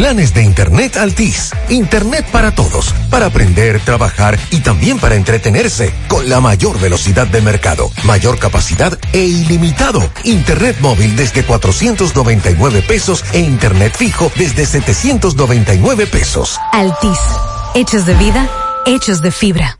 Planes de Internet Altis. Internet para todos. Para aprender, trabajar y también para entretenerse. Con la mayor velocidad de mercado, mayor capacidad e ilimitado. Internet móvil desde 499 pesos e Internet fijo desde 799 pesos. Altis. Hechos de vida, hechos de fibra.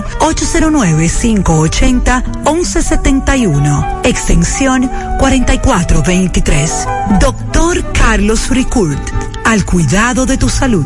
809-580-1171. Extensión 4423. Doctor Carlos Ricourt. Al cuidado de tu salud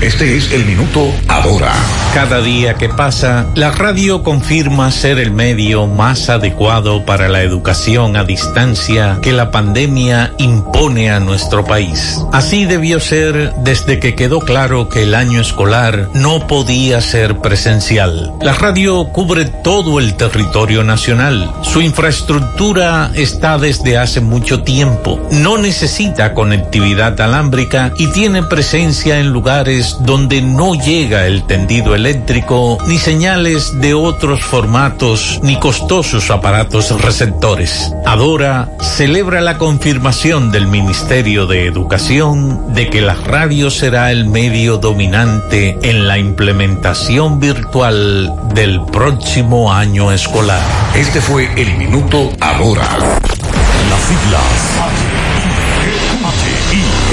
Este es el minuto ahora. Cada día que pasa, la radio confirma ser el medio más adecuado para la educación a distancia que la pandemia impone a nuestro país. Así debió ser desde que quedó claro que el año escolar no podía ser presencial. La radio cubre todo el territorio nacional. Su infraestructura está desde hace mucho tiempo. No necesita conectividad alámbrica y tiene presencia en lugares donde no llega el tendido eléctrico, ni señales de otros formatos, ni costosos aparatos receptores. Adora celebra la confirmación del Ministerio de Educación de que la radio será el medio dominante en la implementación virtual del próximo año escolar. Este fue el minuto ahora. Las siglas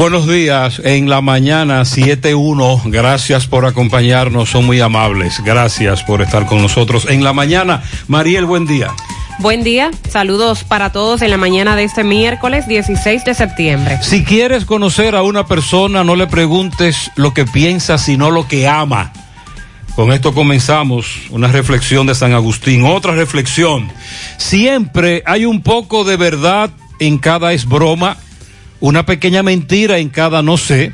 Buenos días, en la mañana 7.1, gracias por acompañarnos, son muy amables, gracias por estar con nosotros. En la mañana, Mariel, buen día. Buen día, saludos para todos en la mañana de este miércoles 16 de septiembre. Si quieres conocer a una persona, no le preguntes lo que piensa, sino lo que ama. Con esto comenzamos una reflexión de San Agustín, otra reflexión. Siempre hay un poco de verdad en cada es broma una pequeña mentira en cada no sé,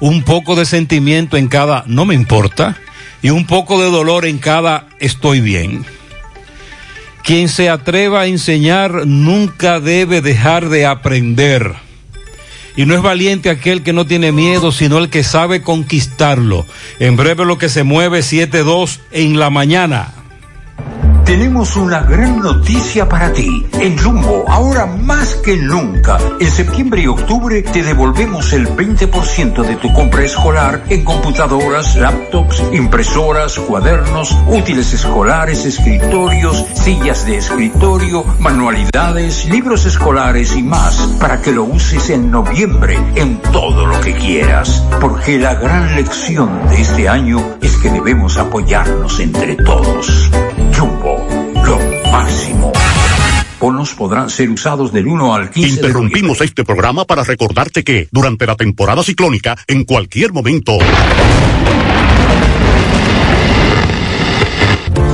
un poco de sentimiento en cada no me importa y un poco de dolor en cada estoy bien. Quien se atreva a enseñar nunca debe dejar de aprender. Y no es valiente aquel que no tiene miedo, sino el que sabe conquistarlo. En breve lo que se mueve 7-2 en la mañana. Tenemos una gran noticia para ti. En Jumbo, ahora más que nunca, en septiembre y octubre te devolvemos el 20% de tu compra escolar en computadoras, laptops, impresoras, cuadernos, útiles escolares, escritorios, sillas de escritorio, manualidades, libros escolares y más, para que lo uses en noviembre en todo lo que quieras. Porque la gran lección de este año es que debemos apoyarnos entre todos. Jumbo, lo máximo. bonos podrán ser usados del 1 al 15 Interrumpimos este programa para recordarte que durante la temporada ciclónica, en cualquier momento.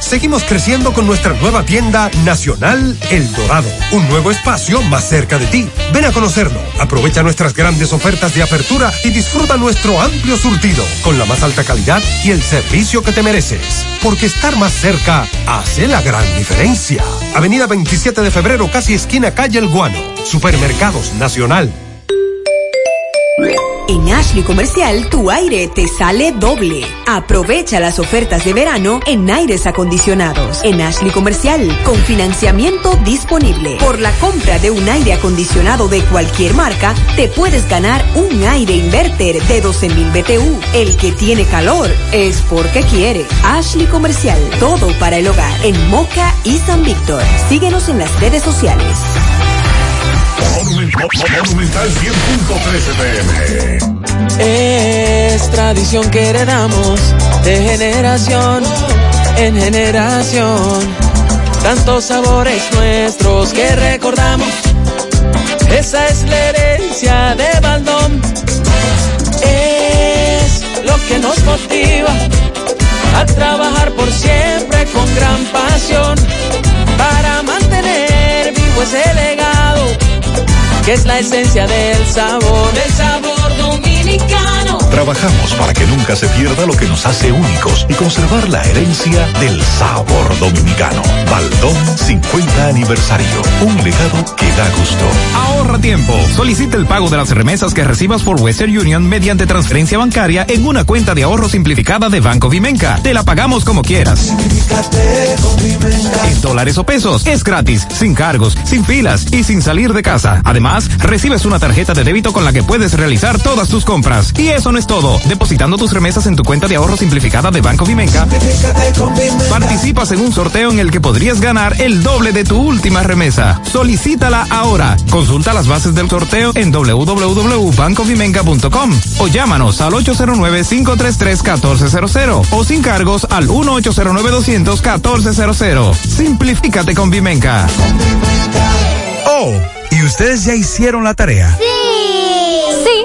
Seguimos creciendo con nuestra nueva tienda nacional El Dorado, un nuevo espacio más cerca de ti. Ven a conocerlo, aprovecha nuestras grandes ofertas de apertura y disfruta nuestro amplio surtido con la más alta calidad y el servicio que te mereces. Porque estar más cerca hace la gran diferencia. Avenida 27 de febrero, casi esquina calle El Guano. Supermercados Nacional. En Ashley Comercial, tu aire te sale doble. Aprovecha las ofertas de verano en aires acondicionados. En Ashley Comercial, con financiamiento disponible. Por la compra de un aire acondicionado de cualquier marca, te puedes ganar un aire inverter de 12.000 BTU. El que tiene calor es porque quiere. Ashley Comercial, todo para el hogar. En Moca y San Víctor. Síguenos en las redes sociales. Monumental 100.13 pm. Es tradición que heredamos de generación en generación. Tantos sabores nuestros que recordamos. Esa es la herencia de Baldón. Es lo que nos motiva a trabajar por siempre con gran pasión para mantener vivo ese legado que es la esencia del sabor, del sabor dominicano. Trabajamos para que nunca se pierda lo que nos hace únicos y conservar la herencia del sabor dominicano. Baldón 50 aniversario. Un legado que da gusto. Ahorra tiempo. Solicita el pago de las remesas que recibas por Western Union mediante transferencia bancaria en una cuenta de ahorro simplificada de Banco Vimenca. Te la pagamos como quieras. En dólares o pesos. Es gratis, sin cargos, sin filas y sin salir de casa. Además, recibes una tarjeta de débito con la que puedes realizar todas tus compras. Y eso no es todo. Depositando tus remesas en tu cuenta de ahorro simplificada de Banco Vimenca, participas en un sorteo en el que podrías ganar el doble de tu última remesa. Solicítala ahora. Consulta las bases del sorteo en www.bancovimenca.com o llámanos al 809-533-1400 o sin cargos al 1-809-200-1400. Simplifícate con Vimenca. Oh, ¿y ustedes ya hicieron la tarea? Sí. Sí,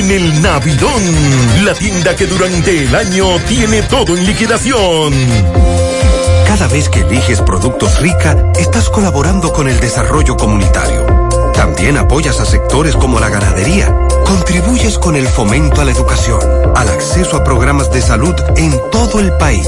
el Navidón, la tienda que durante el año tiene todo en liquidación. Cada vez que eliges productos rica, estás colaborando con el desarrollo comunitario. También apoyas a sectores como la ganadería. Contribuyes con el fomento a la educación, al acceso a programas de salud en todo el país,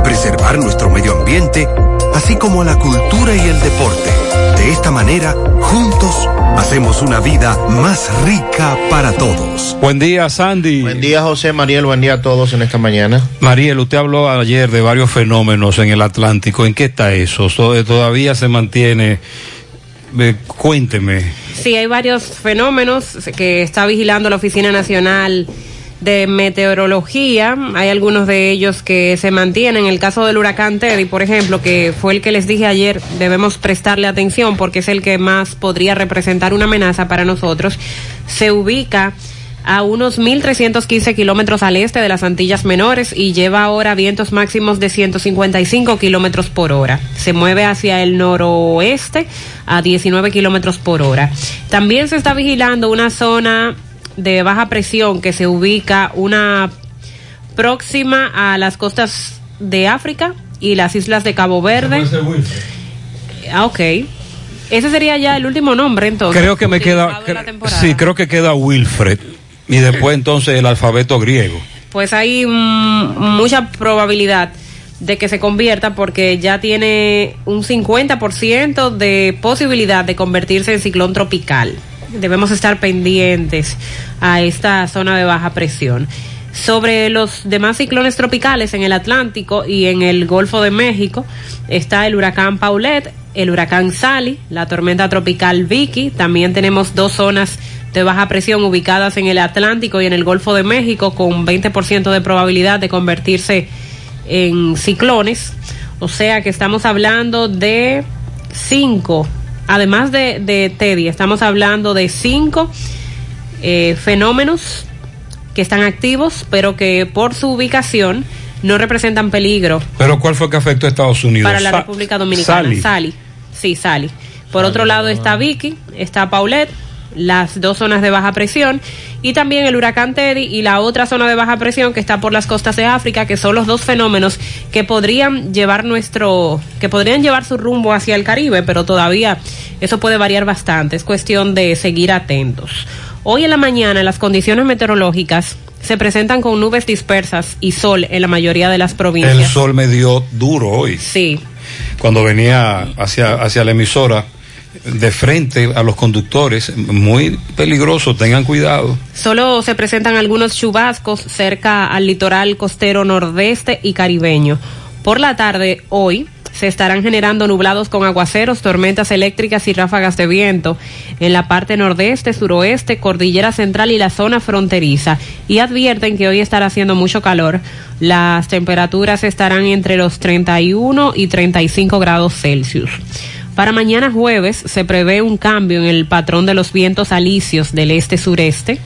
a preservar nuestro medio ambiente, así como a la cultura y el deporte. De esta manera, juntos, hacemos una vida más rica para todos. Buen día, Sandy. Buen día, José Mariel. Buen día a todos en esta mañana. Mariel, usted habló ayer de varios fenómenos en el Atlántico. ¿En qué está eso? So- ¿Todavía se mantiene? Eh, cuénteme. Sí, hay varios fenómenos que está vigilando la Oficina Nacional de Meteorología. Hay algunos de ellos que se mantienen. El caso del huracán Teddy, por ejemplo, que fue el que les dije ayer, debemos prestarle atención porque es el que más podría representar una amenaza para nosotros. Se ubica a unos 1.315 kilómetros al este de las Antillas Menores y lleva ahora vientos máximos de 155 kilómetros por hora. Se mueve hacia el noroeste a 19 kilómetros por hora. También se está vigilando una zona de baja presión que se ubica una próxima a las costas de África y las islas de Cabo Verde. Ah, ok. Ese sería ya el último nombre entonces. Creo que me queda. Sí, creo que queda Wilfred. Y después entonces el alfabeto griego. pues hay mm, mucha probabilidad de que se convierta porque ya tiene un 50% de posibilidad de convertirse en ciclón tropical. Debemos estar pendientes a esta zona de baja presión. Sobre los demás ciclones tropicales en el Atlántico y en el Golfo de México está el huracán Paulette, el huracán Sally, la tormenta tropical Vicky. También tenemos dos zonas de baja presión ubicadas en el Atlántico y en el Golfo de México con 20% de probabilidad de convertirse en ciclones. O sea que estamos hablando de cinco, además de, de Teddy, estamos hablando de cinco eh, fenómenos que están activos, pero que por su ubicación no representan peligro Pero ¿cuál fue que afectó a Estados Unidos? para la Sa- República Dominicana. Sally. Sally. Sí, Sally. Por otro lado está Vicky, está Paulette, las dos zonas de baja presión y también el huracán Teddy y la otra zona de baja presión que está por las costas de África, que son los dos fenómenos que podrían llevar nuestro, que podrían llevar su rumbo hacia el Caribe, pero todavía eso puede variar bastante. Es cuestión de seguir atentos. Hoy en la mañana las condiciones meteorológicas se presentan con nubes dispersas y sol en la mayoría de las provincias. El sol me dio duro hoy. Sí, Cuando venía hacia, hacia la emisora, de frente a los conductores, muy peligroso, tengan cuidado. Solo se presentan algunos chubascos cerca al litoral costero nordeste y caribeño. Por la tarde, hoy, se estarán generando nublados con aguaceros, tormentas eléctricas y ráfagas de viento en la parte nordeste, suroeste, cordillera central y la zona fronteriza. Y advierten que hoy estará haciendo mucho calor. Las temperaturas estarán entre los 31 y 35 grados Celsius. Para mañana jueves se prevé un cambio en el patrón de los vientos alisios del este-sureste,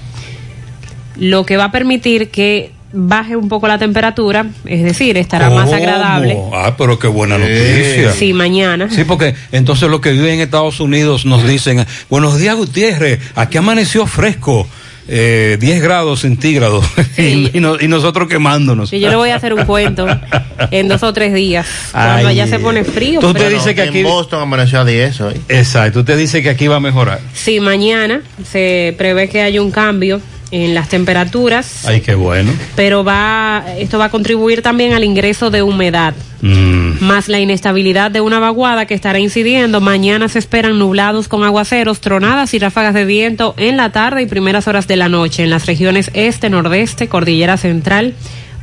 lo que va a permitir que baje un poco la temperatura, es decir, estará más agradable. Ah, pero qué buena noticia. Sí, mañana. Sí, porque entonces los que viven en Estados Unidos nos dicen, buenos días Gutiérrez, aquí amaneció fresco, eh, 10 grados centígrados, y, y no- y nosotros quemándonos. Sí, yo le voy a hacer un cuento en dos o tres días, cuando Ay. allá se pone frío. Tú te dices que aquí... En Boston amaneció a 10 hoy. Exacto, usted dice que aquí va a mejorar. Sí, mañana se prevé que haya un cambio en las temperaturas, Ay, qué bueno. pero va esto va a contribuir también al ingreso de humedad. Mm. más la inestabilidad de una vaguada que estará incidiendo. Mañana se esperan nublados con aguaceros, tronadas y ráfagas de viento en la tarde y primeras horas de la noche en las regiones este, nordeste, cordillera central,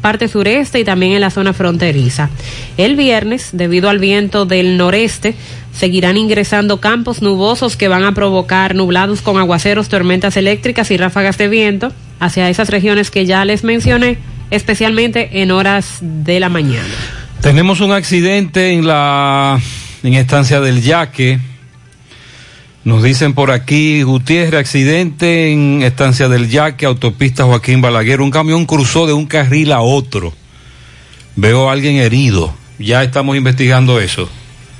parte sureste y también en la zona fronteriza. El viernes, debido al viento del noreste, seguirán ingresando campos nubosos que van a provocar nublados con aguaceros, tormentas eléctricas y ráfagas de viento hacia esas regiones que ya les mencioné, especialmente en horas de la mañana. Tenemos un accidente en la en estancia del Yaque. Nos dicen por aquí, Gutiérrez, accidente en estancia del Yaque, autopista Joaquín Balaguer. Un camión cruzó de un carril a otro. Veo a alguien herido. Ya estamos investigando eso.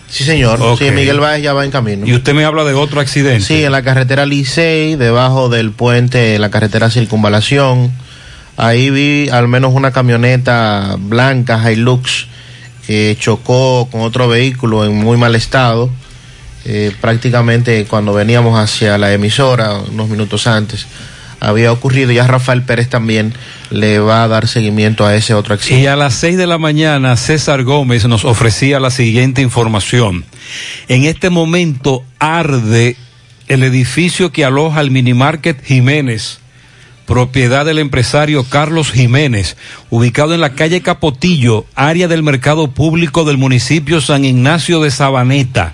Sí, señor. Sí, Miguel Báez ya va en camino. Y usted me habla de otro accidente. Sí, en la carretera Licey, debajo del puente, la carretera Circunvalación. Ahí vi al menos una camioneta blanca Hilux que chocó con otro vehículo en muy mal estado eh, prácticamente cuando veníamos hacia la emisora, unos minutos antes, había ocurrido. Ya Rafael Pérez también le va a dar seguimiento a ese otro accidente. Y a las 6 de la mañana, César Gómez nos ofrecía la siguiente información. En este momento arde el edificio que aloja el Minimarket Jiménez, propiedad del empresario Carlos Jiménez, ubicado en la calle Capotillo, área del mercado público del municipio San Ignacio de Sabaneta.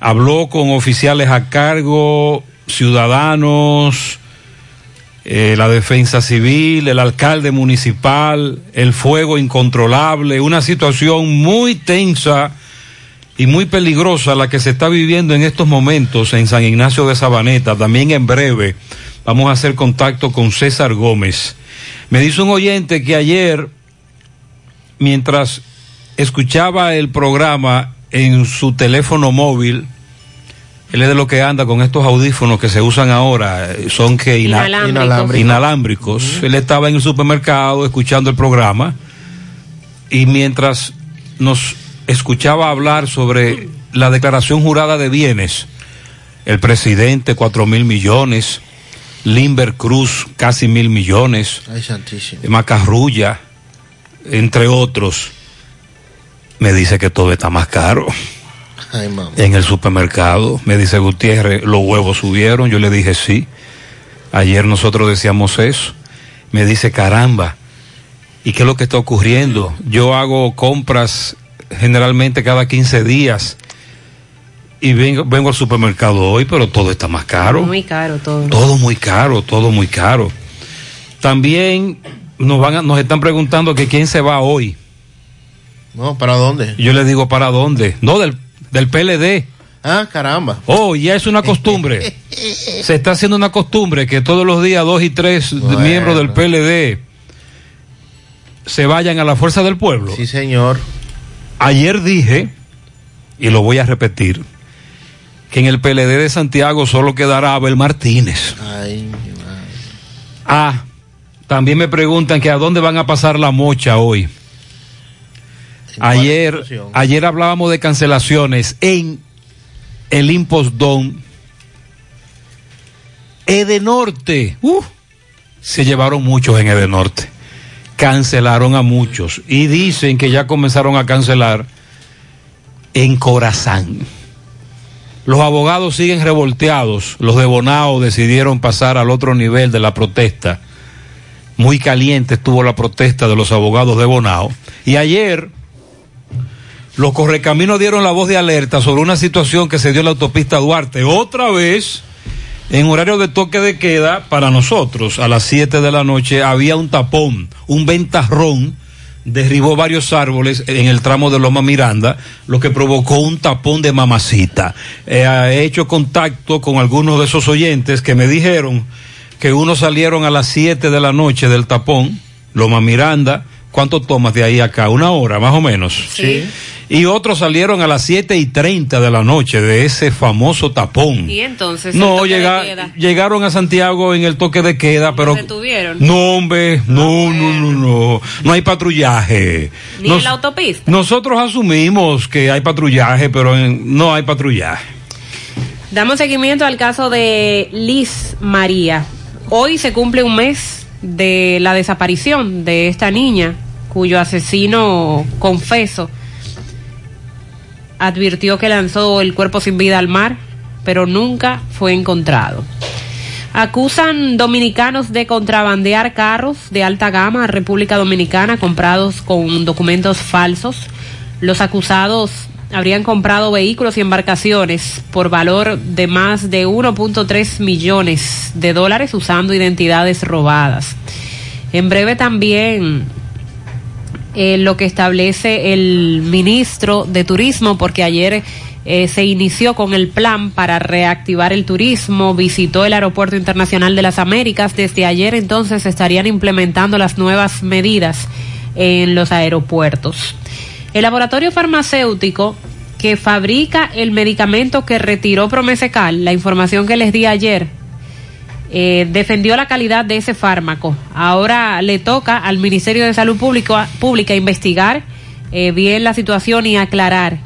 Habló con oficiales a cargo, ciudadanos, eh, la defensa civil, el alcalde municipal, el fuego incontrolable, una situación muy tensa y muy peligrosa la que se está viviendo en estos momentos en San Ignacio de Sabaneta. También en breve vamos a hacer contacto con César Gómez. Me dice un oyente que ayer, mientras escuchaba el programa en su teléfono móvil, él es de lo que anda con estos audífonos que se usan ahora, son que ina- Inalámbricos. inalámbricos. Él estaba en el supermercado escuchando el programa y mientras nos escuchaba hablar sobre la declaración jurada de bienes, el presidente cuatro mil millones, Limber Cruz casi mil millones, Ay, santísimo. Macarrulla, entre otros, me dice que todo está más caro Ay, mamá. en el supermercado. Me dice Gutiérrez, los huevos subieron. Yo le dije sí. Ayer nosotros decíamos eso. Me dice, caramba, ¿y qué es lo que está ocurriendo? Yo hago compras generalmente cada 15 días y vengo, vengo al supermercado hoy, pero todo está más caro. Muy caro todo. Todo muy caro, todo muy caro. También nos van a- nos están preguntando que quién se va hoy. No, ¿para dónde? Yo le digo para dónde. No del del PLD. Ah, caramba. Oh, ya es una costumbre. Se está haciendo una costumbre que todos los días dos y tres Bueno. miembros del PLD se vayan a la fuerza del pueblo. Sí, señor. Ayer dije, y lo voy a repetir, que en el PLD de Santiago solo quedará Abel Martínez. Ay, mi madre. Ah, también me preguntan que a dónde van a pasar la mocha hoy. Ayer, ayer hablábamos de cancelaciones en el Impostón. Edenorte. Uh, se llevaron muchos en Edenorte. Cancelaron a muchos. Y dicen que ya comenzaron a cancelar en Corazán. Los abogados siguen revolteados. Los de Bonao decidieron pasar al otro nivel de la protesta. Muy caliente estuvo la protesta de los abogados de Bonao. Y ayer los correcaminos dieron la voz de alerta sobre una situación que se dio en la autopista Duarte. Otra vez, en horario de toque de queda, para nosotros, a las 7 de la noche, había un tapón, un ventarrón, derribó varios árboles en el tramo de Loma Miranda, lo que provocó un tapón de mamacita. Eh, he hecho contacto con algunos de esos oyentes que me dijeron que unos salieron a las 7 de la noche del tapón, Loma Miranda, ¿cuánto tomas de ahí acá? Una hora, más o menos. Sí. Y otros salieron a las 7 y 30 de la noche de ese famoso tapón. Y entonces. No, llega- llegaron a Santiago en el toque de queda, pero... detuvieron? No, hombre, no, no, no, no, no hay patrullaje. Ni Nos- en la autopista. nosotros asumimos que hay patrullaje, pero en- no hay patrullaje. Damos seguimiento al caso de Liz María. Hoy se cumple un mes de la desaparición de esta niña, cuyo asesino confeso advirtió que lanzó el cuerpo sin vida al mar, pero nunca fue encontrado. Acusan dominicanos de contrabandear carros de alta gama a República Dominicana comprados con documentos falsos. Los acusados habrían comprado vehículos y embarcaciones por valor de más de 1.3 millones de dólares usando identidades robadas. En breve también eh, lo que establece el ministro de Turismo, porque ayer eh, se inició con el plan para reactivar el turismo, visitó el Aeropuerto Internacional de las Américas. Desde ayer entonces estarían implementando las nuevas medidas en los aeropuertos. El laboratorio farmacéutico que fabrica el medicamento que retiró Promesecal, la información que les di ayer, eh, defendió la calidad de ese fármaco. Ahora le toca al Ministerio de Salud Pública, investigar eh, bien la situación y aclarar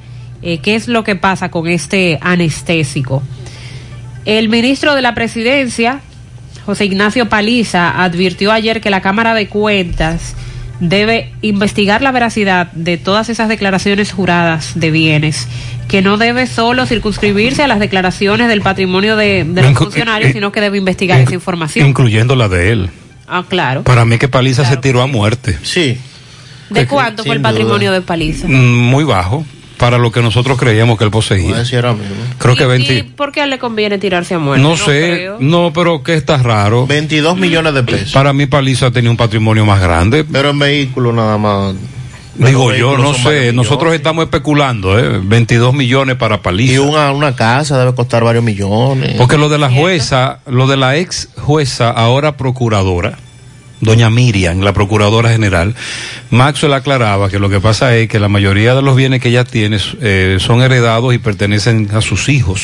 Eh, ¿Qué es lo que pasa con este anestésico? El ministro de la Presidencia, José Ignacio Paliza, advirtió ayer que la Cámara de Cuentas debe investigar la veracidad de todas esas declaraciones juradas de bienes, que no debe solo circunscribirse a las declaraciones del patrimonio de, de los funcionarios, eh, sino que debe investigar esa información. Incluyendo la de él. Ah, claro. Para mí que Paliza se tiró a muerte. Sí. ¿De cuánto fue el patrimonio de Paliza? Mm, Muy bajo para lo que nosotros creíamos que él poseía. Creo que 20... ¿Y por qué le conviene tirarse a muerte? No sé, creo. no, pero que está raro. 22 millones de pesos. Para mí Paliza tenía un patrimonio más grande. Pero en vehículos nada más. Digo yo, no sé, nosotros estamos especulando, ¿eh? 22 millones para Paliza. Y una, una casa debe costar varios millones. Porque lo de la jueza, lo de la ex jueza, ahora procuradora, doña Miriam, la procuradora general, Maxwell aclaraba que lo que pasa es que la mayoría de los bienes que ella tiene eh, son heredados y pertenecen a sus hijos.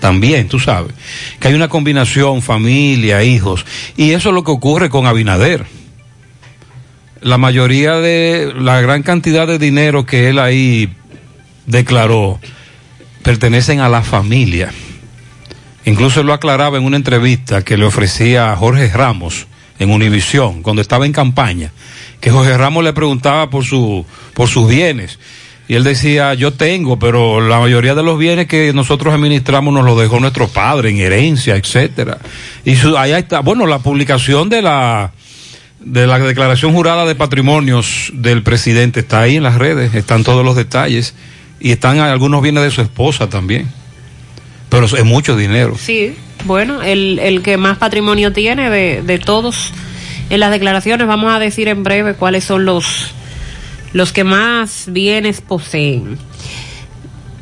También, tú sabes, que hay una combinación familia, hijos, y eso es lo que ocurre con Abinader. La mayoría de, la gran cantidad de dinero que él ahí declaró, pertenecen a la familia. Incluso lo aclaraba en una entrevista que le ofrecía a Jorge Ramos en Univisión, cuando estaba en campaña, que Jorge Ramos le preguntaba por, su, por sus bienes. Y él decía, yo tengo, pero la mayoría de los bienes que nosotros administramos nos los dejó nuestro padre en herencia, etcétera. Y su, allá está, bueno, la publicación de la, de la declaración jurada de patrimonios del presidente está ahí en las redes, están todos los detalles y están algunos bienes de su esposa también. Pero es mucho dinero. Sí, bueno, el, el que más patrimonio tiene de, de todos en las declaraciones, vamos a decir en breve cuáles son los, los que más bienes poseen.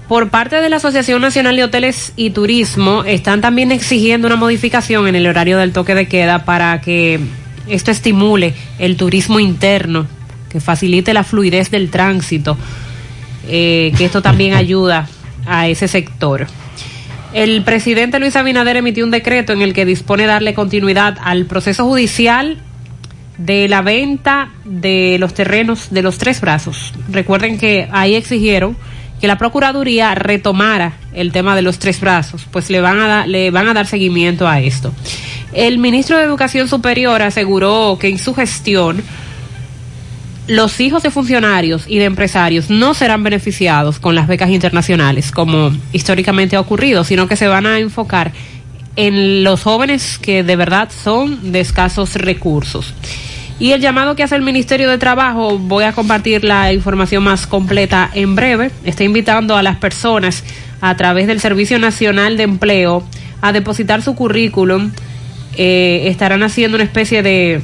Por parte de la Asociación Nacional de Hoteles y Turismo, están también exigiendo una modificación en el horario del toque de queda para que esto estimule el turismo interno, que facilite la fluidez del tránsito, eh, que esto también ayuda a ese sector. El presidente Luis Abinader emitió un decreto en el que dispone darle continuidad al proceso judicial de la venta de los terrenos de los tres brazos. Recuerden que ahí exigieron que la Procuraduría retomara el tema de los tres brazos, pues le van a, da- le van a dar seguimiento a esto. El ministro de Educación Superior aseguró que en su gestión los hijos de funcionarios y de empresarios no serán beneficiados con las becas internacionales, como históricamente ha ocurrido, sino que se van a enfocar en los jóvenes que de verdad son de escasos recursos. Y el llamado que hace el Ministerio de Trabajo, voy a compartir la información más completa en breve, está invitando a las personas a través del Servicio Nacional de Empleo a depositar su currículum. Eh, estarán haciendo una especie de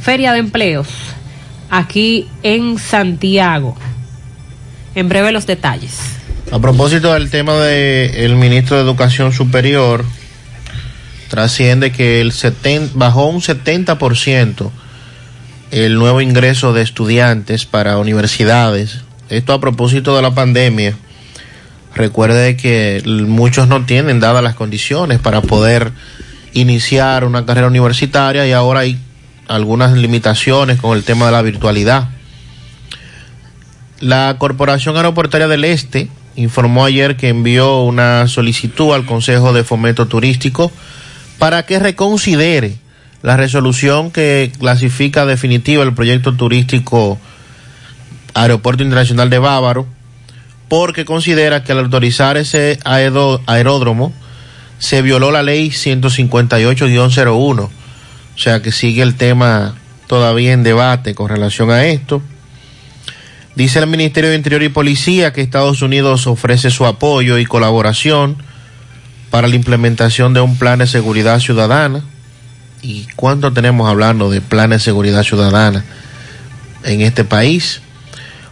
feria de empleos aquí en Santiago. En breve los detalles. A propósito del tema del ministro de Educación Superior, trasciende que el 70, bajó un 70% el nuevo ingreso de estudiantes para universidades. Esto a propósito de la pandemia. Recuerde que muchos no tienen dadas las condiciones para poder iniciar una carrera universitaria y ahora hay algunas limitaciones con el tema de la virtualidad. La Corporación Aeroportuaria del Este informó ayer que envió una solicitud al Consejo de Fomento Turístico para que reconsidere la resolución que clasifica definitiva el proyecto turístico Aeropuerto Internacional de Bávaro, porque considera que al autorizar ese aeródromo se violó la ley 158-01. O sea que sigue el tema todavía en debate con relación a esto. Dice el Ministerio de Interior y Policía que Estados Unidos ofrece su apoyo y colaboración para la implementación de un plan de seguridad ciudadana. ¿Y cuánto tenemos hablando de planes de seguridad ciudadana en este país?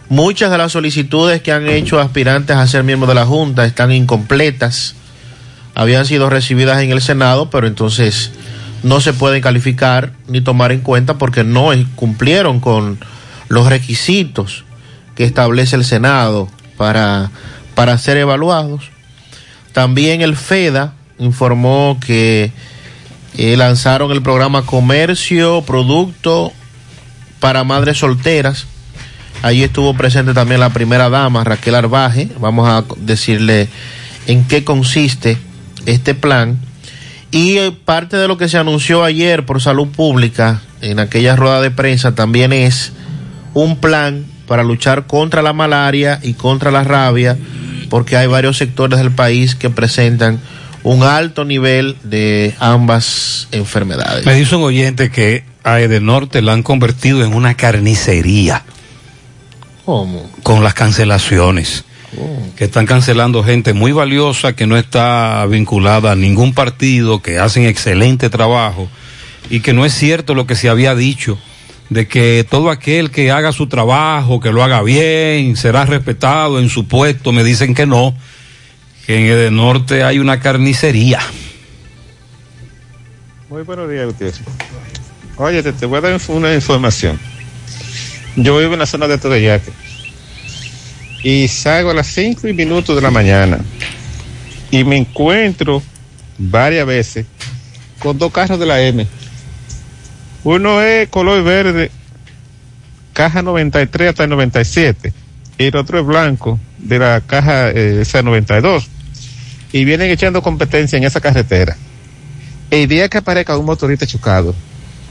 Muchas de las solicitudes que han hecho aspirantes a ser miembros de la Junta están incompletas. Habían sido recibidas en el Senado, pero entonces no se pueden calificar ni tomar en cuenta porque no cumplieron con los requisitos que establece el Senado para, para ser evaluados. También el FEDA informó que eh, lanzaron el programa Comercio Producto para Madres Solteras Allí estuvo presente también la primera dama, Raquel Arbaje. Vamos a decirle en qué consiste este plan. Y eh, parte de lo que se anunció ayer por salud pública en aquella rueda de prensa también es un plan para luchar contra la malaria y contra la rabia, porque hay varios sectores del país que presentan un alto nivel de ambas enfermedades. Me dice un oyente que a Edenorte la han convertido en una carnicería. ¿Cómo? Con las cancelaciones. Que están cancelando gente muy valiosa que no está vinculada a ningún partido, que hacen excelente trabajo y que no es cierto lo que se había dicho de que todo aquel que haga su trabajo, que lo haga bien, será respetado en su puesto. Me dicen que no, que en Edenorte hay una carnicería. Muy buenos días, Gutiérrez. Oye, te, te voy a dar una información. Yo vivo en la zona de Todeyaque y salgo a las 5 y minutos de la mañana y me encuentro varias veces con dos carros de la M. Uno es color verde, caja 93 hasta el 97, y el otro es blanco, de la caja eh, esa 92. Y vienen echando competencia en esa carretera. El día que aparezca un motorista chocado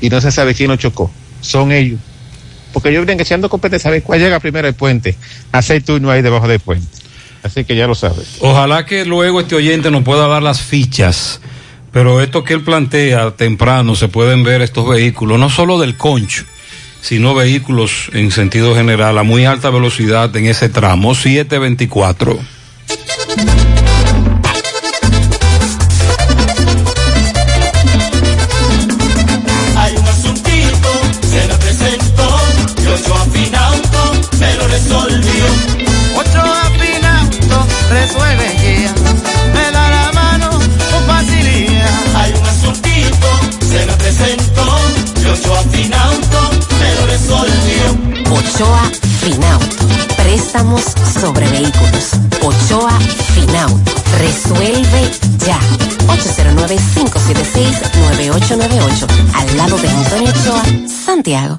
y no se sabe quién lo chocó, son ellos. Porque ellos vienen echando competencia, ¿saben cuál llega primero el puente? A seis turnos ahí debajo del puente. Así que ya lo sabes. Ojalá que luego este oyente nos pueda dar las fichas, pero esto que él plantea temprano se pueden ver estos vehículos, no solo del concho, sino vehículos en sentido general a muy alta velocidad en ese tramo 724. Resuelve ya, me da la mano con facilidad. Hay un asuntito, se me presentó, yo yo afinauto, me lo resolvió. Ochoa Finauto. Préstamos sobre vehículos. Ochoa Finauto. Resuelve ya. 809-576-9898. Al lado de Antonio Ochoa, Santiago.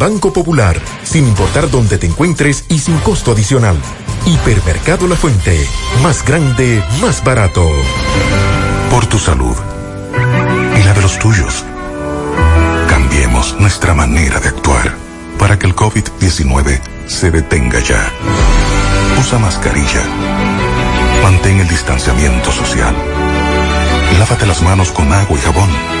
Banco Popular, sin importar dónde te encuentres y sin costo adicional. Hipermercado La Fuente, más grande, más barato. Por tu salud y la de los tuyos. Cambiemos nuestra manera de actuar para que el COVID-19 se detenga ya. Usa mascarilla. Mantén el distanciamiento social. Lávate las manos con agua y jabón.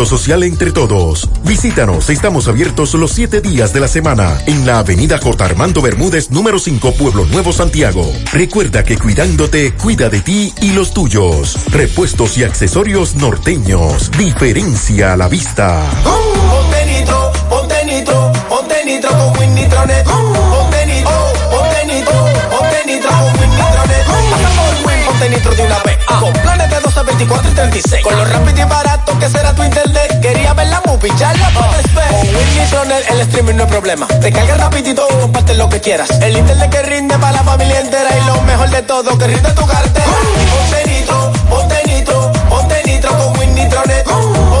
social entre todos. Visítanos, estamos abiertos los siete días de la semana en la avenida J. Armando Bermúdez, número 5, Pueblo Nuevo, Santiago. Recuerda que cuidándote, cuida de ti y los tuyos. Repuestos y accesorios norteños. Diferencia a la vista. Ponte nitro, ponte nitro, con Win Nitronet. Ponte nitro, ponte nitro, con Win Nitronet. Pasa por Win, ponte nitro de una. Con planes de 12, 24 y 36. Con lo rápido y barato que será tu internet. Quería ver la movie, ya la puedes ver. Con Winnie Channel el streaming no es problema. Te cargas rapidito y comparte lo que quieras. El internet que rinde para la familia entera. Y lo mejor de todo, que rinde tu cartera. Y ponte nitro, ponte nitro, ponte nitro con Winnitronet Uh.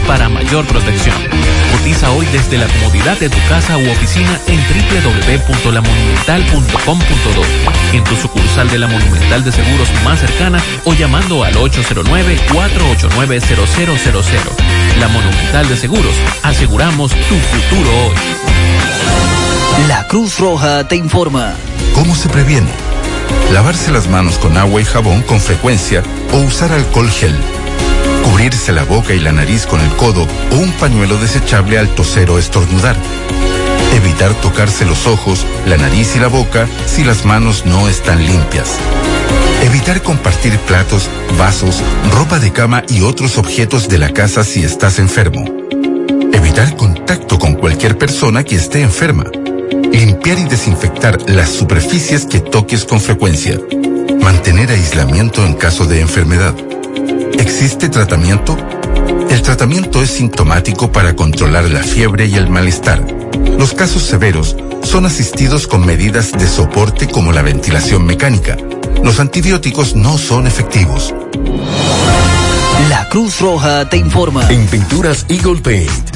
para mayor protección. Cotiza hoy desde la comodidad de tu casa u oficina en www.lamonumental.com.do, en tu sucursal de la Monumental de Seguros más cercana o llamando al 809-489-0000. La Monumental de Seguros, aseguramos tu futuro hoy. La Cruz Roja te informa. ¿Cómo se previene? Lavarse las manos con agua y jabón con frecuencia o usar alcohol gel. Cubrirse la boca y la nariz con el codo o un pañuelo desechable al toser o estornudar. Evitar tocarse los ojos, la nariz y la boca si las manos no están limpias. Evitar compartir platos, vasos, ropa de cama y otros objetos de la casa si estás enfermo. Evitar contacto con cualquier persona que esté enferma. Limpiar y desinfectar las superficies que toques con frecuencia. Mantener aislamiento en caso de enfermedad. ¿Existe tratamiento? El tratamiento es sintomático para controlar la fiebre y el malestar. Los casos severos son asistidos con medidas de soporte como la ventilación mecánica. Los antibióticos no son efectivos. La Cruz Roja te informa. En Pinturas Eagle Paint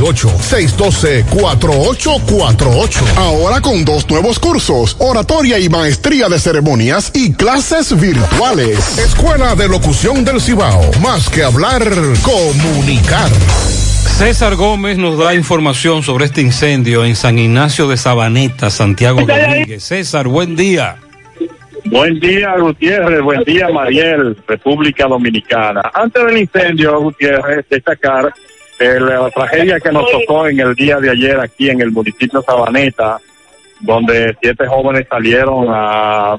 612-4848. Ahora con dos nuevos cursos, oratoria y maestría de ceremonias y clases virtuales. Escuela de Locución del Cibao. Más que hablar, comunicar. César Gómez nos da información sobre este incendio en San Ignacio de Sabaneta, Santiago Domínguez. César, buen día. Buen día, Gutiérrez. Buen día, Mariel, República Dominicana. Antes del incendio, Gutiérrez, destacar la tragedia que nos tocó en el día de ayer aquí en el municipio Sabaneta, donde siete jóvenes salieron a,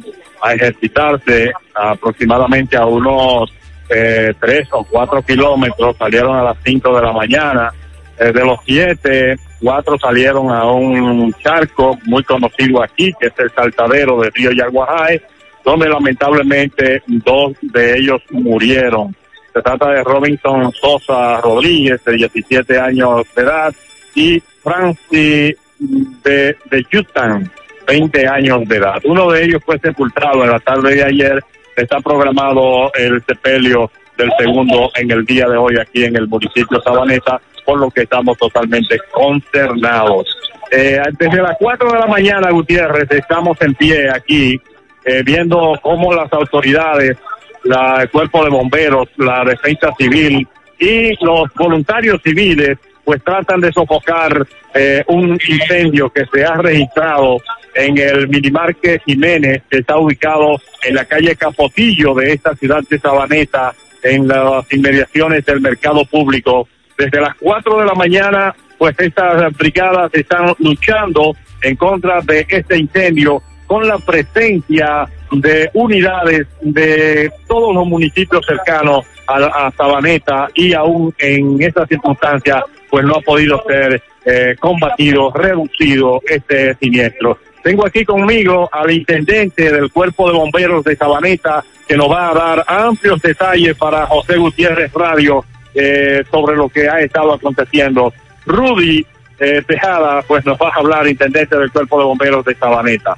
ejercitarse aproximadamente a unos eh, tres o cuatro kilómetros, salieron a las cinco de la mañana. Eh, de los siete, cuatro salieron a un charco muy conocido aquí, que es el saltadero del río Yaguajay, donde lamentablemente dos de ellos murieron. Se trata de Robinson Sosa Rodríguez, de 17 años de edad, y Francis de, de Houston, 20 años de edad. Uno de ellos fue sepultado en la tarde de ayer. Está programado el sepelio del segundo en el día de hoy aquí en el municipio Sabaneta, por lo que estamos totalmente consternados. Eh, desde las 4 de la mañana, Gutiérrez, estamos en pie aquí, eh, viendo cómo las autoridades la, el cuerpo de bomberos, la defensa civil y los voluntarios civiles pues tratan de sofocar eh, un incendio que se ha registrado en el minimarque Jiménez, que está ubicado en la calle Capotillo de esta ciudad de Sabaneta, en las inmediaciones del mercado público. Desde las 4 de la mañana, pues estas brigadas están luchando en contra de este incendio con la presencia de unidades de todos los municipios cercanos a, a Sabaneta y aún en estas circunstancias pues no ha podido ser eh, combatido, reducido este siniestro. Tengo aquí conmigo al intendente del Cuerpo de Bomberos de Sabaneta que nos va a dar amplios detalles para José Gutiérrez Radio eh, sobre lo que ha estado aconteciendo. Rudy eh, Tejada, pues nos va a hablar, intendente del Cuerpo de Bomberos de Sabaneta.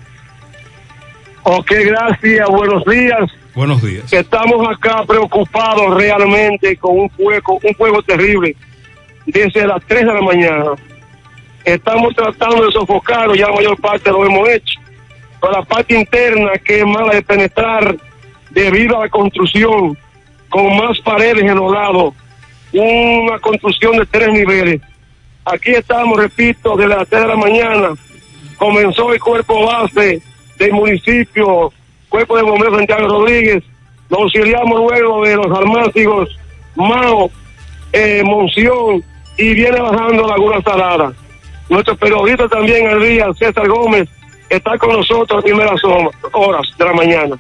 Ok, gracias, buenos días. Buenos días. Estamos acá preocupados realmente con un fuego, un fuego terrible desde las 3 de la mañana. Estamos tratando de sofocarlo, ya la mayor parte lo hemos hecho. Pero la parte interna, que es mala de penetrar debido a la construcción, con más paredes en los lados, una construcción de tres niveles. Aquí estamos, repito, desde las 3 de la mañana. Comenzó el cuerpo base del municipio, cuerpo de bomberos Santiago Rodríguez. Nos auxiliamos luego de los almácigos Mao, eh, Monción y viene bajando Laguna Salada. Nuestro periodista también el día, César Gómez, está con nosotros a primeras horas de la mañana.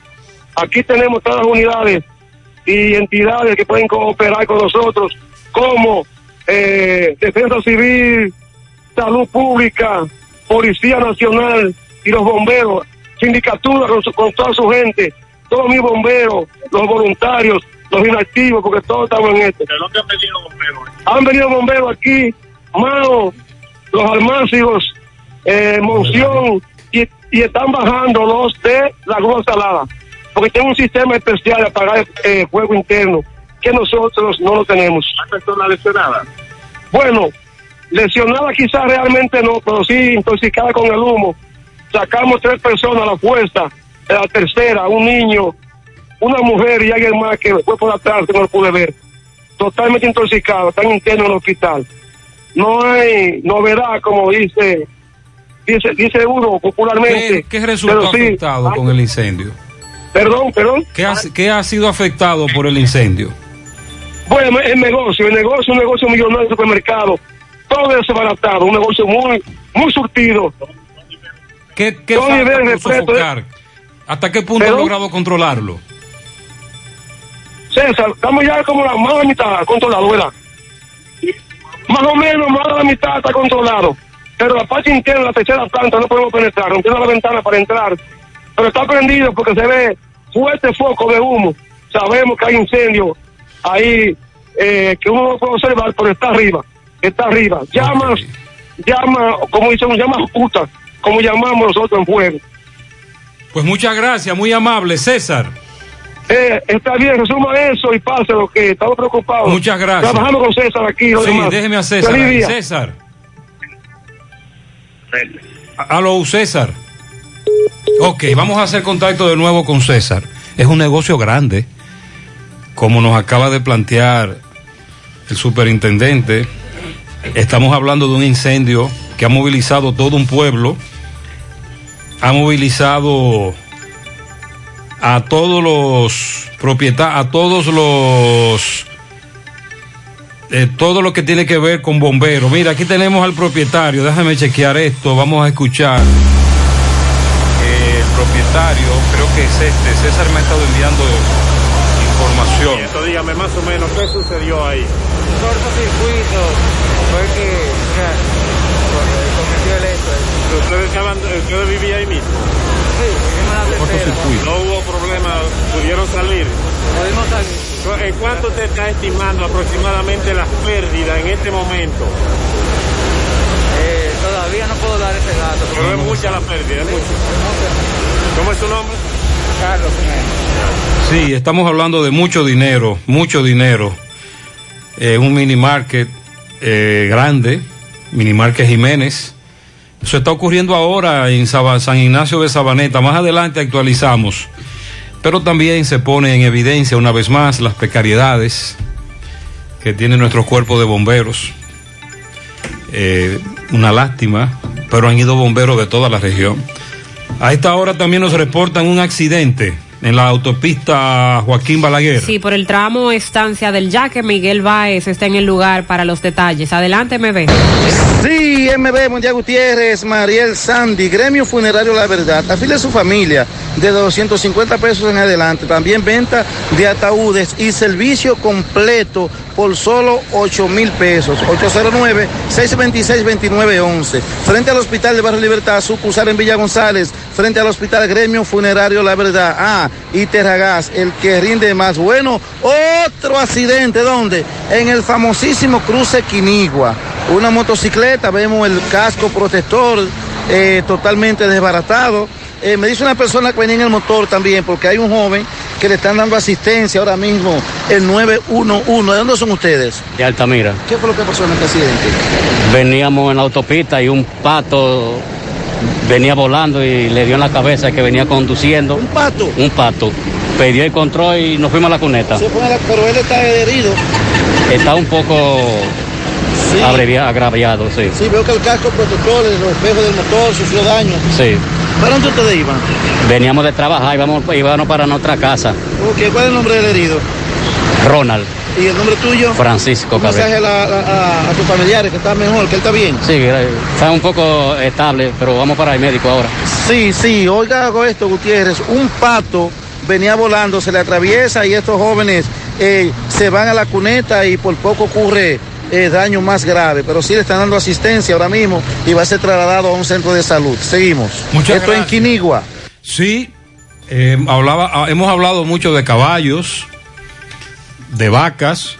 Aquí tenemos todas las unidades y entidades que pueden cooperar con nosotros, como eh, Defensa Civil, Salud Pública, Policía Nacional y los bomberos, sindicatura con, su- con toda su gente, todos mis bomberos, los voluntarios, los inactivos, porque todos estamos en esto. ¿De dónde han venido bomberos? Han venido bomberos aquí, Mao, los almácigos, eh, Monción, y, y están bajando los de la grúa salada, porque tienen un sistema especial de apagar eh, fuego interno, que nosotros no lo tenemos. ¿Hay personas lesionadas? Bueno, lesionada quizás realmente no, pero sí intoxicada con el humo. Sacamos tres personas a la fuerza, la tercera, un niño, una mujer y alguien más que fue por atrás, que no lo pude ver. Totalmente intoxicado, están internos en el hospital. No hay novedad, como dice dice, dice uno popularmente. ¿Qué, qué resultó sí, afectado con el incendio? Perdón, perdón. ¿Qué ha, qué ha sido afectado por el incendio? Bueno, el negocio, el negocio, un negocio millonario de supermercado, todo desbaratado, un negocio muy, muy surtido. ¿Qué, qué falta por sofocar? ¿Hasta qué punto ha logrado controlarlo? César, estamos ya como la más de la mitad controlado, ¿verdad? Más o menos, más de la mitad está controlado. Pero la parte interna, la tercera planta, no podemos penetrar. Rompimos la ventana para entrar. Pero está prendido porque se ve fuerte foco de humo. Sabemos que hay incendio ahí eh, que uno no puede observar, pero está arriba. Está arriba. Llamas, llama, como dicen, llamas putas, como llamamos nosotros en fuego. Pues muchas gracias, muy amable, César. Eh, está bien, resuma eso y pase lo que estamos preocupados. Muchas gracias. Trabajando con César aquí. Sí, demás. déjeme a César. Feliz ahí. día. César. Aló, César. Ok, vamos a hacer contacto de nuevo con César. Es un negocio grande, como nos acaba de plantear el superintendente. Estamos hablando de un incendio que ha movilizado todo un pueblo, ha movilizado a todos los propietarios, a todos los eh, todo lo que tiene que ver con bomberos. Mira, aquí tenemos al propietario, déjame chequear esto, vamos a escuchar. Eh, el propietario, creo que es este, César me ha estado enviando información. Dígame más o menos qué sucedió ahí. cortocircuito fue que o sea, cometió el ¿Ustedes, estaban, ustedes vivían ahí mismo? Sí, vivimos en la tercera. No hubo problema, pudieron salir. Pudimos salir. ¿En cuánto usted está estimando aproximadamente las pérdidas en este momento? Eh, todavía no puedo dar ese dato. Pero es mucha la pérdida, es mucho. ¿Cómo es su nombre? Carlos Jiménez. Sí, estamos hablando de mucho dinero, mucho dinero. Eh, un mini market eh, grande, mini market Jiménez. Eso está ocurriendo ahora en San Ignacio de Sabaneta. Más adelante actualizamos. Pero también se pone en evidencia una vez más las precariedades que tiene nuestro cuerpo de bomberos. Eh, una lástima, pero han ido bomberos de toda la región. A esta hora también nos reportan un accidente en la autopista Joaquín Balaguer. Sí, por el tramo Estancia del Yaque, Miguel Báez está en el lugar para los detalles. Adelante, MB. Sí, MB, Mundial Gutiérrez, Mariel Sandy, Gremio Funerario La Verdad. Afile a su familia de 250 pesos en adelante. También venta de ataúdes y servicio completo por solo 8 mil pesos. 809-626-2911. Frente al Hospital de Barrio Libertad, sucursal en Villa González. Frente al Hospital Gremio Funerario La Verdad. Ah, y Terragas, el que rinde más. Bueno, otro accidente, ¿dónde? En el famosísimo cruce Quinigua. Una motocicleta, vemos el casco protector eh, totalmente desbaratado. Eh, me dice una persona que venía en el motor también, porque hay un joven que le están dando asistencia ahora mismo, el 911. ¿De dónde son ustedes? de Altamira. ¿Qué fue lo que pasó en este accidente? Veníamos en la autopista y un pato venía volando y le dio en la cabeza que venía conduciendo. ¿Un pato? Un pato. Perdió el control y nos fuimos a la cuneta. Se fue a la- pero él está herido. Está un poco abrevia- agraviado, sí. Sí, veo que el casco protector, los espejos del motor sufrió daño. Sí. ¿Para dónde ustedes iban? Veníamos de trabajar, íbamos, íbamos para nuestra casa. Ok, ¿cuál es el nombre del herido? Ronald, ¿Y el nombre tuyo? Francisco Un mensaje a, tus familiares que está mejor, que él está bien. Sí, está un poco estable, pero vamos para el médico ahora. Sí, sí, oiga hago esto, Gutiérrez. Un pato venía volando, se le atraviesa y estos jóvenes eh, se van a la cuneta y por poco ocurre eh, daño más grave. Pero sí le están dando asistencia ahora mismo y va a ser trasladado a un centro de salud. Seguimos. Muchas esto en gracias. Quinigua. Sí, eh, hablaba, ah, hemos hablado mucho de caballos, de vacas,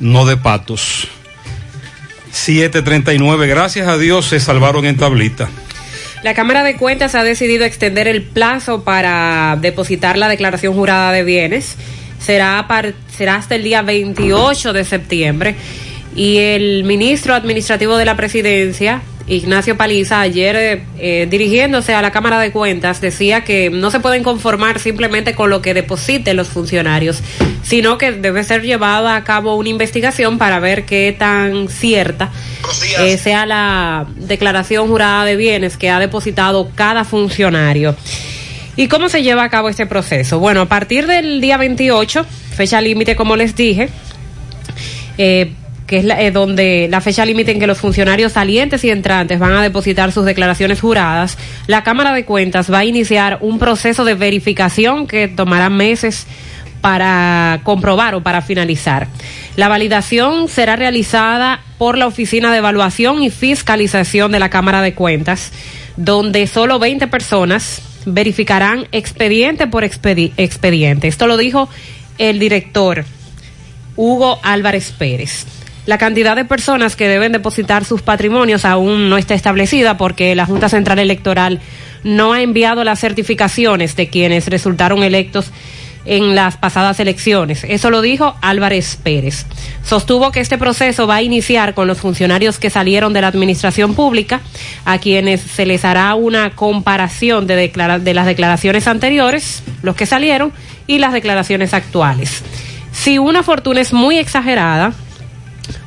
no de patos. 739, gracias a Dios se salvaron en tablita. La Cámara de Cuentas ha decidido extender el plazo para depositar la declaración jurada de bienes. Será, hasta el día 28 de septiembre. Y el ministro administrativo de la presidencia, Ignacio Paliza, ayer eh, eh, dirigiéndose a la Cámara de Cuentas, decía que no se pueden conformar simplemente con lo que depositen los funcionarios, sino que debe ser llevada a cabo una investigación para ver qué tan cierta eh, sea la declaración jurada de bienes que ha depositado cada funcionario. ¿Y cómo se lleva a cabo este proceso? Bueno, a partir del día 28, fecha límite como les dije, eh, que es eh, donde la fecha límite en que los funcionarios salientes y entrantes van a depositar sus declaraciones juradas, la Cámara de Cuentas va a iniciar un proceso de verificación que tomará meses para comprobar o para finalizar. La validación será realizada por la Oficina de Evaluación y Fiscalización de la Cámara de Cuentas, donde solo 20 personas verificarán expediente por expedi- expediente. Esto lo dijo el director Hugo Álvarez Pérez. La cantidad de personas que deben depositar sus patrimonios aún no está establecida porque la Junta Central Electoral no ha enviado las certificaciones de quienes resultaron electos en las pasadas elecciones. Eso lo dijo Álvarez Pérez. Sostuvo que este proceso va a iniciar con los funcionarios que salieron de la administración pública, a quienes se les hará una comparación de, de las declaraciones anteriores, los que salieron, y las declaraciones actuales. Si una fortuna es muy exagerada,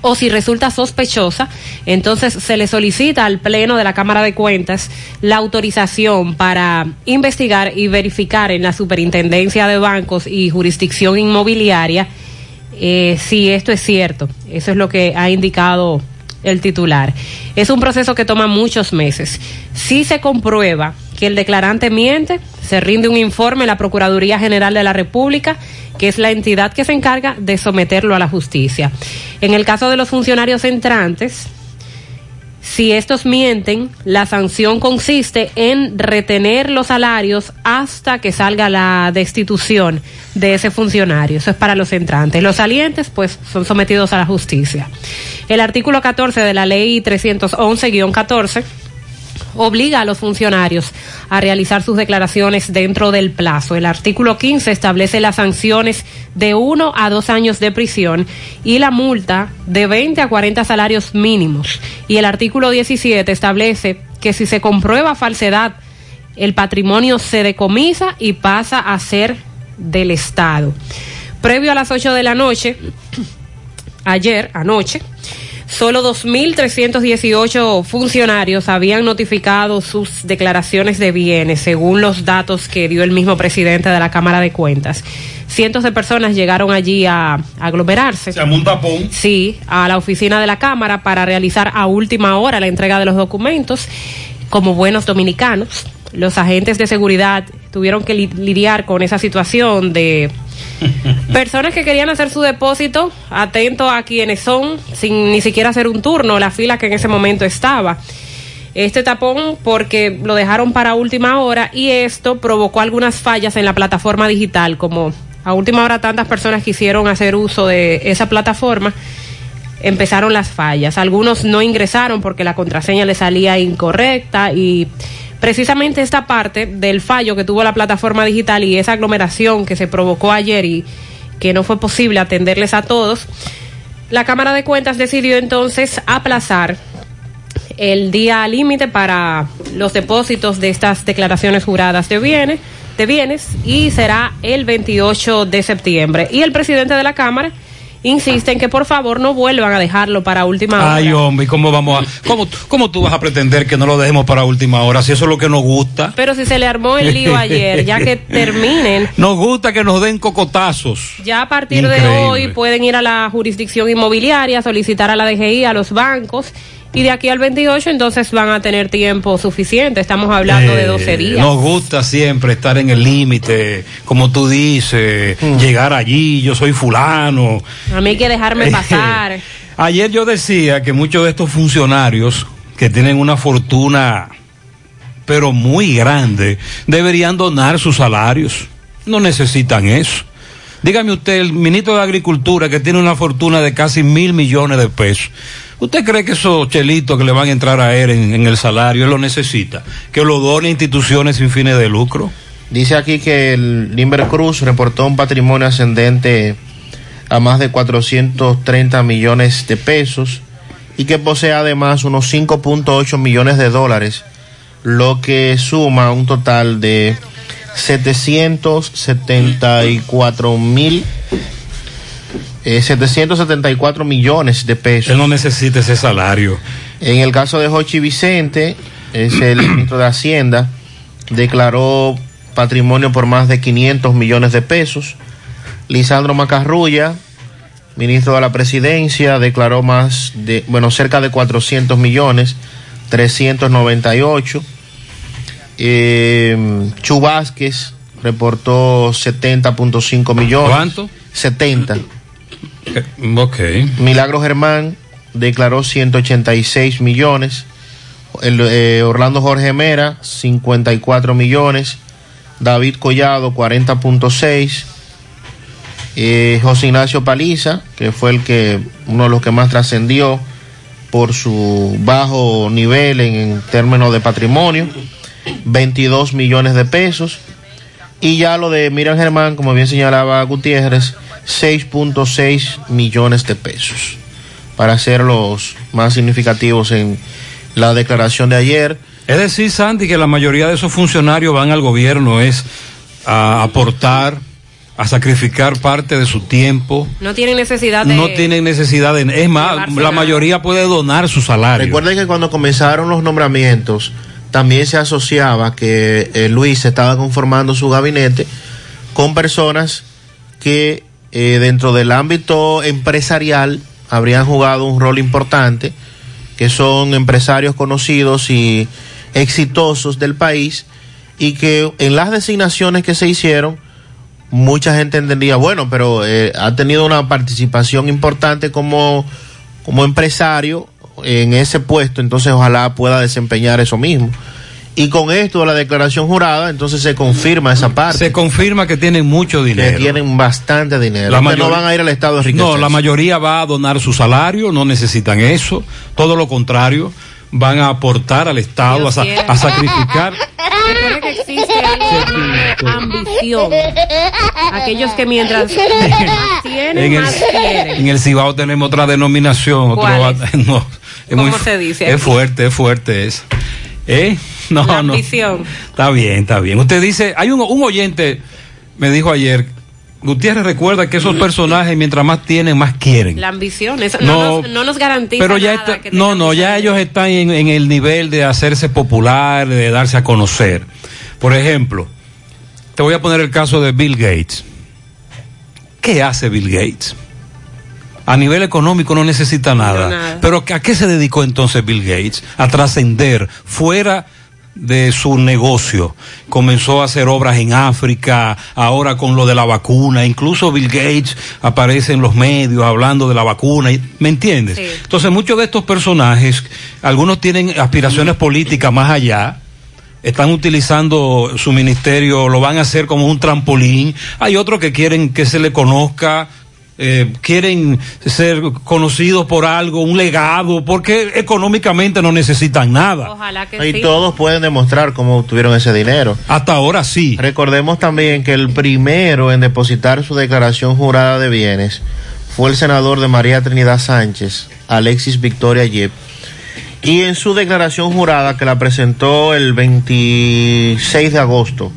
o si resulta sospechosa, entonces se le solicita al Pleno de la Cámara de Cuentas la autorización para investigar y verificar en la Superintendencia de Bancos y Jurisdicción Inmobiliaria eh, si esto es cierto. Eso es lo que ha indicado el titular. Es un proceso que toma muchos meses. Si se comprueba que el declarante miente, se rinde un informe a la Procuraduría General de la República, que es la entidad que se encarga de someterlo a la justicia. En el caso de los funcionarios entrantes, si estos mienten, la sanción consiste en retener los salarios hasta que salga la destitución de ese funcionario. Eso es para los entrantes. Los salientes, pues, son sometidos a la justicia. El artículo 14 de la ley 311-14 obliga a los funcionarios a realizar sus declaraciones dentro del plazo. El artículo 15 establece las sanciones de uno a dos años de prisión y la multa de 20 a 40 salarios mínimos. Y el artículo 17 establece que si se comprueba falsedad, el patrimonio se decomisa y pasa a ser del Estado. Previo a las 8 de la noche, ayer, anoche, solo 2.318 funcionarios habían notificado sus declaraciones de bienes, según los datos que dio el mismo presidente de la Cámara de Cuentas. Cientos de personas llegaron allí a, aglomerarse. Se un tapón. Sí, a la oficina de la Cámara para realizar a última hora la entrega de los documentos como buenos dominicanos. Los agentes de seguridad tuvieron que lidiar con esa situación de personas que querían hacer su depósito, atento a quienes son, sin ni siquiera hacer un turno, la fila que en ese momento estaba. Este tapón porque lo dejaron para última hora y esto provocó algunas fallas en la plataforma digital, como a última hora tantas personas quisieron hacer uso de esa plataforma empezaron las fallas. Algunos no ingresaron porque la contraseña les salía incorrecta y precisamente esta parte del fallo que tuvo la plataforma digital y esa aglomeración que se provocó ayer y que no fue posible atenderles a todos, la Cámara de Cuentas decidió entonces aplazar el día límite para los depósitos de estas declaraciones juradas de bienes, de bienes y será el 28 de septiembre. Y el presidente de la Cámara insisten que por favor no vuelvan a dejarlo para última hora. Ay, hombre, ¿cómo vamos a, cómo, cómo tú vas a pretender que no lo dejemos para última hora si eso es lo que nos gusta? Pero si se le armó el lío ayer, ya que terminen. Nos gusta que nos den cocotazos. Ya a partir de hoy pueden ir a la jurisdicción inmobiliaria, solicitar a la DGI, a los bancos y de aquí al 28 entonces van a tener tiempo suficiente. Estamos hablando de 12 eh, días. Nos gusta siempre estar en el límite, como tú dices, mm. llegar allí, yo soy fulano. A mí hay que dejarme pasar. Ayer yo decía que muchos de estos funcionarios que tienen una fortuna, pero muy grande, deberían donar sus salarios. No necesitan eso. Dígame usted, el ministro de Agricultura que tiene una fortuna de casi mil millones de pesos ¿Usted cree que esos chelitos que le van a entrar a él en, el salario, él lo necesita? ¿Que lo done instituciones sin fines de lucro? Dice aquí que el Limber Cruz reportó un patrimonio ascendente a más de 430 millones de pesos y que posee además unos 5.8 millones de dólares, lo que suma un total de 774 mil 774 eh, millones de pesos. Él no necesita ese salario. En el caso de Jochi Vicente, es el ministro de Hacienda, declaró patrimonio por más de 500 millones de pesos. Lisandro Macarrulla, ministro de la Presidencia, declaró más de, bueno, cerca de 400 millones, 398. Eh, Chu Vázquez reportó 70.5 millones. ¿Cuánto? 70. Milagro Germán declaró 186 millones. Eh, Orlando Jorge Mera, 54 millones. David Collado, 40.6. Eh, José Ignacio Paliza, que fue el que, uno de los que más trascendió por su bajo nivel en, en términos de patrimonio, 22 millones de pesos. Y ya lo de Miriam Germán, como bien señalaba Gutiérrez, 6.6 millones de pesos, para ser los más significativos en la declaración de ayer. Es decir, Sandy, que la mayoría de esos funcionarios van al gobierno es a aportar, a sacrificar parte de su tiempo. No tienen necesidad de... No tienen necesidad de... Es más, la mayoría puede donar su salario. Recuerden que cuando comenzaron los nombramientos, también se asociaba que eh, Luis estaba conformando su gabinete con personas que eh, dentro del ámbito empresarial habrían jugado un rol importante, que son empresarios conocidos y exitosos del país, y que en las designaciones que se hicieron, mucha gente entendía, bueno, pero eh, ha tenido una participación importante como, como empresario en ese puesto, entonces ojalá pueda desempeñar eso mismo. Y con esto la declaración jurada, entonces se confirma esa parte. Se confirma que tienen mucho dinero. Que tienen bastante dinero. La no van a ir al Estado de No, la mayoría va a donar su salario, no necesitan eso. Todo lo contrario, van a aportar al Estado, a, sacrificar. Recuerda que existe ambición. Aquellos que mientras tienen, en el, más quieren. En el Cibao tenemos otra denominación. Otro, es? no, es ¿Cómo se dice? Es fuerte, es fuerte eso. ¿Eh? No, no. Está bien, está bien. Usted dice, hay un, un oyente, me dijo ayer, Gutiérrez recuerda que esos personajes, mientras más tienen, más quieren. La ambición, eso no, No, nos, no nos garantiza Pero ya nada está- no, no, ya ellos están en, en el nivel de hacerse popular, de darse a conocer. Por ejemplo, te voy a poner el caso de Bill Gates. ¿Qué hace Bill Gates? A nivel económico no necesita nada. nada. Pero ¿a qué se dedicó entonces Bill Gates? A trascender fuera de su negocio. Comenzó a hacer obras en África, ahora con lo de la vacuna. Incluso Bill Gates aparece en los medios hablando de la vacuna. ¿Me entiendes? Entonces muchos de estos personajes, algunos tienen aspiraciones políticas más allá están utilizando su ministerio, lo van a hacer como un trampolín. Hay otros que quieren que se le conozca, eh, quieren ser conocidos por algo, un legado, porque económicamente no necesitan nada. Ojalá que Y sí. todos pueden demostrar cómo obtuvieron ese dinero. Hasta ahora sí. Recordemos también que el primero en depositar su declaración jurada de bienes fue el senador de María Trinidad Sánchez, Alexis Victoria Yep. Y en su declaración jurada que la presentó el 26 de agosto,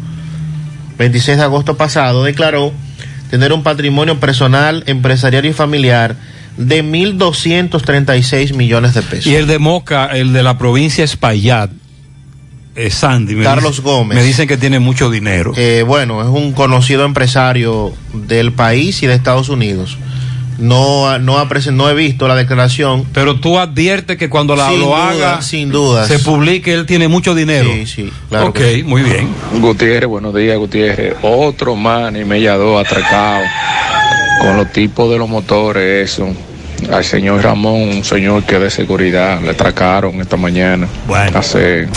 26 de agosto pasado, declaró tener un patrimonio personal, empresarial y familiar de 1.236 millones de pesos. Y el de Moca, el de la provincia Espaillat, eh, Sandy. me Carlos dice- Gómez. Me dicen que tiene mucho dinero. Eh, bueno, es un conocido empresario del país y de Estados Unidos. No, no, no he visto la declaración. Pero tú adviertes que cuando la, Sin lo duda, haga, sin dudas. se publique, él tiene mucho dinero. Sí, sí, claro Ok, sí. muy bien. Gutiérrez, buenos días, Gutiérrez. Otro man y media dos atracado con los tipos de los motores, eso. Al señor Ramón, un señor que es de seguridad, le atracaron esta mañana. Hace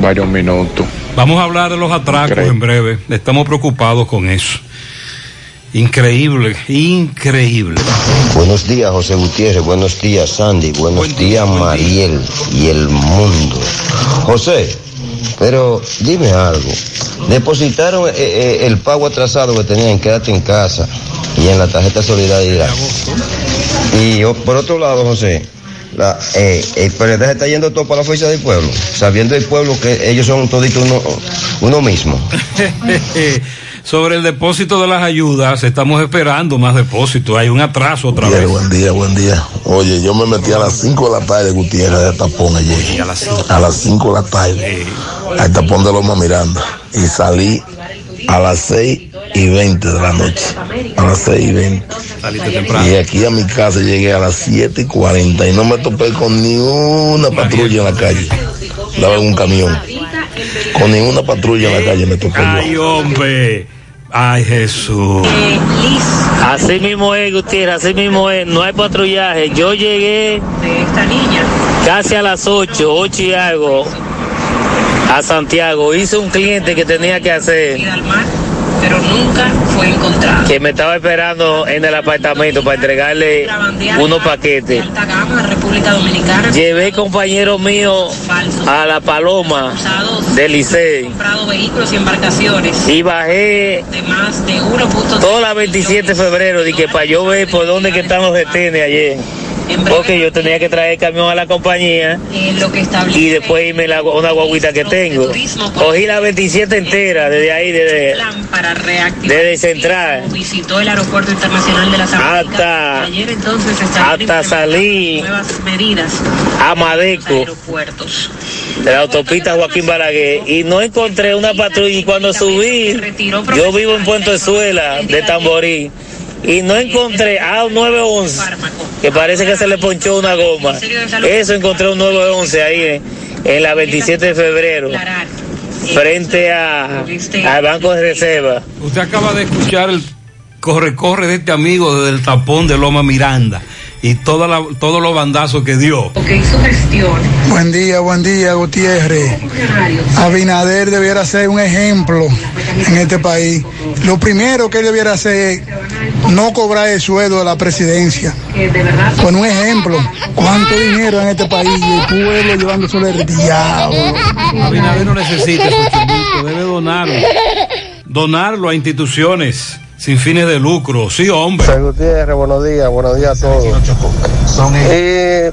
varios minutos. Vamos a hablar de los atracos en breve. Estamos preocupados con eso. Increíble, increíble. Buenos días, José Gutiérrez. Buenos días, Sandy. Buenos días, Mariel y el mundo. José, pero dime algo. Depositaron eh, eh, el pago atrasado que tenían, quédate en casa y en la tarjeta de solidaridad. Y o- por otro lado, José, la, eh, el PRD se está yendo todo para la fuerza del pueblo, sabiendo el pueblo que ellos son toditos uno, uno mismo. Sobre el depósito de las ayudas, estamos esperando más depósitos. Hay un atraso otra vez. Buen día, buen día. Oye, yo me metí a las 5 de la tarde, Gutiérrez, de tapón ayer. A las 5 de la tarde. Al tapón de Loma Miranda. Y salí a las 6 y 20 de la noche. A las 6 y 20. Saliste temprano. Y aquí a mi casa llegué a las 7 y 40 y no me topé con ni una patrulla en la calle. Daba en un camión. Con ninguna patrulla en la calle me topé yo. Ay, hombre. Ay, Jesús. Así mismo es, Gutiérrez, así mismo es, no hay patrullaje. Yo llegué casi a las 8, 8 y algo, a Santiago. Hice un cliente que tenía que hacer. Pero nunca fue encontrado. Que me estaba esperando en el apartamento para entregarle unos paquetes. Llevé compañero mío a la Paloma del Licey comprado vehículos y embarcaciones y bajé de más de 1.3 toda la 27 de febrero que para yo ver por dónde que están los retenes ayer. Porque yo tenía que traer el camión a la compañía lo que y después irme la, una guaguita que tengo. Cogí la 27 entera desde ahí, desde, para desde Central. visitó el aeropuerto internacional de las Américas. Hasta, ayer entonces hasta salir nuevas medidas a Madeco aeropuertos. de la autopista Joaquín Balaguer y no encontré una patrulla. Y cuando subí yo vivo en Puente Suela de Tamborí y no encontré a un 911 que parece que se le ponchó una goma eso encontré un 911 ahí en, en la 27 de febrero frente a al banco de reserva Usted acaba de escuchar el corre-corre de este amigo desde el tapón de Loma Miranda y toda la- todos los bandazos que dio. que hizo gestión Buen día, buen día, Gutiérrez. Abinader debiera ser un ejemplo en este país. Lo primero que él debiera hacer es no cobrar el sueldo de la presidencia. Con un ejemplo, cuánto dinero en este país y el pueblo llevándose el diablo. Abinader no necesita esos chelitos, debe donarlo. Donarlo a instituciones sin fines de lucro. Sí, hombre. José Gutiérrez, buenos días, buenos días a todos. Eh,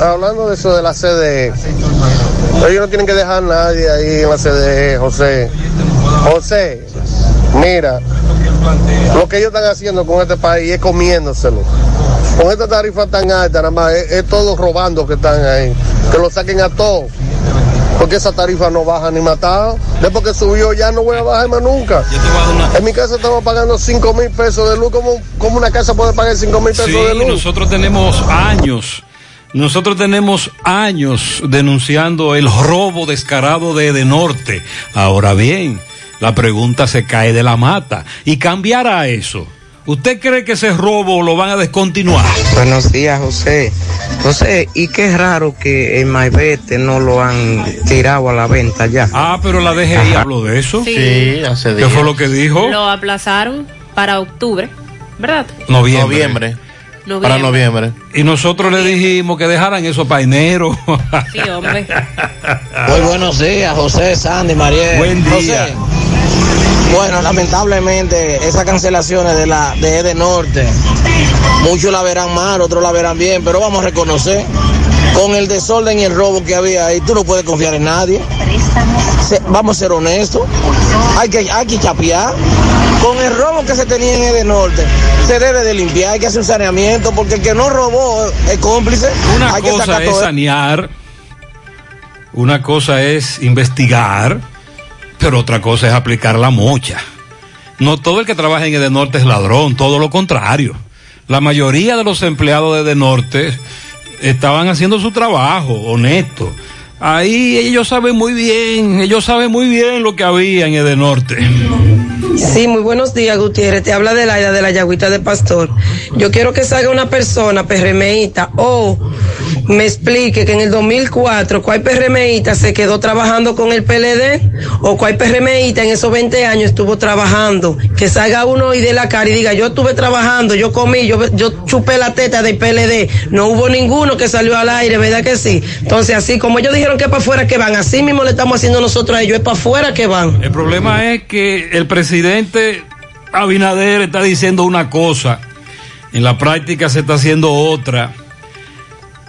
ha- hablando de eso de la CDE, ellos no tienen que dejar a nadie ahí en la CDE, José. José, mira, Lo que ellos están haciendo con este país es comiéndoselo. Con esta tarifa tan alta, nada más, es, es todo robando que están ahí. Que lo saquen a todos. Porque esa tarifa no baja ni matado. Después que subió ya no voy a bajar más nunca. En mi casa estamos pagando 5 mil pesos de luz. ¿Cómo, cómo una casa puede pagar 5 mil pesos Sí, de luz? nosotros tenemos años, nosotros tenemos años denunciando el robo descarado de Edenorte. Ahora bien, la pregunta se cae de la mata. ¿Y cambiará eso? ¿Usted cree que ese robo lo van a descontinuar? Buenos días, José. José, y qué raro que el Maibete no lo han tirado a la venta ya. Ah, pero la DGI habló de eso. Sí. Sí, hace ¿Qué fue lo que dijo? Lo aplazaron para octubre, ¿verdad? Noviembre. Noviembre. Para noviembre. Y nosotros le dijimos que dejaran eso para enero. Sí, hombre. Muy buenos días, José, Sandy, Mariel. Buen día. José, bueno, lamentablemente esas cancelaciones de la de Ede Norte, muchos la verán mal, otros la verán bien, pero vamos a reconocer, con el desorden y el robo que había ahí, tú no puedes confiar en nadie. Se- vamos a ser honestos, hay que, hay que chapear. Con el robo que se tenía en Ede Norte, se debe de limpiar, hay que hacer un saneamiento, porque el que no robó es cómplice. Una hay que cosa sacar es todo sanear, una cosa es investigar, pero otra cosa es aplicar la mocha. No todo el que trabaja en Edenorte es ladrón, todo lo contrario. La mayoría de los empleados de Edenorte estaban haciendo su trabajo honesto. Ahí ellos saben muy bien, ellos saben muy bien lo que había en Edenorte. Sí, muy buenos días, Gutiérrez. Te habla de la de la Yagüita de Pastor. Yo quiero que salga una persona PRMista o me explique que en el 2004 cuál PRMista se quedó trabajando con el PLD o cuál PRMista en esos 20 años estuvo trabajando. Que salga uno y de la cara y diga, yo estuve trabajando, yo comí, yo, yo chupé la teta del PLD. No hubo ninguno que salió al aire, ¿verdad que sí? Entonces, así como ellos dijeron que para afuera que van, así mismo le estamos haciendo nosotros a ellos, es para afuera que van. El problema es que el presidente Abinader está diciendo una cosa, en la práctica se está haciendo otra.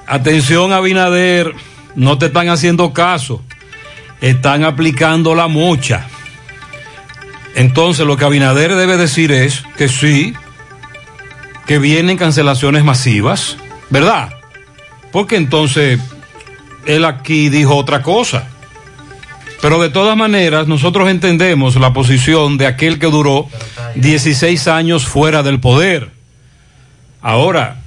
Atención Abinader, no te están haciendo caso, están aplicando la mocha. Entonces lo que Abinader debe decir es que sí, que vienen cancelaciones masivas, ¿verdad? Porque entonces él aquí dijo otra cosa. Pero de todas maneras, nosotros entendemos la posición de aquel que duró 16 años fuera del poder. Ahora,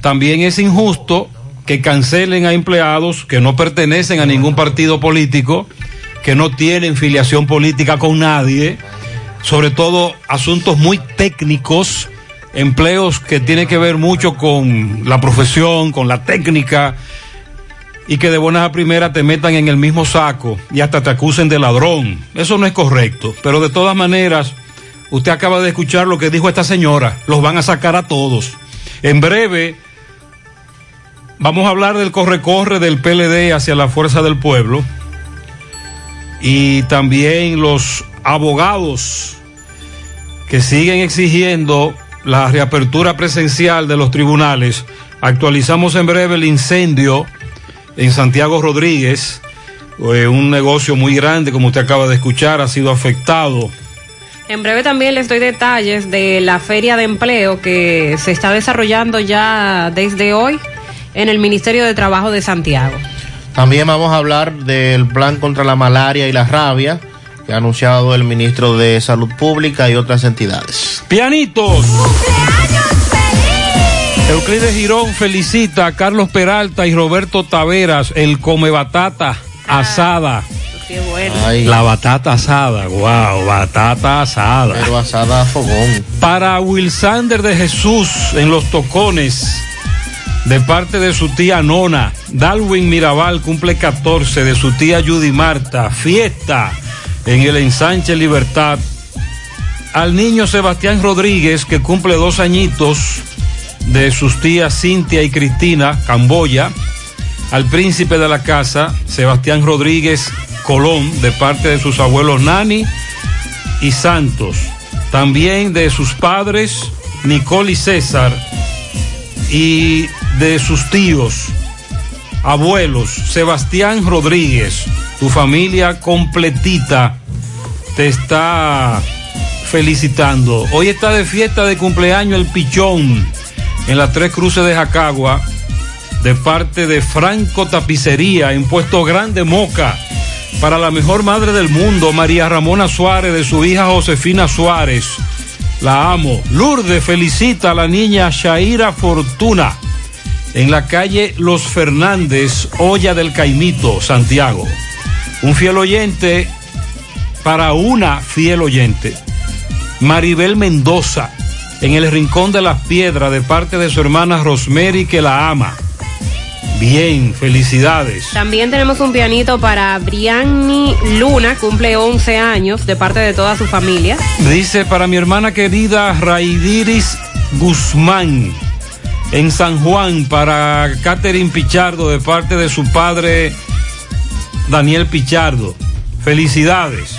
también es injusto que cancelen a empleados que no pertenecen a ningún partido político, que no tienen filiación política con nadie, sobre todo asuntos muy técnicos, empleos que tienen que ver mucho con la profesión, con la técnica, y que de buenas a primeras te metan en el mismo saco y hasta te acusen de ladrón. Eso no es correcto. Pero de todas maneras, usted acaba de escuchar lo que dijo esta señora. Los van a sacar a todos. En breve, vamos a hablar del corre-corre del PLD hacia la fuerza del pueblo. Y también los abogados que siguen exigiendo la reapertura presencial de los tribunales. Actualizamos en breve el incendio en Santiago Rodríguez, eh, un negocio muy grande, como usted acaba de escuchar, ha sido afectado. En breve también les doy detalles de la feria de empleo que se está desarrollando ya desde hoy en el Ministerio de Trabajo de Santiago. También vamos a hablar del plan contra la malaria y la rabia que ha anunciado el ministro de Salud Pública y otras entidades. Pianitos. Euclides Girón felicita a Carlos Peralta y Roberto Taveras, el come batata asada. La batata asada, wow, batata asada. Pero asada a fogón. Para Wilsander de Jesús en los tocones, de parte de su tía Nona. Dalwin Mirabal cumple 14 de su tía Judy Marta. Fiesta en el ensanche Libertad. Al niño Sebastián Rodríguez, que cumple dos añitos de sus tías Cintia y Cristina Camboya. Al príncipe de la casa, Sebastián Rodríguez Colón, de parte de sus abuelos Nani y Santos. También de sus padres, Nicole y César. Y de sus tíos, abuelos, Sebastián Rodríguez. Tu familia completita te está felicitando. Hoy está de fiesta de cumpleaños el Pichón en las Tres Cruces de Jacagua de parte de Franco Tapicería en Puesto Grande Moca para la mejor madre del mundo, María Ramona Suárez, de su hija Josefina Suárez. La amo. Lourdes felicita a la niña Shaira Fortuna en la calle Los Fernández, Olla del Caimito, Santiago. Un fiel oyente para una fiel oyente. Maribel Mendoza, en el Rincón de las Piedras, de parte de su hermana Rosemary, que la ama. Bien, felicidades. También tenemos un pianito para Brianni Luna, cumple 11 años, de parte de toda su familia. Dice para mi hermana querida Raidiris Guzmán, en San Juan, para Catherine Pichardo, de parte de su padre Daniel Pichardo. Felicidades.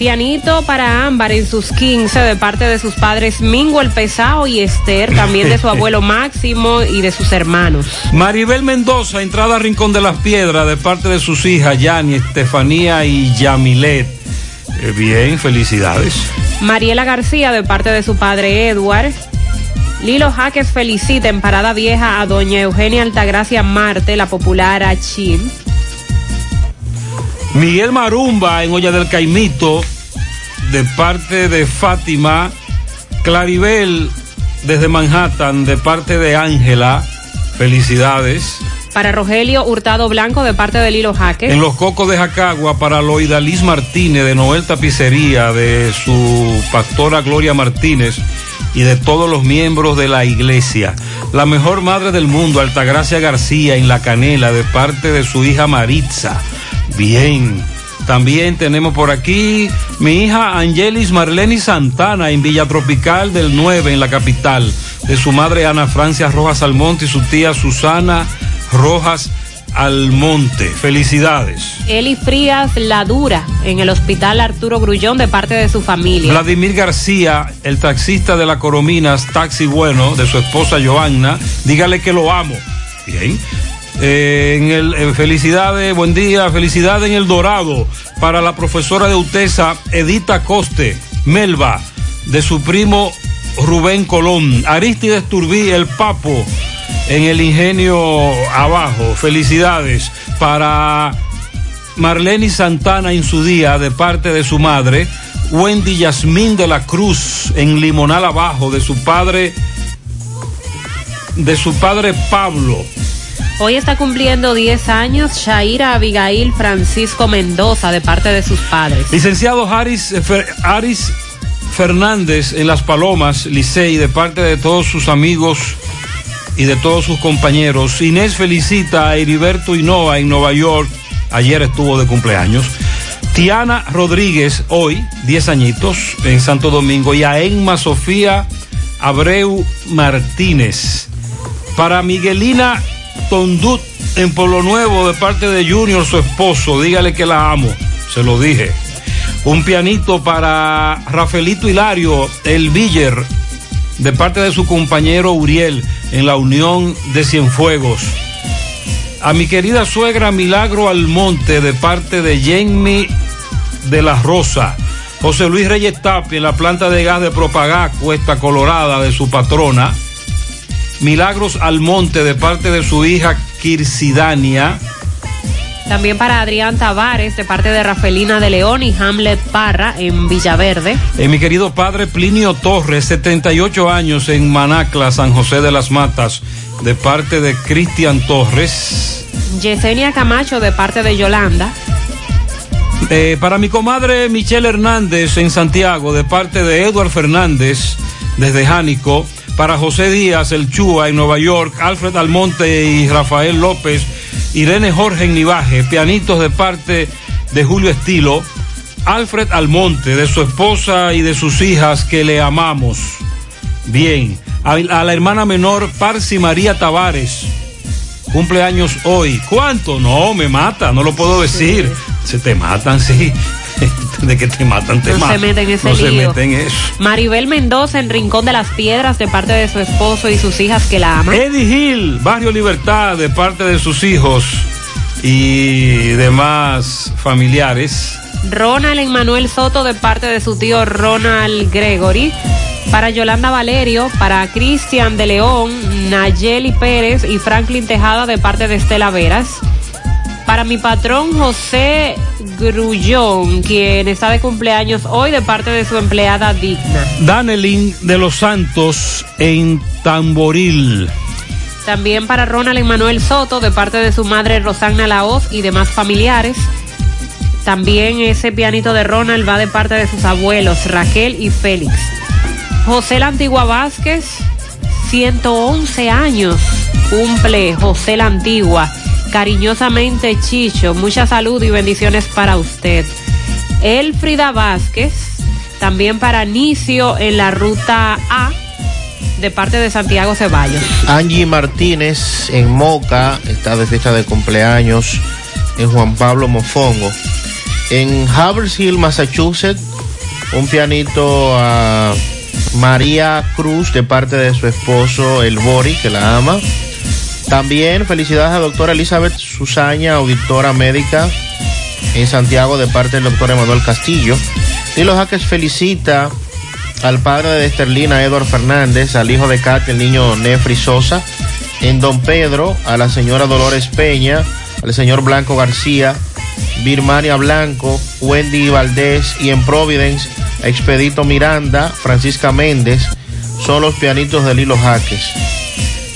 Pianito para Ámbar en sus 15 de parte de sus padres Mingo el Pesao y Esther, también de su abuelo Máximo y de sus hermanos. Maribel Mendoza, entrada a Rincón de las Piedras, de parte de sus hijas Yani, Estefanía y Yamilet. Eh, bien, felicidades. Mariela García de parte de su padre Edward. Lilo Jaques felicita en Parada Vieja a doña Eugenia Altagracia Marte, la popular Achim. Miguel Marumba en Olla del Caimito, de parte de Fátima. Claribel desde Manhattan, de parte de Ángela. Felicidades. Para Rogelio Hurtado Blanco de parte de Lilo Jaques. En los cocos de Jacagua, para Loidalis Martínez de Noel Tapicería, de su pastora Gloria Martínez y de todos los miembros de la iglesia. La mejor madre del mundo, Altagracia García, en La Canela, de parte de su hija Maritza. Bien. También tenemos por aquí mi hija Angelis Marleni Santana en Villa Tropical del 9 en la capital, de su madre Ana Francia Rojas Almonte y su tía Susana Rojas Almonte. Felicidades. Eli Frías La Dura en el Hospital Arturo Grullón de parte de su familia. Vladimir García, el taxista de la Corominas, Taxi Bueno, de su esposa Joanna, dígale que lo amo. Bien. Eh, en el felicidades, buen día, felicidades en el Dorado para la profesora de UTESA Edita Coste, Melba, de su primo Rubén Colón, Aristides Turbí, el Papo, en el ingenio abajo. Felicidades para Marlene Santana en su día de parte de su madre, Wendy Yasmín de la Cruz en Limonal abajo de su padre de su padre Pablo. Hoy está cumpliendo 10 años Shaira Abigail Francisco Mendoza de parte de sus padres. Licenciado Aris, Fer, Aris Fernández en Las Palomas, Licey, de parte de todos sus amigos y de todos sus compañeros. Inés felicita a Heriberto Hinoa en Nueva York. Ayer estuvo de cumpleaños. Tiana Rodríguez, hoy, 10 añitos, en Santo Domingo. Y a Emma Sofía Abreu Martínez. Para Miguelina Tondut en Pueblo Nuevo, de parte de Junior, su esposo. Dígale que la amo. Se lo dije. Un pianito para Rafaelito Hilario, el Viller, de parte de su compañero Uriel, en la Unión de Cienfuegos. A mi querida suegra Milagro Almonte, de parte de Jenny de la Rosa. José Luis Reyes Tapia, en la planta de gas de Propagá, Cuesta Colorada, de su patrona. Milagros Almonte, de parte de su hija Kirsidania. También para Adrián Tavares, de parte de Rafelina de León y Hamlet Parra en Villaverde. Eh, mi querido padre Plinio Torres, 78 años en Manacla, San José de las Matas, de parte de Cristian Torres. Yesenia Camacho, de parte de Yolanda. Eh, para mi comadre Michelle Hernández en Santiago, de parte de Edward Fernández, desde Jánico. Para José Díaz, el Chúa en Nueva York, Alfred Almonte y Rafael López. Irene Jorge en Nivaje, pianitos de parte de Julio Estilo, Alfred Almonte, de su esposa y de sus hijas que le amamos. Bien, a, a la hermana menor Parsi María Tavares, cumpleaños hoy. ¿Cuánto? No, me mata, no lo puedo decir. Se te matan, sí. De que te matan, te No se meten en ese no se meten en eso. Maribel Mendoza en Rincón de las Piedras, de parte de su esposo y sus hijas que la aman. Eddie Hill, Barrio Libertad, de parte de sus hijos. y demás familiares. Ronald Emmanuel Soto de parte de su tío Ronald Gregory. Para Yolanda Valerio, para Cristian de León, Nayeli Pérez y Franklin Tejada de parte de Estela Veras. Para mi patrón José Grullón, quien está de cumpleaños hoy de parte de su empleada digna. Danelin de los Santos en Tamboril. También para Ronald Emmanuel Soto de parte de su madre Rosana Laoz y demás familiares. También ese pianito de Ronald va de parte de sus abuelos Raquel y Félix. José La Antigua Vázquez, 111 años, cumple José La Antigua. Cariñosamente Chicho, mucha salud y bendiciones para usted. Elfrida Vázquez, también para Nicio en la ruta A, de parte de Santiago Ceballos. Angie Martínez en Moca está de fiesta de cumpleaños en Juan Pablo Mofongo. En Haverhill, Massachusetts, un pianito a María Cruz de parte de su esposo El Bori, que la ama. También felicidades a doctora Elizabeth Susaña, auditora médica en Santiago de parte del doctor Emanuel Castillo. Tilo Jaques felicita al padre de Esterlina, Eduardo Fernández, al hijo de Katy, el niño Nefri Sosa, en Don Pedro, a la señora Dolores Peña, al señor Blanco García, Birmania Blanco, Wendy Valdés y en Providence, Expedito Miranda, Francisca Méndez, son los pianitos de Lilo Jaques.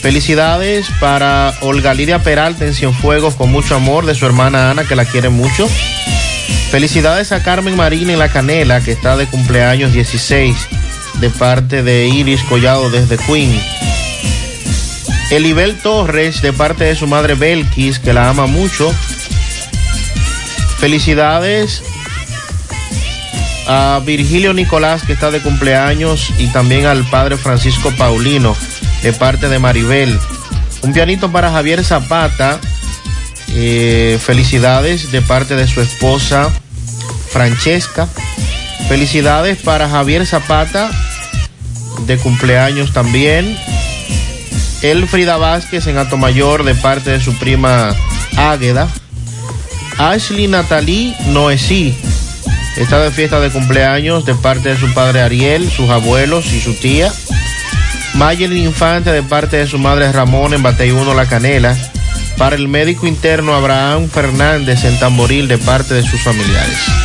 Felicidades para Olga Lidia Peralta en Cienfuegos con mucho amor de su hermana Ana que la quiere mucho. Felicidades a Carmen Marín en La Canela que está de cumpleaños 16 de parte de Iris Collado desde Queen. Elibel Torres de parte de su madre Belkis que la ama mucho. Felicidades a Virgilio Nicolás que está de cumpleaños y también al padre Francisco Paulino de parte de Maribel. Un pianito para Javier Zapata. eh, felicidades de parte de su esposa Francesca. Felicidades para Javier Zapata de cumpleaños también. Elfrida Vázquez en Atomayor de parte de su prima Águeda. Ashley Natalie Noesí está de fiesta de cumpleaños de parte de su padre Ariel, sus abuelos y su tía. Mayelin Infante de parte de su madre Ramón en Batey 1 La Canela. Para el médico interno Abraham Fernández en Tamboril de parte de sus familiares.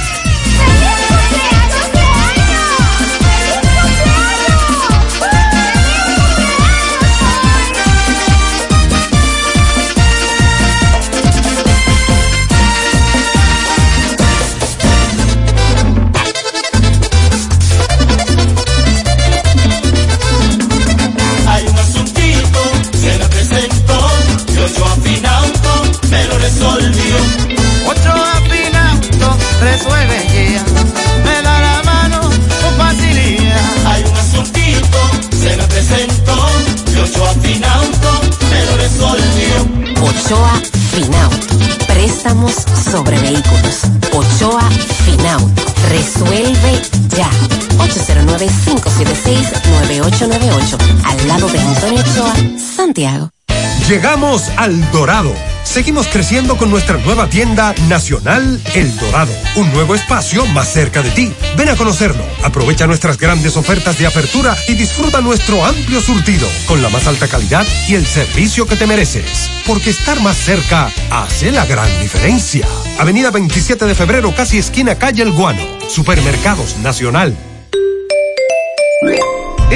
Llegamos al Dorado. Seguimos creciendo con nuestra nueva tienda nacional El Dorado, un nuevo espacio más cerca de ti. Ven a conocerlo, aprovecha nuestras grandes ofertas de apertura y disfruta nuestro amplio surtido con la más alta calidad y el servicio que te mereces. Porque estar más cerca hace la gran diferencia. Avenida 27 de febrero, casi esquina calle El Guano. Supermercados Nacional.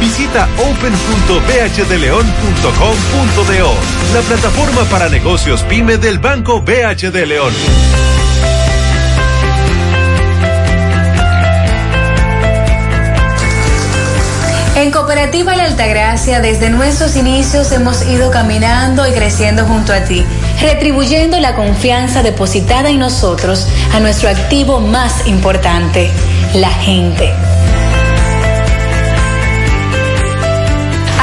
visita open.bhdeleon.com.do, la plataforma para negocios pyme del Banco BH de León. En Cooperativa La Altagracia, desde nuestros inicios hemos ido caminando y creciendo junto a ti, retribuyendo la confianza depositada en nosotros a nuestro activo más importante, la gente.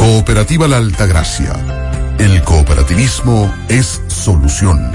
Cooperativa La Altagracia. El cooperativismo es solución.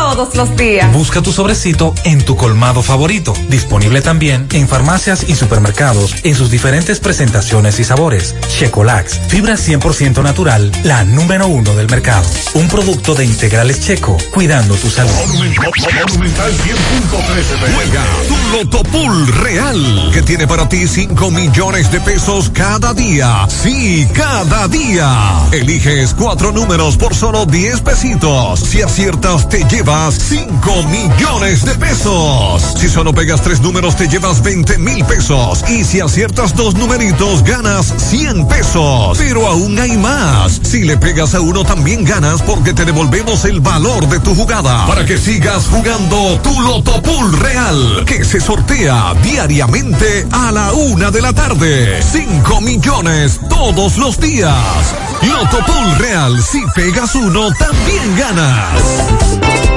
todos los días. Busca tu sobrecito en tu colmado favorito. Disponible también en farmacias y supermercados en sus diferentes presentaciones y sabores. Checolax, fibra 100% natural, la número uno del mercado. Un producto de integrales checo, cuidando tu salud. Monumental 100.13 Juega tu Loto Pool Real, que tiene para ti 5 millones de pesos cada día. Sí, cada día. Eliges cuatro números por solo 10 pesitos. Si aciertas, te llevas 5 millones de pesos. Si solo pegas tres números, te llevas 20 mil pesos. Y si aciertas dos numeritos, ganas 100 pesos. Pero aún hay más. Si le pegas a uno, también ganas porque te devolvemos el valor de tu jugada. Para que sigas jugando tu Loto Pool Real, que se sortea diariamente a la una de la tarde. 5 millones todos los días. Loto Pool Real, si pegas uno, también ganas.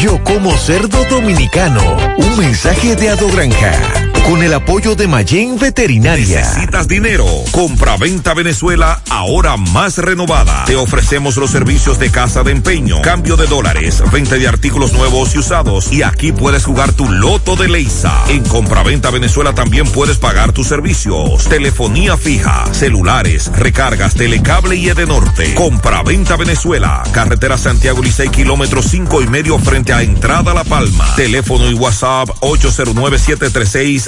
Yo como cerdo dominicano. Un mensaje de Ado Granja. Con el apoyo de Mayen Veterinaria. ¿Necesitas dinero? Compra-venta Venezuela ahora más renovada. Te ofrecemos los servicios de casa de empeño, cambio de dólares, venta de artículos nuevos y usados. Y aquí puedes jugar tu loto de Leisa. En Compra-venta Venezuela también puedes pagar tus servicios. Telefonía fija, celulares, recargas, telecable y Edenorte. Compra-venta Venezuela. Carretera Santiago Licey, kilómetro cinco y medio frente a Entrada La Palma. Teléfono y WhatsApp 809 736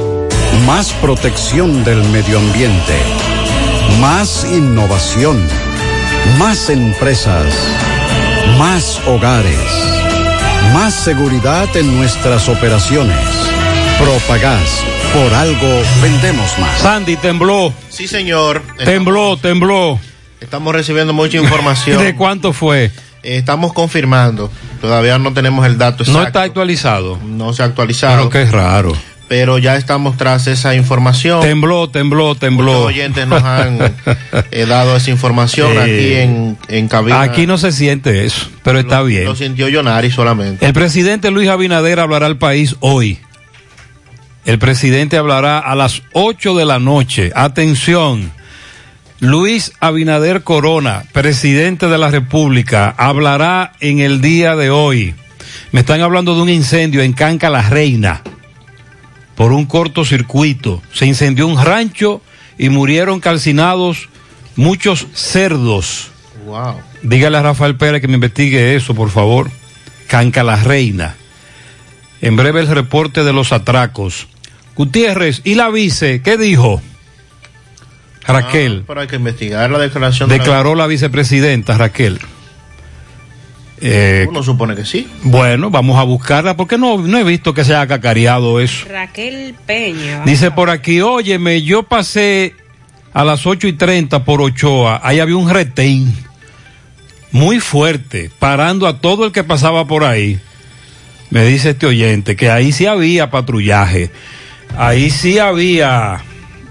Más protección del medio ambiente. Más innovación. Más empresas. Más hogares. Más seguridad en nuestras operaciones. Propagás. Por algo vendemos más. Sandy tembló. Sí, señor. Tembló, tembló. Estamos recibiendo mucha información. ¿De cuánto fue? Estamos confirmando. Todavía no tenemos el dato exacto. No está actualizado. No se ha actualizado. Pero qué raro. Pero ya estamos tras esa información. Tembló, tembló, tembló. Muchos oyentes nos han eh, dado esa información aquí en, en cabina. Aquí no se siente eso, pero está bien. Lo sintió Yonari solamente. El presidente Luis Abinader hablará al país hoy. El presidente hablará a las 8 de la noche. Atención. Luis Abinader Corona, presidente de la República, hablará en el día de hoy. Me están hablando de un incendio en Canca la Reina por un cortocircuito. Se incendió un rancho y murieron calcinados muchos cerdos. Wow. Dígale a Rafael Pérez que me investigue eso, por favor. Canca la Reina. En breve el reporte de los atracos. Gutiérrez, ¿y la vice? ¿Qué dijo? Raquel. Ah, hay que investigar la declaración. de la- Declaró la vicepresidenta Raquel. Eh, Uno supone que sí. bueno, vamos a buscarla porque no, no he visto que se haya cacareado eso. Raquel Peña. Dice por aquí, óyeme, yo pasé a las 8 y 30 por Ochoa, ahí había un retén muy fuerte, parando a todo el que pasaba por ahí. Me dice este oyente que ahí sí había patrullaje, ahí sí había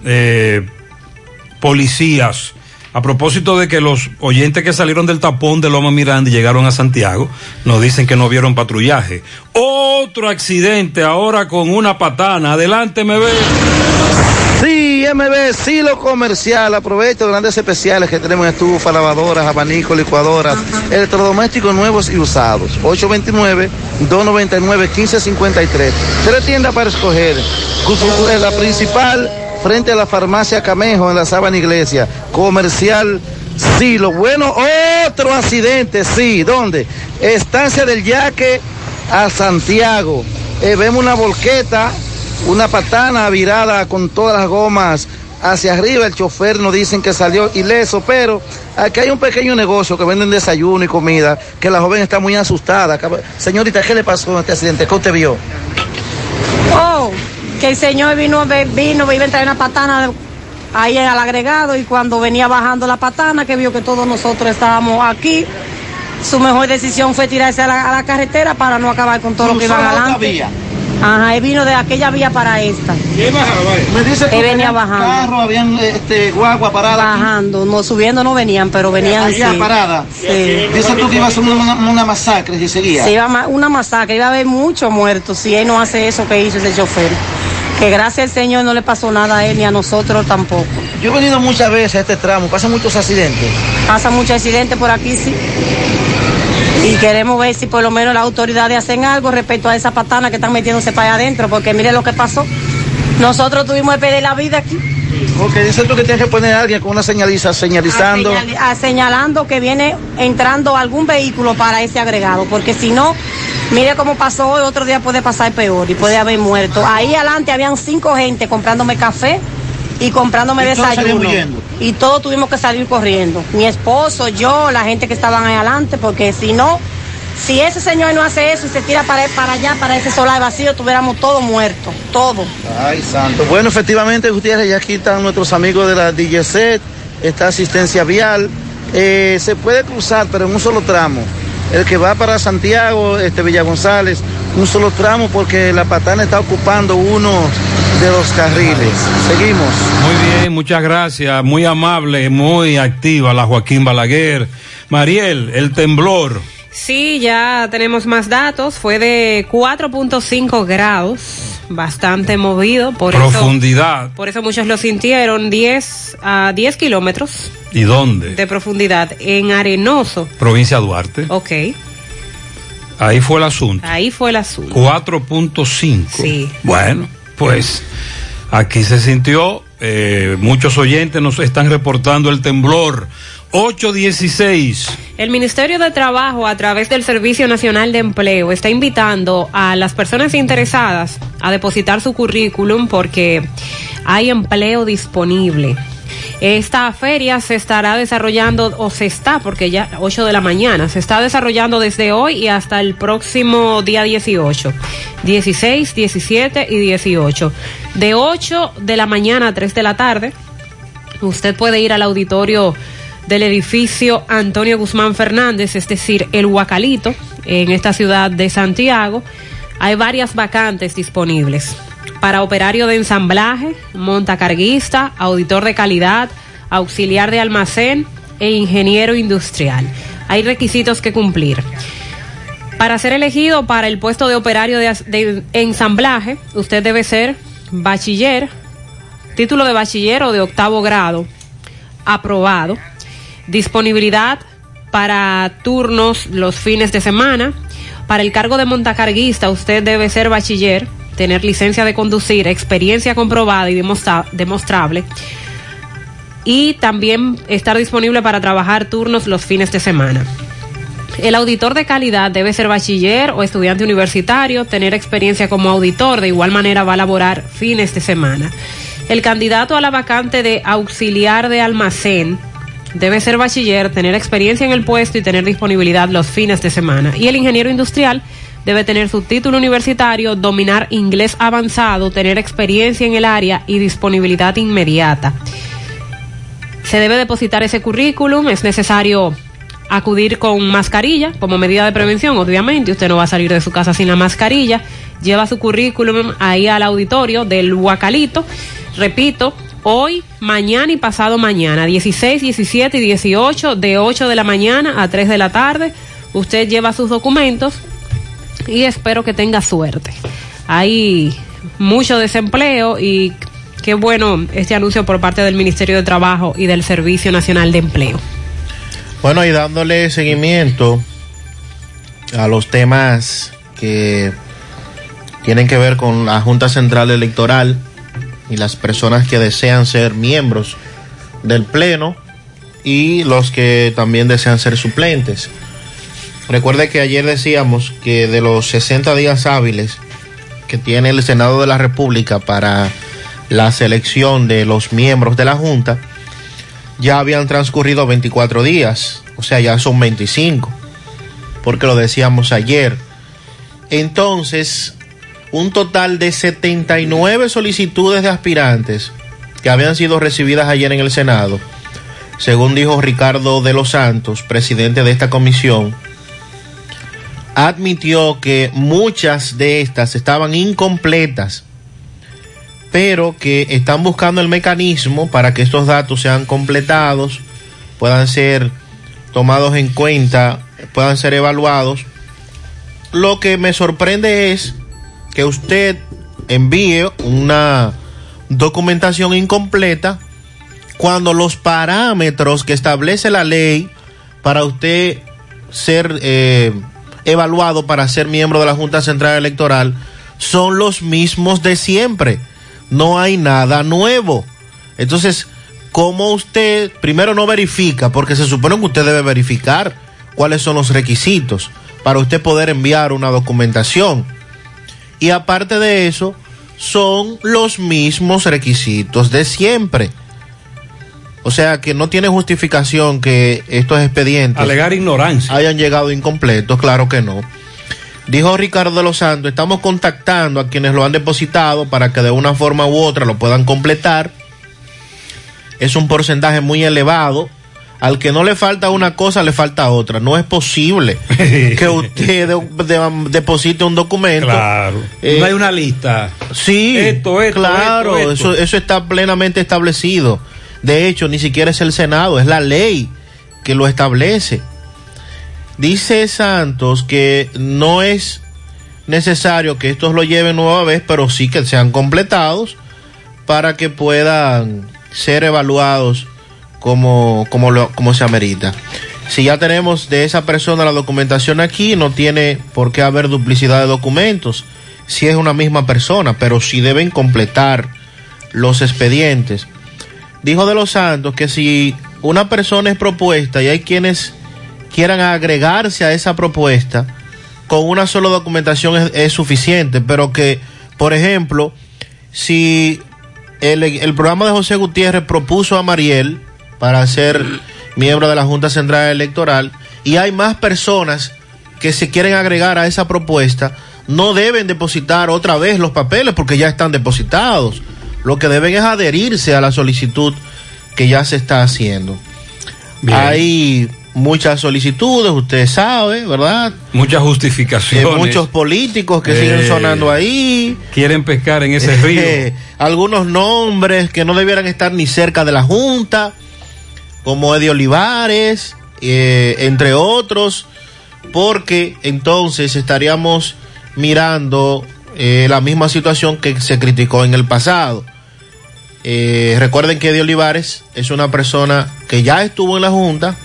eh, policías. A propósito de que los oyentes que salieron del tapón de Loma Miranda y llegaron a Santiago, nos dicen que no vieron patrullaje. Otro accidente ahora con una patana. Adelante, ve. Sí, MB, Silo Comercial, aprovecho grandes especiales que tenemos en estufa, lavadoras, abanicos, licuadoras, electrodomésticos nuevos y usados. 829-299-1553. Tres tiendas para escoger. La principal, frente a la farmacia Camejo, en la Sábana Iglesia. Comercial Silo. Bueno, otro accidente, sí. ¿Dónde? Estancia del Yaque a Santiago. Eh, vemos una volqueta una patana virada con todas las gomas hacia arriba. El chofer nos dicen que salió ileso, pero aquí hay un pequeño negocio que venden desayuno y comida, que la joven está muy asustada. Señorita, ¿qué le pasó a este accidente? ¿Qué usted vio? Oh, que el señor vino, a ver- vino, iba a entrar una patana ahí al agregado y cuando venía bajando la patana, que vio que todos nosotros estábamos aquí, su mejor decisión fue tirarse a la, a la carretera para no acabar con todo lo que iban adelante. vía. Ajá, él vino de aquella vía para esta. Me dice que Él venía bajando. carros, habían este, guagua parada. Bajando, no subiendo no venían, pero venían Allá sí. parada. Sí. Dice tú que iba a ser una, una masacre si seguía. Se iba a ma- una masacre, iba a haber muchos muertos si él no hace eso que hizo ese chofer. Que gracias al Señor no le pasó nada a él ni a nosotros tampoco. Yo he venido muchas veces a este tramo, pasan muchos accidentes. Pasa muchos accidentes por aquí, sí. Y queremos ver si por lo menos las autoridades hacen algo respecto a esa patana que están metiéndose para allá adentro, porque mire lo que pasó. Nosotros tuvimos que pedir la vida aquí, Porque dice tú que tienes que poner a alguien con una señaliza, señalizando. a señal- a señalando que viene entrando algún vehículo para ese agregado, porque si no, mire cómo pasó hoy, otro día puede pasar peor y puede haber muerto. Ahí adelante habían cinco gente comprándome café y comprándome Y desayuno. Y todos tuvimos que salir corriendo. Mi esposo, yo, la gente que estaban ahí adelante, porque si no, si ese señor no hace eso y se tira para, para allá, para ese solar vacío, tuviéramos todos muertos, todos. Ay, santo. Bueno, efectivamente, Gutiérrez, ya aquí están nuestros amigos de la DGC, está asistencia vial. Eh, se puede cruzar, pero en un solo tramo. El que va para Santiago, este Villa González, un solo tramo porque la patana está ocupando uno de los carriles. Seguimos. Muy bien, muchas gracias. Muy amable, muy activa la Joaquín Balaguer. Mariel, el temblor. Sí, ya tenemos más datos. Fue de 4.5 grados, bastante movido. Por Profundidad. Eso, por eso muchos lo sintieron. 10 a 10 kilómetros ¿Y dónde? de profundidad en Arenoso. Provincia Duarte. Ok, Ahí fue el asunto. ahí fue el asunto. 4.5. Sí. Bueno, pues aquí se sintió, eh, muchos oyentes nos están reportando el temblor. 816. El Ministerio de Trabajo, a través del Servicio Nacional de Empleo, está invitando a las personas interesadas a depositar su currículum porque hay empleo disponible. Esta feria se estará desarrollando, o se está, porque ya 8 de la mañana, se está desarrollando desde hoy y hasta el próximo día 18, 16, 17 y 18. De 8 de la mañana a 3 de la tarde, usted puede ir al auditorio del edificio Antonio Guzmán Fernández, es decir, el Huacalito, en esta ciudad de Santiago. Hay varias vacantes disponibles. para operario de ensamblaje, montacarguista, auditor de calidad, auxiliar de almacén e ingeniero industrial. Hay requisitos que cumplir. Para ser elegido para el puesto de operario de, ensamblaje, usted debe ser bachiller, título de bachiller o de octavo grado, aprobado, disponibilidad para turnos los fines de semana. Para el cargo de montacarguista, usted debe ser bachiller, tener licencia de conducir, experiencia comprobada y demostra- demostrable. Y también estar disponible para trabajar turnos los fines de semana. El auditor de calidad debe ser bachiller o estudiante universitario, tener experiencia como auditor, de igual manera va a laborar fines de semana. El candidato a la vacante de auxiliar de almacén debe ser bachiller, tener experiencia en el puesto y tener disponibilidad los fines de semana. Y el ingeniero industrial debe tener su título universitario, dominar inglés avanzado, tener experiencia en el área y disponibilidad inmediata. Se debe depositar ese currículum, es necesario acudir con mascarilla como medida de prevención, obviamente, usted no va a salir de su casa sin la mascarilla, lleva su currículum ahí al auditorio del Huacalito, repito, hoy, mañana y pasado mañana, 16, 17 y 18, de 8 de la mañana a 3 de la tarde, usted lleva sus documentos y espero que tenga suerte. Hay mucho desempleo y qué bueno este anuncio por parte del Ministerio de Trabajo y del Servicio Nacional de Empleo. Bueno, y dándole seguimiento a los temas que tienen que ver con la Junta Central Electoral y las personas que desean ser miembros del Pleno y los que también desean ser suplentes. Recuerde que ayer decíamos que de los 60 días hábiles que tiene el Senado de la República para la selección de los miembros de la Junta, ya habían transcurrido 24 días, o sea, ya son 25, porque lo decíamos ayer. Entonces, un total de 79 solicitudes de aspirantes que habían sido recibidas ayer en el Senado, según dijo Ricardo de los Santos, presidente de esta comisión, admitió que muchas de estas estaban incompletas, pero que están buscando el mecanismo para que estos datos sean completados, puedan ser tomados en cuenta, puedan ser evaluados. Lo que me sorprende es que usted envíe una documentación incompleta cuando los parámetros que establece la ley para usted ser eh, evaluado para ser miembro de la Junta Central Electoral son los mismos de siempre. No hay nada nuevo. Entonces, ¿cómo usted primero no verifica? Porque se supone que usted debe verificar cuáles son los requisitos para usted poder enviar una documentación. Y aparte de eso, son los mismos requisitos de siempre. O sea que no tiene justificación que estos expedientes Alegar ignorancia. hayan llegado incompletos, claro que no. Dijo Ricardo de los Santos, estamos contactando a quienes lo han depositado para que de una forma u otra lo puedan completar. Es un porcentaje muy elevado. Al que no le falta una cosa, le falta otra. No es posible que usted de- de- deposite un documento. Claro. Eh, no hay una lista. Sí, Esto, esto, claro, esto, esto. Eso, eso está plenamente establecido. De hecho, ni siquiera es el Senado, es la ley que lo establece. Dice Santos que no es necesario que estos lo lleven nueva vez, pero sí que sean completados para que puedan ser evaluados como, como, lo, como se amerita. Si ya tenemos de esa persona la documentación aquí, no tiene por qué haber duplicidad de documentos si es una misma persona, pero sí deben completar los expedientes. Dijo de los Santos que si una persona es propuesta y hay quienes quieran agregarse a esa propuesta, con una sola documentación es, es suficiente, pero que, por ejemplo, si el, el programa de José Gutiérrez propuso a Mariel para ser miembro de la Junta Central Electoral y hay más personas que se quieren agregar a esa propuesta, no deben depositar otra vez los papeles porque ya están depositados. Lo que deben es adherirse a la solicitud que ya se está haciendo. Bien. Hay muchas solicitudes, usted sabe, ¿verdad? Muchas Eh, justificaciones. muchos políticos que Eh, siguen sonando ahí. Quieren pescar en ese río. Eh, algunos nombres que no debieran estar ni cerca de la Junta, como Eddie Olivares, eh, entre otros, porque entonces estaríamos mirando eh, la misma situación que se criticó en el pasado. Eh, recuerden que Eddie Olivares es una persona que ya estuvo en la Junta.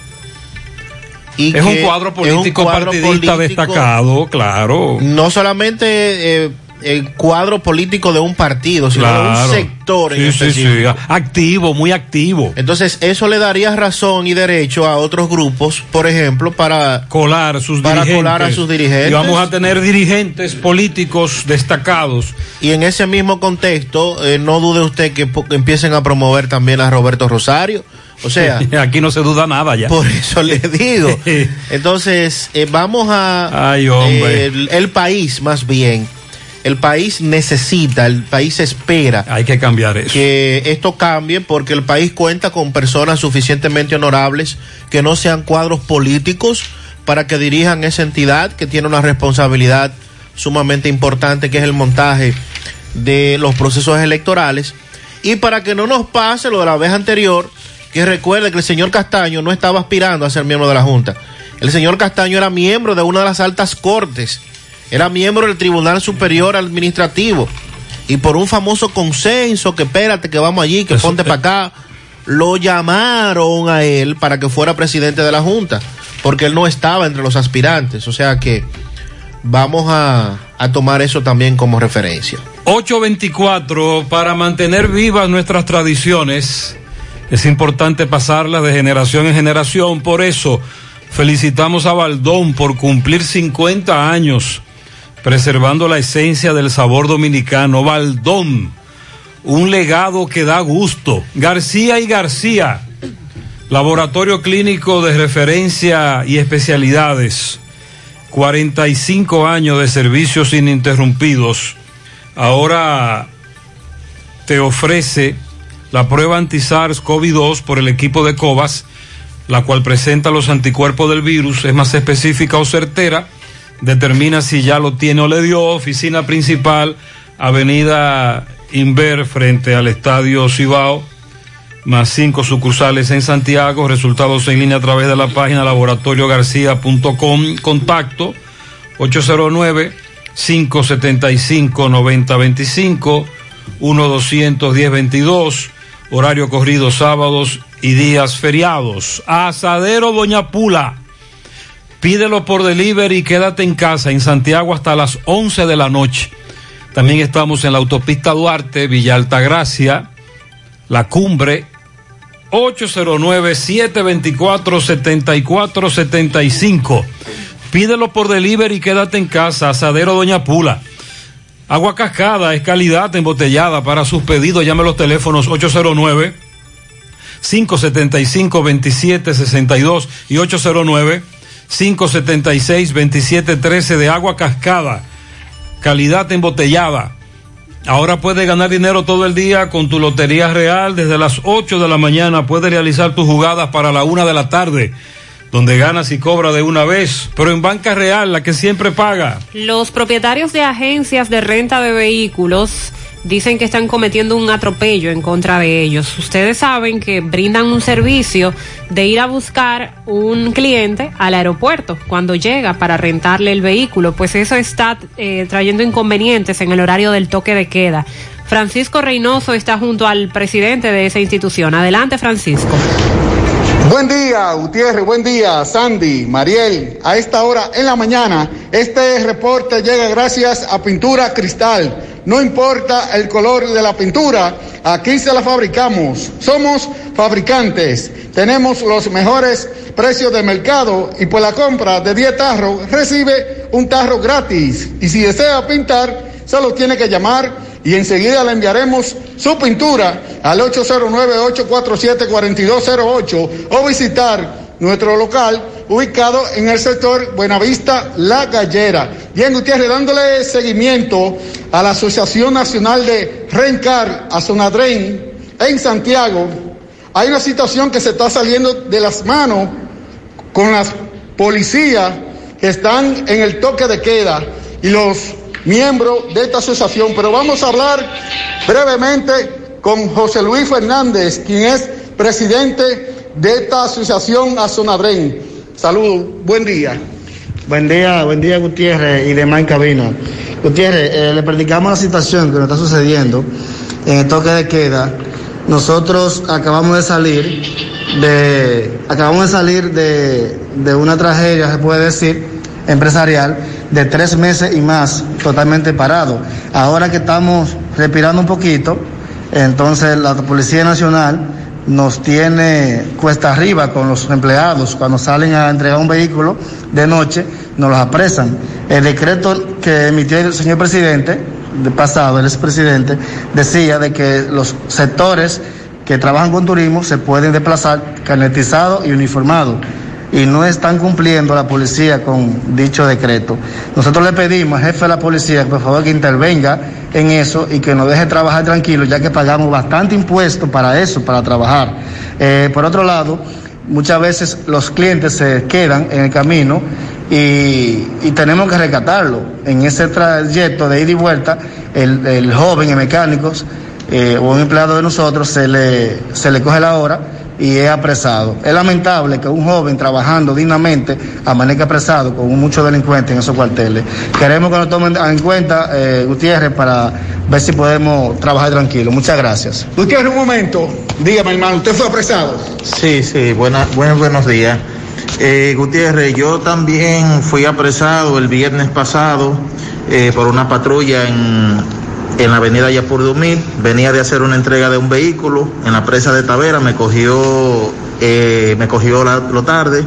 Y es un que cuadro es un político cuadro partidista político destacado, claro. no solamente eh, el cuadro político de un partido, sino de un sector en Sí, sí, activo, muy activo. Entonces, eso le daría razón y derecho a otros grupos, por ejemplo, para colar sus para dirigentes. colar a sus dirigentes. Y vamos a tener dirigentes políticos destacados. Y en ese mismo contexto, eh, no dude usted que empiecen a promover también a Roberto Rosario. O sea, Aquí no se duda nada ya. Por eso le digo. Entonces, eh, vamos a... Ay, hombre. eh, el, el país, más bien, el país necesita, el país espera. Hay que cambiar eso. Que esto cambie porque el país cuenta con personas suficientemente honorables que no sean cuadros políticos para que dirijan esa entidad que tiene una responsabilidad sumamente importante que es el montaje de los procesos electorales y para que no nos pase lo de la vez anterior que recuerde que el señor Castaño no estaba aspirando a ser miembro de la Junta. El señor Castaño era miembro de una de las altas cortes, era miembro del Tribunal Superior Administrativo y por un famoso consenso que espérate que vamos allí, que ponte para acá, lo llamaron a él para que fuera presidente de la Junta, porque él no estaba entre los aspirantes, o sea que vamos a, a tomar eso también como referencia. 824, para mantener vivas nuestras tradiciones, es importante pasarlas de generación en generación. Por eso, felicitamos a Baldón por cumplir 50 años, preservando la esencia del sabor dominicano. Baldón, un legado que da gusto. García y García, laboratorio clínico de referencia y especialidades. 45 años de servicios ininterrumpidos. Ahora te ofrece la prueba anti-SARS-CoV-2 por el equipo de COVAS, la cual presenta los anticuerpos del virus, es más específica o certera, determina si ya lo tiene o le dio, oficina principal, avenida Inver frente al estadio Cibao, más cinco sucursales en Santiago, resultados en línea a través de la página laboratoriogarcia.com, contacto 809 575 9025 1-210-22, horario corrido sábados y días feriados. Asadero Doña Pula. Pídelo por delivery y quédate en casa en Santiago hasta las 11 de la noche. También estamos en la autopista Duarte, Villa Altagracia, La Cumbre, 809-724-7475. Pídelo por delivery y quédate en casa. Asadero Doña Pula. Agua cascada es calidad embotellada. Para sus pedidos, llame los teléfonos 809 575 2762 y 809 576 2713 de agua cascada. Calidad embotellada. Ahora puedes ganar dinero todo el día con tu Lotería Real. Desde las 8 de la mañana puedes realizar tus jugadas para la 1 de la tarde, donde ganas y cobras de una vez, pero en Banca Real, la que siempre paga. Los propietarios de agencias de renta de vehículos dicen que están cometiendo un atropello en contra de ellos. Ustedes saben que brindan un servicio de ir a buscar un cliente al aeropuerto cuando llega para rentarle el vehículo, pues eso está eh, trayendo inconvenientes en el horario del toque de queda. Francisco Reynoso está junto al presidente de esa institución. Adelante, Francisco. Buen día, Gutiérrez, buen día, Sandy, Mariel. A esta hora en la mañana, este reporte llega gracias a Pintura Cristal. No importa el color de la pintura, aquí se la fabricamos. Somos fabricantes, tenemos los mejores precios de mercado y por la compra de 10 tarros recibe un tarro gratis. Y si desea pintar, solo tiene que llamar y enseguida le enviaremos su pintura al 809-847-4208 o visitar nuestro local ubicado en el sector Buenavista La Gallera. Bien, Gutiérrez, dándole seguimiento a la Asociación Nacional de Rencar, a Sonadren, en Santiago, hay una situación que se está saliendo de las manos con las policías que están en el toque de queda y los miembros de esta asociación. Pero vamos a hablar brevemente con José Luis Fernández, quien es presidente de esta asociación Azonadren. Saludos, buen día. Buen día, buen día Gutiérrez y demás en cabina. Gutiérrez, eh, le predicamos la situación que nos está sucediendo en el toque de queda. Nosotros acabamos de salir de, acabamos de salir de, de una tragedia, se puede decir, empresarial, de tres meses y más, totalmente parado. Ahora que estamos respirando un poquito, entonces la Policía Nacional nos tiene cuesta arriba con los empleados. Cuando salen a entregar un vehículo de noche, nos los apresan. El decreto que emitió el señor presidente, de pasado, el expresidente, decía de que los sectores que trabajan con turismo se pueden desplazar carnetizados y uniformados y no están cumpliendo la policía con dicho decreto. Nosotros le pedimos al jefe de la policía, por favor, que intervenga en eso y que nos deje trabajar tranquilo, ya que pagamos bastante impuesto para eso, para trabajar. Eh, por otro lado, muchas veces los clientes se quedan en el camino y, y tenemos que rescatarlo. En ese trayecto de ida y vuelta, el, el joven, el mecánico eh, o un empleado de nosotros se le, se le coge la hora y es apresado. Es lamentable que un joven trabajando dignamente amanezca apresado con muchos delincuentes en esos cuarteles. Queremos que nos tomen en cuenta, eh, Gutiérrez, para ver si podemos trabajar tranquilo. Muchas gracias. Gutiérrez, un momento. Dígame, hermano, ¿usted fue apresado? Sí, sí, buena, buenos, buenos días. Eh, Gutiérrez, yo también fui apresado el viernes pasado eh, por una patrulla en, en la avenida Yapur Dumil. Venía de hacer una entrega de un vehículo en la presa de Tavera, me cogió, eh, me cogió la, lo tarde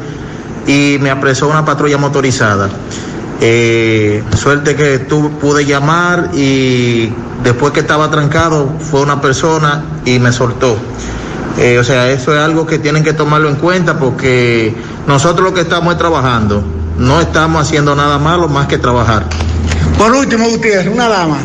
y me apresó una patrulla motorizada. Eh, suerte que tú pude llamar y después que estaba trancado fue una persona y me soltó. Eh, o sea, eso es algo que tienen que tomarlo en cuenta porque nosotros lo que estamos es trabajando. No estamos haciendo nada malo más que trabajar. Por último, Gutiérrez, una dama.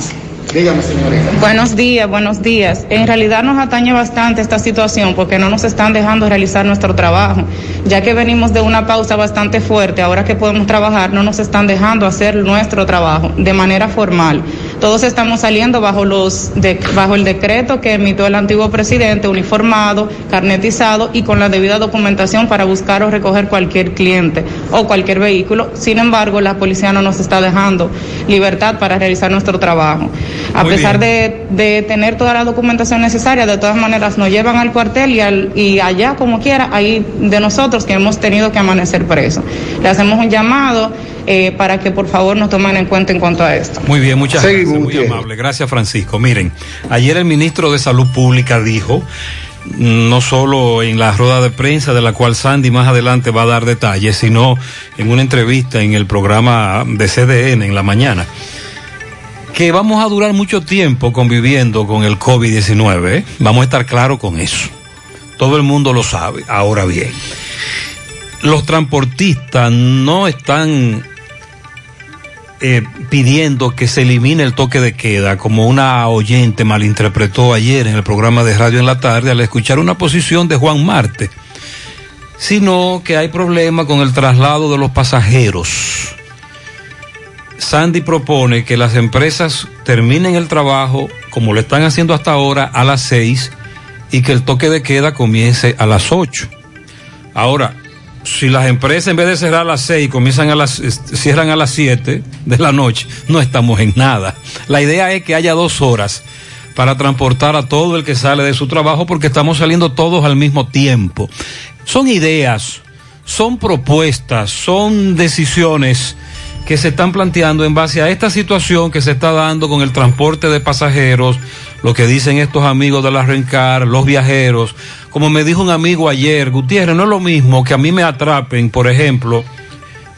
Dígame, señorita. Buenos días, buenos días. En realidad nos atañe bastante esta situación porque no nos están dejando realizar nuestro trabajo. Ya que venimos de una pausa bastante fuerte, ahora que podemos trabajar, no nos están dejando hacer nuestro trabajo de manera formal. Todos estamos saliendo bajo, los de- bajo el decreto que emitió el antiguo presidente, uniformado, carnetizado y con la debida documentación para buscar o recoger cualquier cliente o cualquier vehículo. Sin embargo, la policía no nos está dejando libertad para realizar nuestro trabajo. A Muy pesar de, de tener toda la documentación necesaria, de todas maneras nos llevan al cuartel y, al, y allá, como quiera, hay de nosotros que hemos tenido que amanecer presos. Le hacemos un llamado eh, para que por favor nos tomen en cuenta en cuanto a esto. Muy bien, muchas gracias, muy amable. Gracias, Francisco. Miren, ayer el ministro de Salud Pública dijo, mm, no solo en la rueda de prensa de la cual Sandy más adelante va a dar detalles, sino en una entrevista en el programa de CDN en la mañana, que vamos a durar mucho tiempo conviviendo con el COVID-19. ¿eh? Vamos a estar claros con eso. Todo el mundo lo sabe. Ahora bien, los transportistas no están eh, pidiendo que se elimine el toque de queda, como una oyente malinterpretó ayer en el programa de radio en la tarde al escuchar una posición de Juan Marte, sino que hay problema con el traslado de los pasajeros. Sandy propone que las empresas terminen el trabajo, como lo están haciendo hasta ahora, a las seis y que el toque de queda comience a las ocho. Ahora, si las empresas en vez de cerrar a las seis comienzan a las cierran a las siete de la noche, no estamos en nada. La idea es que haya dos horas para transportar a todo el que sale de su trabajo porque estamos saliendo todos al mismo tiempo. Son ideas, son propuestas, son decisiones que se están planteando en base a esta situación que se está dando con el transporte de pasajeros, lo que dicen estos amigos de la Rencar, los viajeros. Como me dijo un amigo ayer, Gutiérrez, no es lo mismo que a mí me atrapen, por ejemplo,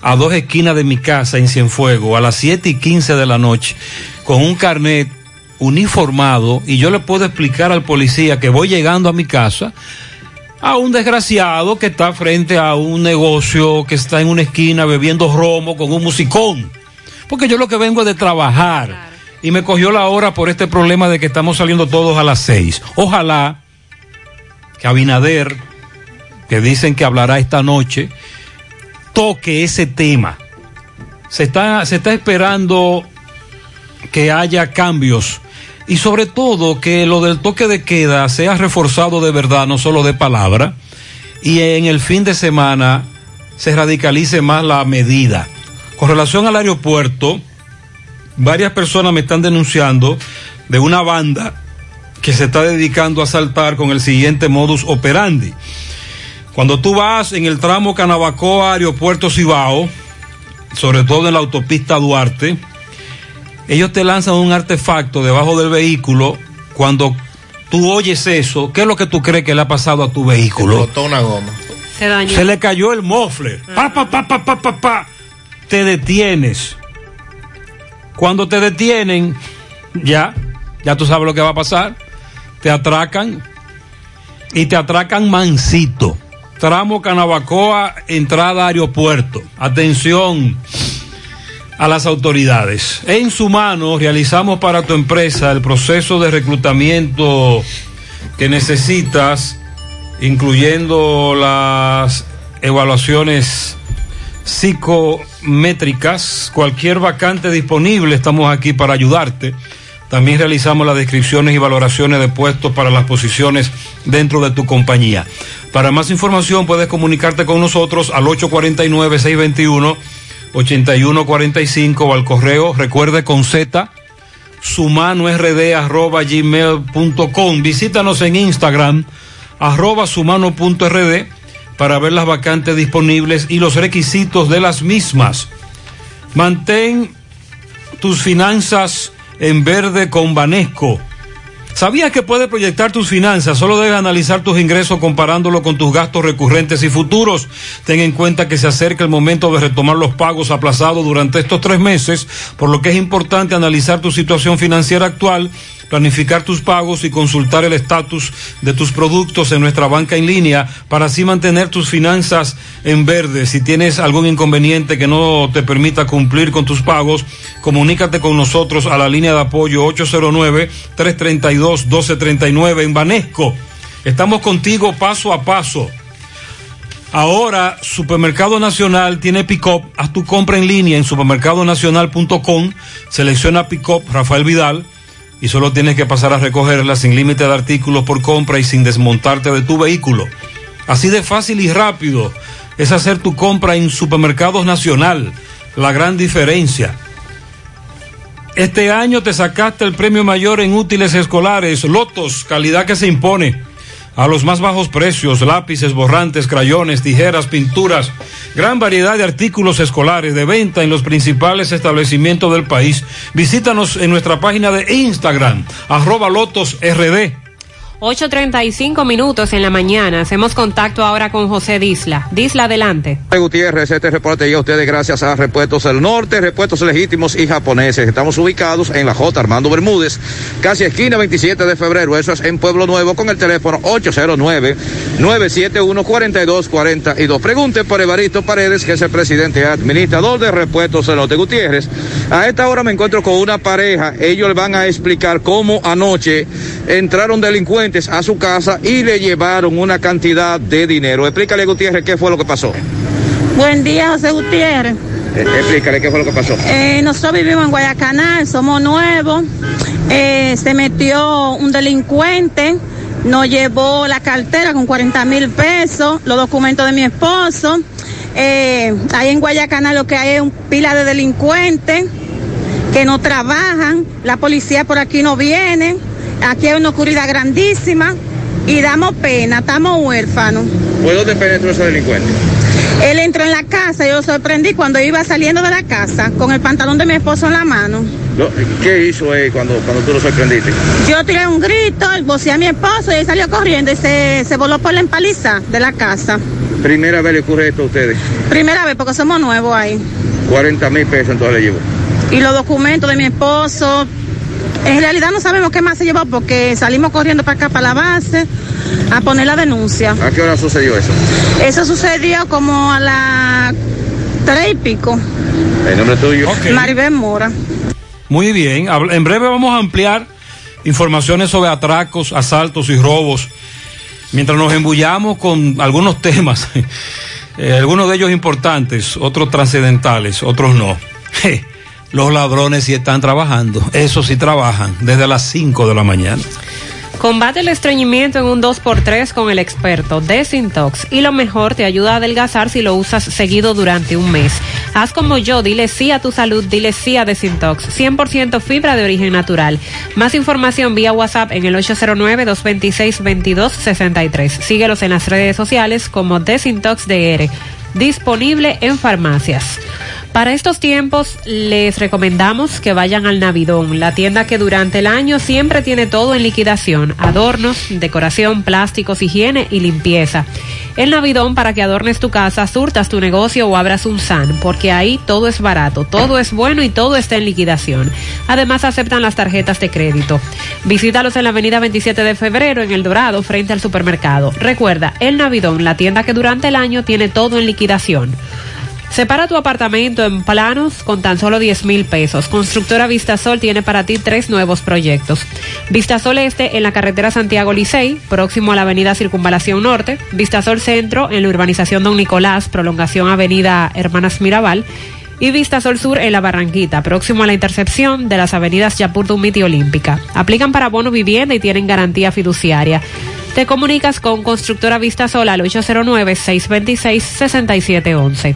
a dos esquinas de mi casa en Cienfuegos a las 7 y 15 de la noche con un carnet uniformado y yo le puedo explicar al policía que voy llegando a mi casa a un desgraciado que está frente a un negocio que está en una esquina bebiendo romo con un musicón. Porque yo lo que vengo es de trabajar. Y me cogió la hora por este problema de que estamos saliendo todos a las seis. Ojalá que Abinader, que dicen que hablará esta noche, toque ese tema. Se está, se está esperando que haya cambios y sobre todo que lo del toque de queda sea reforzado de verdad, no solo de palabra, y en el fin de semana se radicalice más la medida. Con relación al aeropuerto, varias personas me están denunciando de una banda que se está dedicando a saltar con el siguiente modus operandi. Cuando tú vas en el tramo Canabacoa, Aeropuerto Cibao, sobre todo en la autopista Duarte, ellos te lanzan un artefacto debajo del vehículo. Cuando tú oyes eso, ¿qué es lo que tú crees que le ha pasado a tu vehículo? Botó una goma. Se dañó. Se le cayó el mofle. Pa, pa, pa, pa, pa, pa, pa. Te detienes. Cuando te detienen, ya, ya tú sabes lo que va a pasar. Te atracan y te atracan mansito. Tramo Canabacoa, entrada a aeropuerto. Atención a las autoridades. En su mano realizamos para tu empresa el proceso de reclutamiento que necesitas, incluyendo las evaluaciones psicométricas, cualquier vacante disponible, estamos aquí para ayudarte. También realizamos las descripciones y valoraciones de puestos para las posiciones dentro de tu compañía. Para más información puedes comunicarte con nosotros al 849-621-8145 o al correo, recuerde con Z, sumanord arroba gmail.com. Visítanos en Instagram, arroba sumano.rd para ver las vacantes disponibles y los requisitos de las mismas. Mantén tus finanzas en verde con Banesco. ¿Sabías que puedes proyectar tus finanzas? Solo debes analizar tus ingresos comparándolo con tus gastos recurrentes y futuros. Ten en cuenta que se acerca el momento de retomar los pagos aplazados durante estos tres meses, por lo que es importante analizar tu situación financiera actual, planificar tus pagos y consultar el estatus de tus productos en nuestra banca en línea para así mantener tus finanzas en verde. Si tienes algún inconveniente que no te permita cumplir con tus pagos, comunícate con nosotros a la línea de apoyo 809-332-1239 en Banesco. Estamos contigo paso a paso. Ahora, Supermercado Nacional tiene pick-up. Haz tu compra en línea en supermercadonacional.com. Selecciona pick-up Rafael Vidal y solo tienes que pasar a recogerla sin límite de artículos por compra y sin desmontarte de tu vehículo. Así de fácil y rápido es hacer tu compra en Supermercados Nacional. La gran diferencia. Este año te sacaste el premio mayor en útiles escolares, Lotos, calidad que se impone. A los más bajos precios, lápices, borrantes, crayones, tijeras, pinturas, gran variedad de artículos escolares de venta en los principales establecimientos del país. Visítanos en nuestra página de Instagram, arroba Lotos RD. 8.35 minutos en la mañana. Hacemos contacto ahora con José Disla. Disla, adelante. Gutiérrez, este reporte llega a ustedes gracias a Repuestos del Norte, Repuestos Legítimos y Japoneses. Estamos ubicados en la J. Armando Bermúdez, casi esquina 27 de febrero. Eso es en Pueblo Nuevo con el teléfono 809-971-4242. Pregunte por Evaristo Paredes, que es el presidente administrador de Repuestos del Norte. Gutiérrez, a esta hora me encuentro con una pareja. Ellos le van a explicar cómo anoche entraron delincuentes a su casa y le llevaron una cantidad de dinero. Explícale, Gutiérrez, qué fue lo que pasó. Buen día, José Gutiérrez. Eh, explícale qué fue lo que pasó. Eh, nosotros vivimos en Guayacanal, somos nuevos. Eh, se metió un delincuente, nos llevó la cartera con 40 mil pesos, los documentos de mi esposo. Eh, ahí en Guayacanal lo que hay es un pila de delincuentes que no trabajan, la policía por aquí no viene, aquí hay una oscuridad grandísima y damos pena, estamos huérfanos. ¿Fue dónde penetró ese delincuente? Él entró en la casa, yo lo sorprendí cuando iba saliendo de la casa con el pantalón de mi esposo en la mano. No, ¿Qué hizo él cuando, cuando tú lo sorprendiste? Yo tiré un grito, vocé a mi esposo y él salió corriendo y se, se voló por la empaliza de la casa. Primera vez le ocurre esto a ustedes. Primera vez porque somos nuevos ahí. 40 mil pesos entonces le llevó. Y los documentos de mi esposo, en realidad no sabemos qué más se llevó porque salimos corriendo para acá, para la base, a poner la denuncia. ¿A qué hora sucedió eso? Eso sucedió como a las tres y pico. ¿El nombre tuyo? Maribel Mora. Muy bien, en breve vamos a ampliar informaciones sobre atracos, asaltos y robos. Mientras nos embullamos con algunos temas, Eh, algunos de ellos importantes, otros trascendentales, otros no. Los ladrones sí están trabajando, esos sí trabajan desde las 5 de la mañana. Combate el estreñimiento en un 2x3 con el experto Desintox y lo mejor te ayuda a adelgazar si lo usas seguido durante un mes. Haz como yo, dile sí a tu salud, dile sí a Desintox. 100% fibra de origen natural. Más información vía WhatsApp en el 809-226-2263. Síguelos en las redes sociales como Desintox DR. Disponible en farmacias. Para estos tiempos les recomendamos que vayan al Navidón, la tienda que durante el año siempre tiene todo en liquidación, adornos, decoración, plásticos, higiene y limpieza. El Navidón para que adornes tu casa, surtas tu negocio o abras un SAN, porque ahí todo es barato, todo es bueno y todo está en liquidación. Además aceptan las tarjetas de crédito. Visítalos en la avenida 27 de febrero en El Dorado frente al supermercado. Recuerda, El Navidón, la tienda que durante el año tiene todo en liquidación. Separa tu apartamento en planos con tan solo 10 mil pesos. Constructora Vistasol tiene para ti tres nuevos proyectos. Vistasol Este en la carretera Santiago Licey, próximo a la avenida Circunvalación Norte. Vistasol Centro en la urbanización Don Nicolás, prolongación avenida Hermanas Mirabal. Y Vistasol Sur en la Barranquita, próximo a la intercepción de las avenidas Yapur Dumit y Olímpica. Aplican para bono vivienda y tienen garantía fiduciaria. Te comunicas con Constructora Vistasol al 809-626-6711.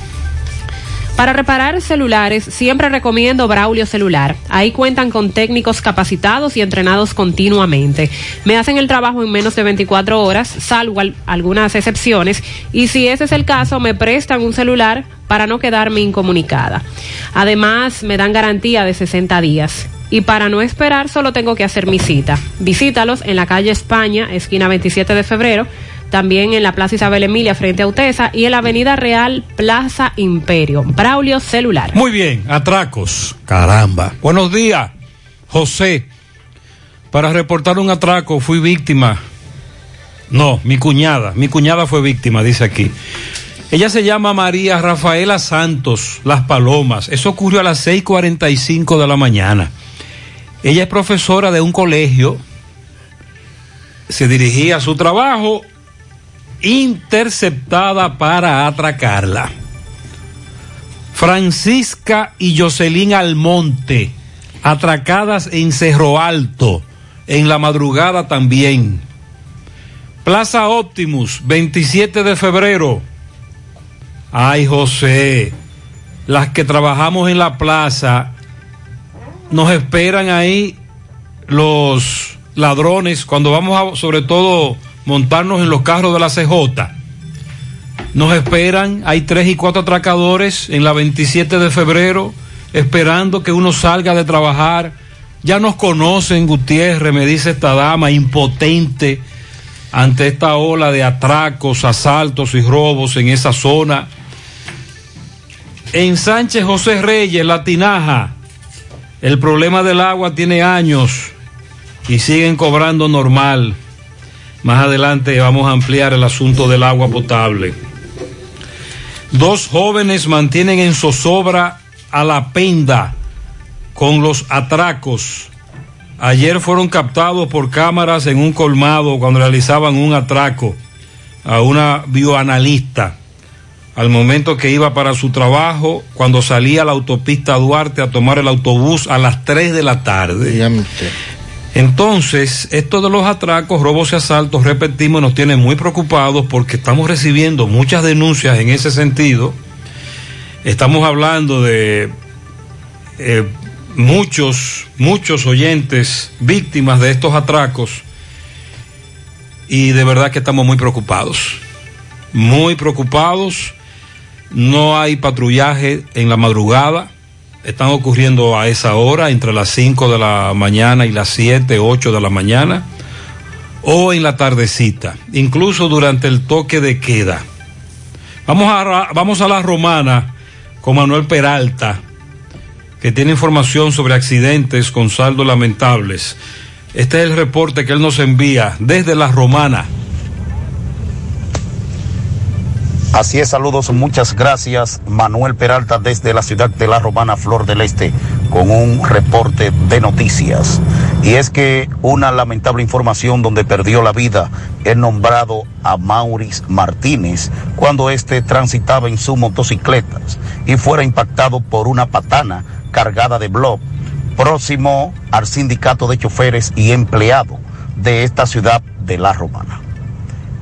Para reparar celulares, siempre recomiendo Braulio Celular. Ahí cuentan con técnicos capacitados y entrenados continuamente. Me hacen el trabajo en menos de 24 horas, salvo al- algunas excepciones, y si ese es el caso, me prestan un celular para no quedarme incomunicada. Además, me dan garantía de 60 días. Y para no esperar, solo tengo que hacer mi cita. Visítalos en la calle España, esquina 27 de febrero, también en la Plaza Isabel Emilia frente a Utesa y en la Avenida Real Plaza Imperio. Braulio Celular. Muy bien, atracos. Caramba. Buenos días, José. Para reportar un atraco fui víctima. No, mi cuñada. Mi cuñada fue víctima, dice aquí. Ella se llama María Rafaela Santos, Las Palomas. Eso ocurrió a las 6.45 de la mañana. Ella es profesora de un colegio. Se dirigía a su trabajo interceptada para atracarla. Francisca y Jocelyn Almonte, atracadas en Cerro Alto, en la madrugada también. Plaza Optimus, 27 de febrero. Ay, José, las que trabajamos en la plaza, nos esperan ahí los ladrones cuando vamos a, sobre todo, montarnos en los carros de la CJ. Nos esperan, hay tres y cuatro atracadores en la 27 de febrero, esperando que uno salga de trabajar. Ya nos conocen, Gutiérrez, me dice esta dama, impotente ante esta ola de atracos, asaltos y robos en esa zona. En Sánchez José Reyes, La Tinaja, el problema del agua tiene años y siguen cobrando normal. Más adelante vamos a ampliar el asunto del agua potable. Dos jóvenes mantienen en zozobra a la penda con los atracos. Ayer fueron captados por cámaras en un colmado cuando realizaban un atraco a una bioanalista. Al momento que iba para su trabajo, cuando salía a la autopista Duarte a tomar el autobús a las 3 de la tarde. Entonces, esto de los atracos, robos y asaltos, repetimos, nos tiene muy preocupados porque estamos recibiendo muchas denuncias en ese sentido. Estamos hablando de eh, muchos, muchos oyentes víctimas de estos atracos y de verdad que estamos muy preocupados. Muy preocupados. No hay patrullaje en la madrugada están ocurriendo a esa hora, entre las 5 de la mañana y las 7, 8 de la mañana, o en la tardecita, incluso durante el toque de queda. Vamos a, vamos a la romana con Manuel Peralta, que tiene información sobre accidentes con saldos lamentables. Este es el reporte que él nos envía desde la Romana. Así es, saludos, muchas gracias. Manuel Peralta desde la ciudad de La Romana, Flor del Este, con un reporte de noticias. Y es que una lamentable información donde perdió la vida el nombrado a Maurice Martínez cuando éste transitaba en su motocicleta y fuera impactado por una patana cargada de blob próximo al sindicato de choferes y empleados de esta ciudad de La Romana.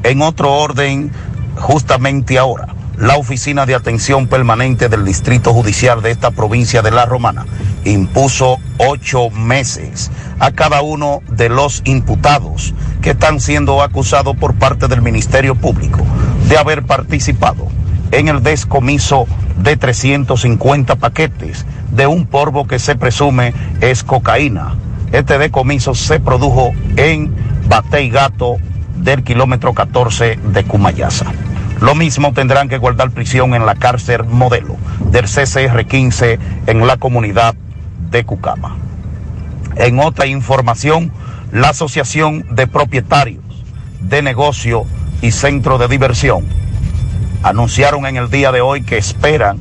En otro orden, justamente ahora, la Oficina de Atención Permanente del Distrito Judicial de esta provincia de La Romana impuso ocho meses a cada uno de los imputados que están siendo acusados por parte del Ministerio Público de haber participado en el descomiso de 350 paquetes de un polvo que se presume es cocaína. Este decomiso se produjo en Batey Gato del kilómetro 14 de Cumayasa. Lo mismo tendrán que guardar prisión en la cárcel modelo del CCR 15 en la comunidad de Cucama. En otra información, la Asociación de Propietarios de Negocio y Centro de Diversión anunciaron en el día de hoy que esperan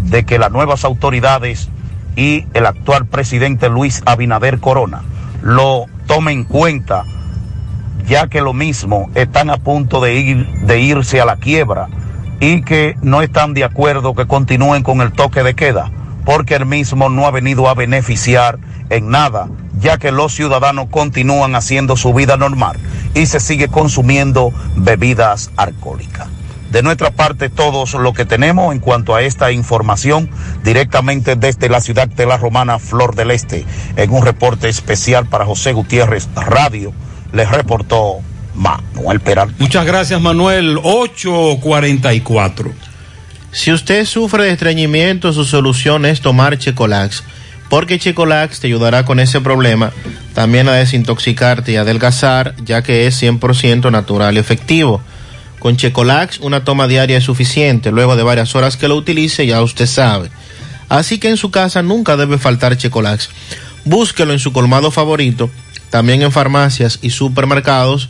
de que las nuevas autoridades y el actual presidente Luis Abinader Corona lo tomen en cuenta ya que lo mismo están a punto de, ir, de irse a la quiebra y que no están de acuerdo que continúen con el toque de queda, porque el mismo no ha venido a beneficiar en nada, ya que los ciudadanos continúan haciendo su vida normal y se sigue consumiendo bebidas alcohólicas. De nuestra parte, todos lo que tenemos en cuanto a esta información directamente desde la ciudad de La Romana, Flor del Este, en un reporte especial para José Gutiérrez Radio les reportó Manuel Peralta. Muchas gracias, Manuel. 844. Si usted sufre de estreñimiento, su solución es tomar Checolax, porque Checolax te ayudará con ese problema, también a desintoxicarte y adelgazar, ya que es 100% natural y efectivo. Con Checolax, una toma diaria es suficiente, luego de varias horas que lo utilice, ya usted sabe. Así que en su casa nunca debe faltar Checolax. Búsquelo en su colmado favorito también en farmacias y supermercados,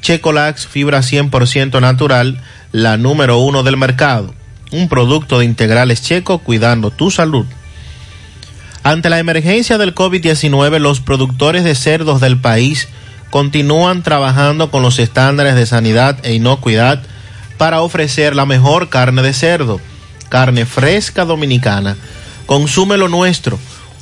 Checolax fibra 100% natural, la número uno del mercado. Un producto de integrales checo cuidando tu salud. Ante la emergencia del COVID-19, los productores de cerdos del país continúan trabajando con los estándares de sanidad e inocuidad para ofrecer la mejor carne de cerdo, carne fresca dominicana. Consume lo nuestro.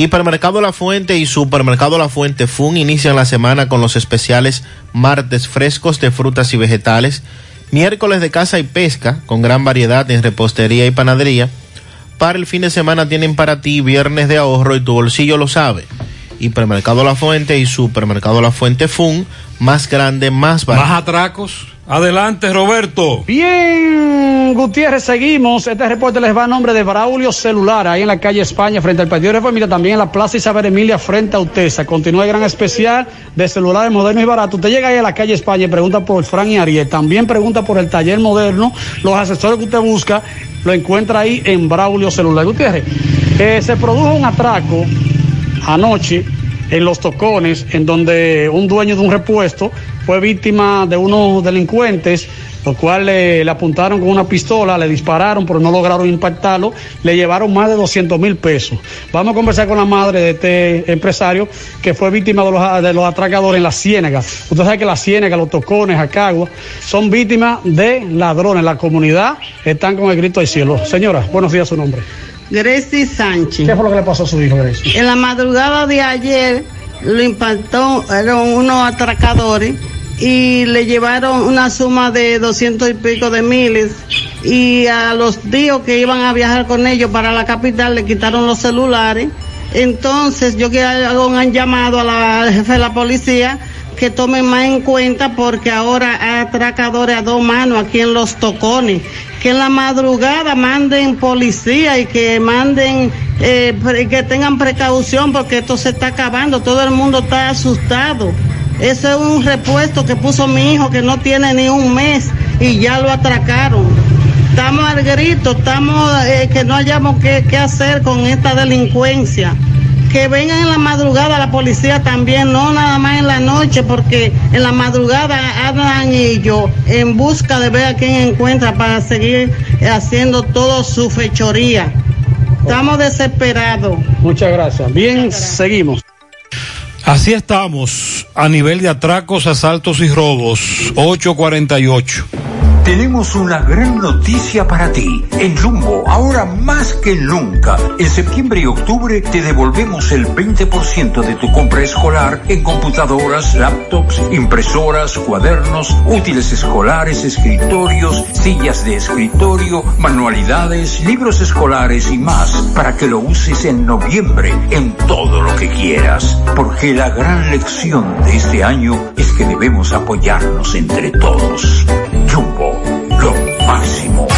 Hipermercado La Fuente y Supermercado La Fuente Fun inician la semana con los especiales martes frescos de frutas y vegetales, miércoles de caza y pesca con gran variedad en repostería y panadería. Para el fin de semana tienen para ti viernes de ahorro y tu bolsillo lo sabe. Hipermercado La Fuente y Supermercado La Fuente Fun, más grande, más barato. Más atracos. Adelante, Roberto. Bien, Gutiérrez, seguimos. Este reporte les va a nombre de Braulio Celular, ahí en la calle España, frente al Partido de Familia, también en la Plaza Isabel Emilia, frente a Utesa. Continúa el gran especial de celulares modernos y baratos. Usted llega ahí a la calle España y pregunta por Fran y Ariel. También pregunta por el taller moderno. Los asesores que usted busca lo encuentra ahí en Braulio Celular. Gutiérrez, eh, se produjo un atraco anoche en Los Tocones, en donde un dueño de un repuesto fue víctima de unos delincuentes, los cuales le, apuntaron con una pistola, le dispararon, pero no lograron impactarlo, le llevaron más de 200 mil pesos. Vamos a conversar con la madre de este empresario que fue víctima de los, de los atracadores en la Ciénaga. Usted sabe que la Ciénaga, los Tocones, Acagua, son víctimas de ladrones. La comunidad están con el grito del cielo. Señora, buenos días, su nombre. Gracie Sánchez. ¿Qué fue lo que le pasó a su hijo, Gracie? En la madrugada de ayer lo impactó, eran unos atracadores y le llevaron una suma de doscientos y pico de miles y a los tíos que iban a viajar con ellos para la capital le quitaron los celulares Entonces yo quiero hago un llamado a la al jefe de la policía que tomen más en cuenta porque ahora hay atracadores a dos manos aquí en los tocones. Que en la madrugada manden policía y que manden, eh, que tengan precaución porque esto se está acabando. Todo el mundo está asustado. Ese es un repuesto que puso mi hijo que no tiene ni un mes y ya lo atracaron. Estamos al grito, estamos eh, que no hayamos qué, qué hacer con esta delincuencia. Que vengan en la madrugada la policía también, no nada más en la noche, porque en la madrugada andan ellos en busca de ver a quién encuentra para seguir haciendo todo su fechoría. Estamos desesperados. Muchas gracias. Bien, seguimos. Así estamos a nivel de atracos, asaltos y robos. 848. Tenemos una gran noticia para ti. En Jumbo, ahora más que nunca, en septiembre y octubre te devolvemos el 20% de tu compra escolar en computadoras, laptops, impresoras, cuadernos, útiles escolares, escritorios, sillas de escritorio, manualidades, libros escolares y más para que lo uses en noviembre en todo lo que quieras. Porque la gran lección de este año es que debemos apoyarnos entre todos. Jumbo, lo máximo.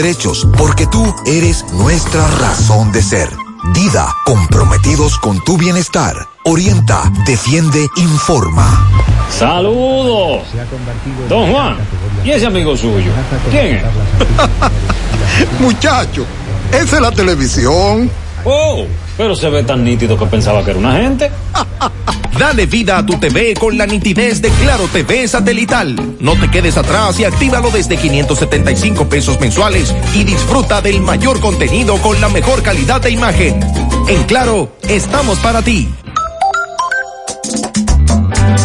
porque tú eres nuestra razón de ser. Dida, comprometidos con tu bienestar. Orienta, defiende, informa. Saludos. Don Juan, ¿y ese amigo suyo? ¿Quién es? Muchacho, esa es la televisión. Oh, pero se ve tan nítido que pensaba que era una gente. Dale vida a tu TV con la nitidez de Claro TV satelital. No te quedes atrás y actívalo desde 575 pesos mensuales y disfruta del mayor contenido con la mejor calidad de imagen. En Claro, estamos para ti.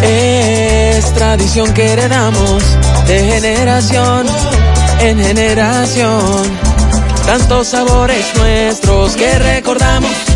Es tradición que heredamos de generación en generación. Tantos sabores nuestros que recordamos.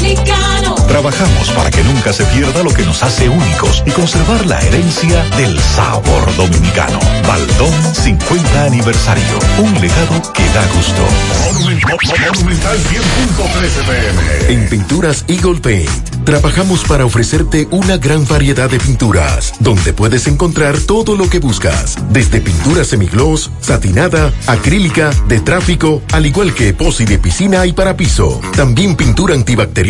dominicano. Trabajamos para que nunca se pierda lo que nos hace únicos y conservar la herencia del sabor dominicano. Baldón 50 aniversario. Un legado que da gusto. Monumental 100.13 pm. En Pinturas Eagle Paint, trabajamos para ofrecerte una gran variedad de pinturas, donde puedes encontrar todo lo que buscas, desde pintura semigloss, satinada, acrílica, de tráfico, al igual que epoxi de piscina y para piso. También pintura antibacterial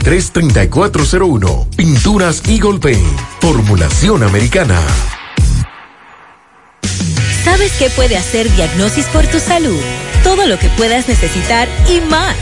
809-853-3401. Pinturas Eagle Paint. Formulación americana. ¿Sabes qué puede hacer Diagnosis por tu salud? Todo lo que puedas necesitar y más.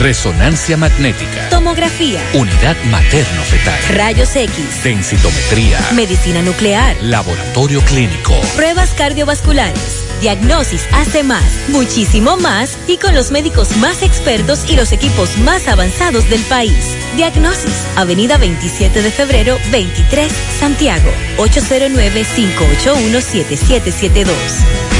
Resonancia magnética. Tomografía, Unidad materno-fetal. rayos X, Densitometría. medicina nuclear, Laboratorio clínico. pruebas cardiovasculares. Diagnosis hace más, muchísimo más y con los médicos más expertos y los equipos más avanzados del país. Diagnosis, Avenida 27 de febrero, 23, Santiago, 809-581-7772.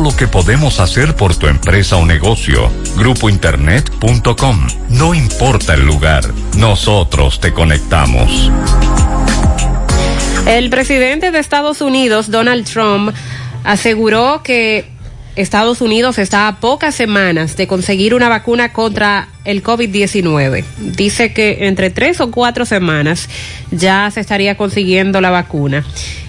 lo que podemos hacer por tu empresa o negocio. Grupointernet.com. No importa el lugar, nosotros te conectamos. El presidente de Estados Unidos, Donald Trump, aseguró que Estados Unidos está a pocas semanas de conseguir una vacuna contra el COVID-19. Dice que entre tres o cuatro semanas ya se estaría consiguiendo la vacuna.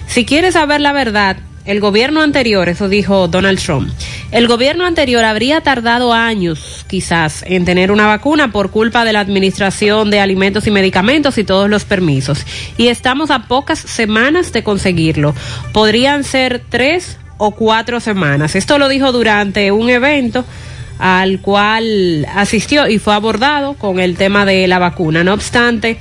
Si quieres saber la verdad, el gobierno anterior, eso dijo Donald Trump, el gobierno anterior habría tardado años quizás en tener una vacuna por culpa de la administración de alimentos y medicamentos y todos los permisos. Y estamos a pocas semanas de conseguirlo. Podrían ser tres o cuatro semanas. Esto lo dijo durante un evento al cual asistió y fue abordado con el tema de la vacuna. No obstante,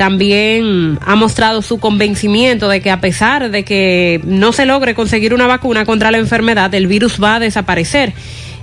también ha mostrado su convencimiento de que a pesar de que no se logre conseguir una vacuna contra la enfermedad, el virus va a desaparecer.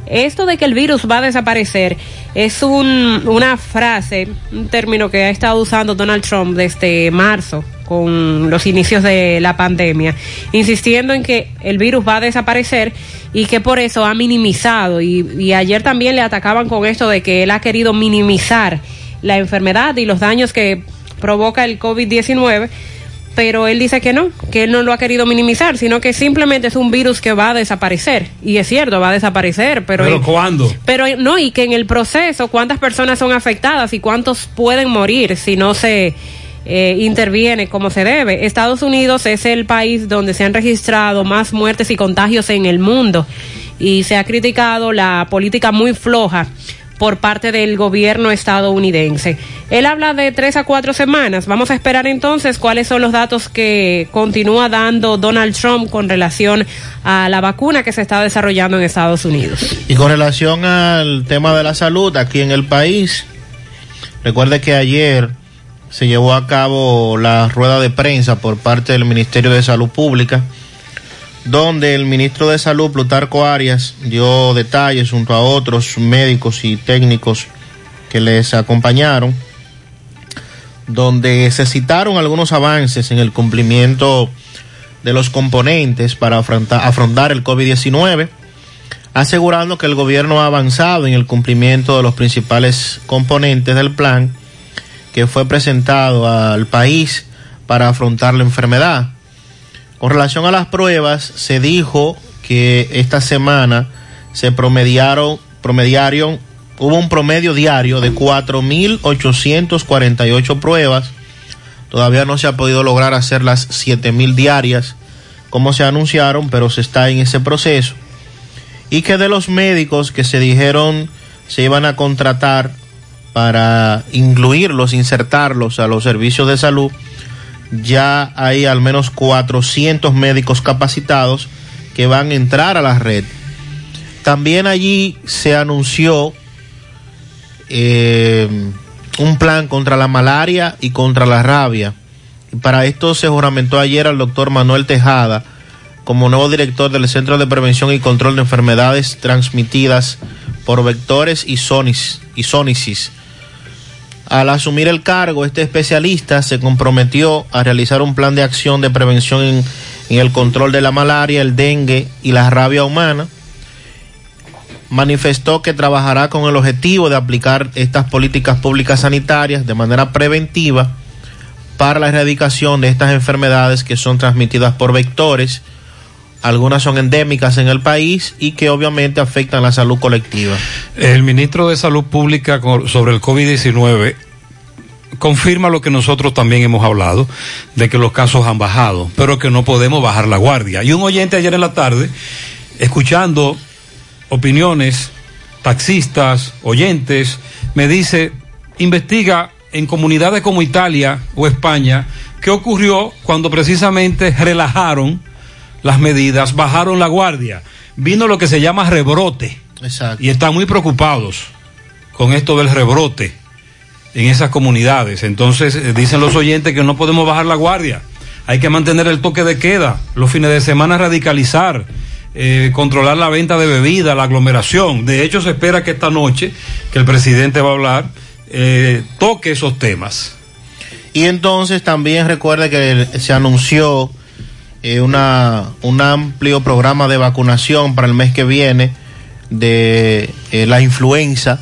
Esto de que el virus va a desaparecer es un, una frase, un término que ha estado usando Donald Trump desde marzo con los inicios de la pandemia, insistiendo en que el virus va a desaparecer y que por eso ha minimizado y, y ayer también le atacaban con esto de que él ha querido minimizar la enfermedad y los daños que provoca el COVID-19, pero él dice que no, que él no lo ha querido minimizar, sino que simplemente es un virus que va a desaparecer. Y es cierto, va a desaparecer, pero... ¿Pero cuándo? Pero no, y que en el proceso, cuántas personas son afectadas y cuántos pueden morir si no se... Eh, interviene como se debe. Estados Unidos es el país donde se han registrado más muertes y contagios en el mundo y se ha criticado la política muy floja por parte del gobierno estadounidense. Él habla de tres a cuatro semanas. Vamos a esperar entonces cuáles son los datos que continúa dando Donald Trump con relación a la vacuna que se está desarrollando en Estados Unidos. Y con relación al tema de la salud aquí en el país, recuerde que ayer se llevó a cabo la rueda de prensa por parte del Ministerio de Salud Pública donde el ministro de Salud, Plutarco Arias, dio detalles junto a otros médicos y técnicos que les acompañaron, donde se citaron algunos avances en el cumplimiento de los componentes para afrontar, el COVID-19, asegurando que el gobierno ha avanzado en el cumplimiento de los principales componentes del plan que fue presentado al país para afrontar la enfermedad. Con relación a las pruebas, se dijo que esta semana se promediaron, promediaron, hubo un promedio diario de 4.848 pruebas. Todavía no se ha podido lograr hacer las 7.000 diarias como se anunciaron, pero se está en ese proceso. Y que de los médicos que se dijeron se iban a contratar para incluirlos, insertarlos a los servicios de salud, ya hay al menos 400 médicos capacitados que van a entrar a la red. También allí se anunció eh, un plan contra la malaria y contra la rabia. Para esto se juramentó ayer al doctor Manuel Tejada como nuevo director del Centro de Prevención y Control de Enfermedades Transmitidas por Vectores y, sonis, y al asumir el cargo, este especialista se comprometió a realizar un plan de acción de prevención en, el control de la malaria, el dengue y la rabia humana. Manifestó que trabajará con el objetivo de aplicar estas políticas públicas sanitarias de manera preventiva para la erradicación de estas enfermedades que son transmitidas por vectores. Algunas son endémicas en el país y que obviamente afectan la salud colectiva. El ministro de Salud Pública sobre el COVID-19 confirma lo que nosotros también hemos hablado, de que los casos han bajado, pero que no podemos bajar la guardia. Y un oyente ayer en la tarde, escuchando opiniones, taxistas, oyentes, me dice, investiga en comunidades como Italia o España, qué ocurrió cuando precisamente relajaron las medidas, bajaron la guardia. vino lo que se llama rebrote. Exacto. Y están muy preocupados con esto del rebrote en esas comunidades. Entonces eh, dicen los oyentes que no podemos bajar la guardia. Hay que mantener el toque de queda, los fines de semana radicalizar, eh, controlar la venta de bebida, la aglomeración. De hecho, se espera que esta noche, que el presidente va a hablar, eh, toque esos temas. Y entonces también recuerde que se anunció eh, una, un amplio programa de vacunación para el mes que viene de eh, la influenza.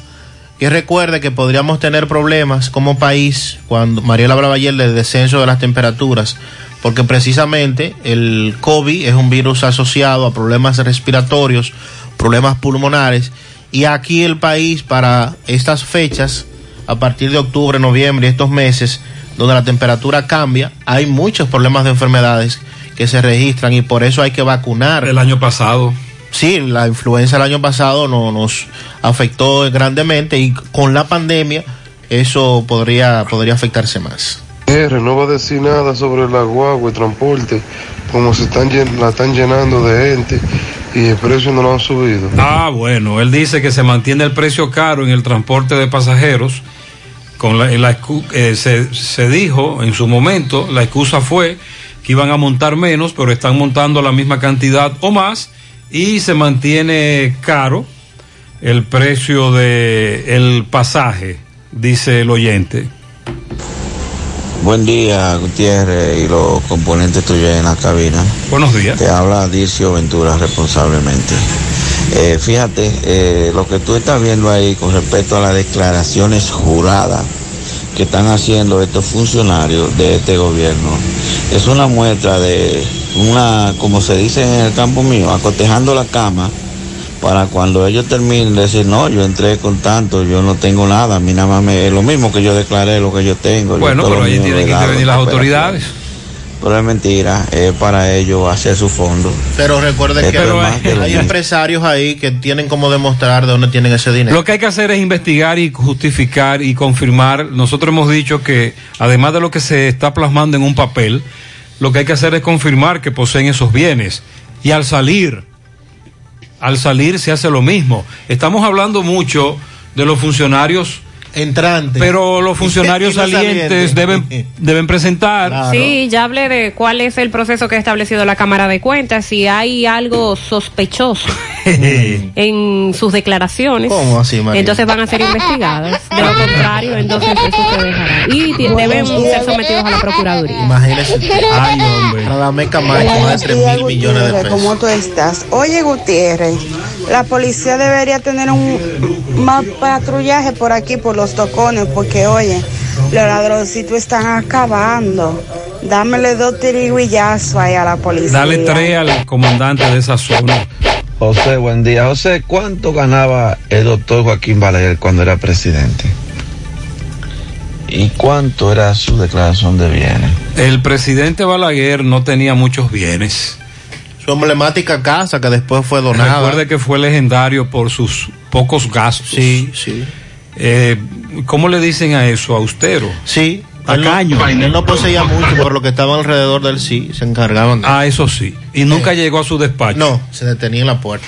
Y recuerde que podríamos tener problemas como país cuando Mariela hablaba ayer del descenso de las temperaturas, porque precisamente el COVID es un virus asociado a problemas respiratorios, problemas pulmonares, y aquí el país para estas fechas, a partir de octubre, noviembre, estos meses, donde la temperatura cambia, hay muchos problemas de enfermedades que se registran y por eso hay que vacunar. El año pasado. Sí, la influenza el año pasado no, nos afectó grandemente y con la pandemia eso podría, podría afectarse más. R no va a decir nada sobre la guagua y transporte, como se están llen- la están llenando de gente y el precio no lo han subido. Ah, bueno, él dice que se mantiene el precio caro en el transporte de pasajeros. Con la, eh, se, se dijo en su momento, la excusa fue que iban a montar menos, pero están montando la misma cantidad o más y se mantiene caro el precio de el pasaje, dice el oyente. Buen día, Gutiérrez y los componentes tuyos en la cabina. Buenos días. Te habla Dircio Ventura responsablemente. Eh, fíjate, eh, lo que tú estás viendo ahí con respecto a las declaraciones juradas que están haciendo estos funcionarios de este gobierno, es una muestra de una, como se dice en el campo mío, acotejando la cama para cuando ellos terminen de decir, no, yo entré con tanto, yo no tengo nada, a mí nada más me, es lo mismo que yo declaré, lo que yo tengo. Bueno, pero mío tienen que intervenir las operación. autoridades. Pero es mentira, es para ellos hacer su fondo. Pero recuerde que más que hay empresarios ahí que tienen como demostrar de dónde tienen ese dinero. Lo que hay que hacer es investigar y justificar y confirmar. Nosotros hemos dicho que además de lo que se está plasmando en un papel, lo que hay que hacer es confirmar que poseen esos bienes. Y al salir, al salir se hace lo mismo. Estamos hablando mucho de los funcionarios entrantes, pero los funcionarios salientes deben, deben presentar. Sí, ya hablé de cuál es el proceso que ha establecido la Cámara de Cuentas, si hay algo sospechoso en sus declaraciones. ¿Cómo así, María? Entonces van a ser investigadas. De lo contrario, entonces eso se dejará. Y deben ser sometidos a la Procuraduría. Imagínese. Ay, hombre. Radamés Camacho, más de 3 mil millones de pesos. ¿Cómo tú estás? Oye, Gutiérrez, la policía debería tener un más patrullaje por aquí, por los tocones, porque, oye, los ladroncitos están acabando. Dámele dos tiriguillazos ahí a la policía. Dale tres al comandante de esa zona. José, buen día. José, ¿cuánto ganaba el doctor Joaquín Balaguer cuando era presidente? ¿Y cuánto era su declaración de bienes? El presidente Balaguer no tenía muchos bienes. Su emblemática casa que después fue donada. Recuerde que fue legendario por sus pocos gastos. Sí, sí. Eh, ¿Cómo le dicen a eso? Austero. Sí. Tacaño. Él no, él no poseía mucho, por lo que estaba alrededor del sí, se encargaban de. Ah, eso sí. Y nunca llegó a su despacho. No, se detenía en la puerta.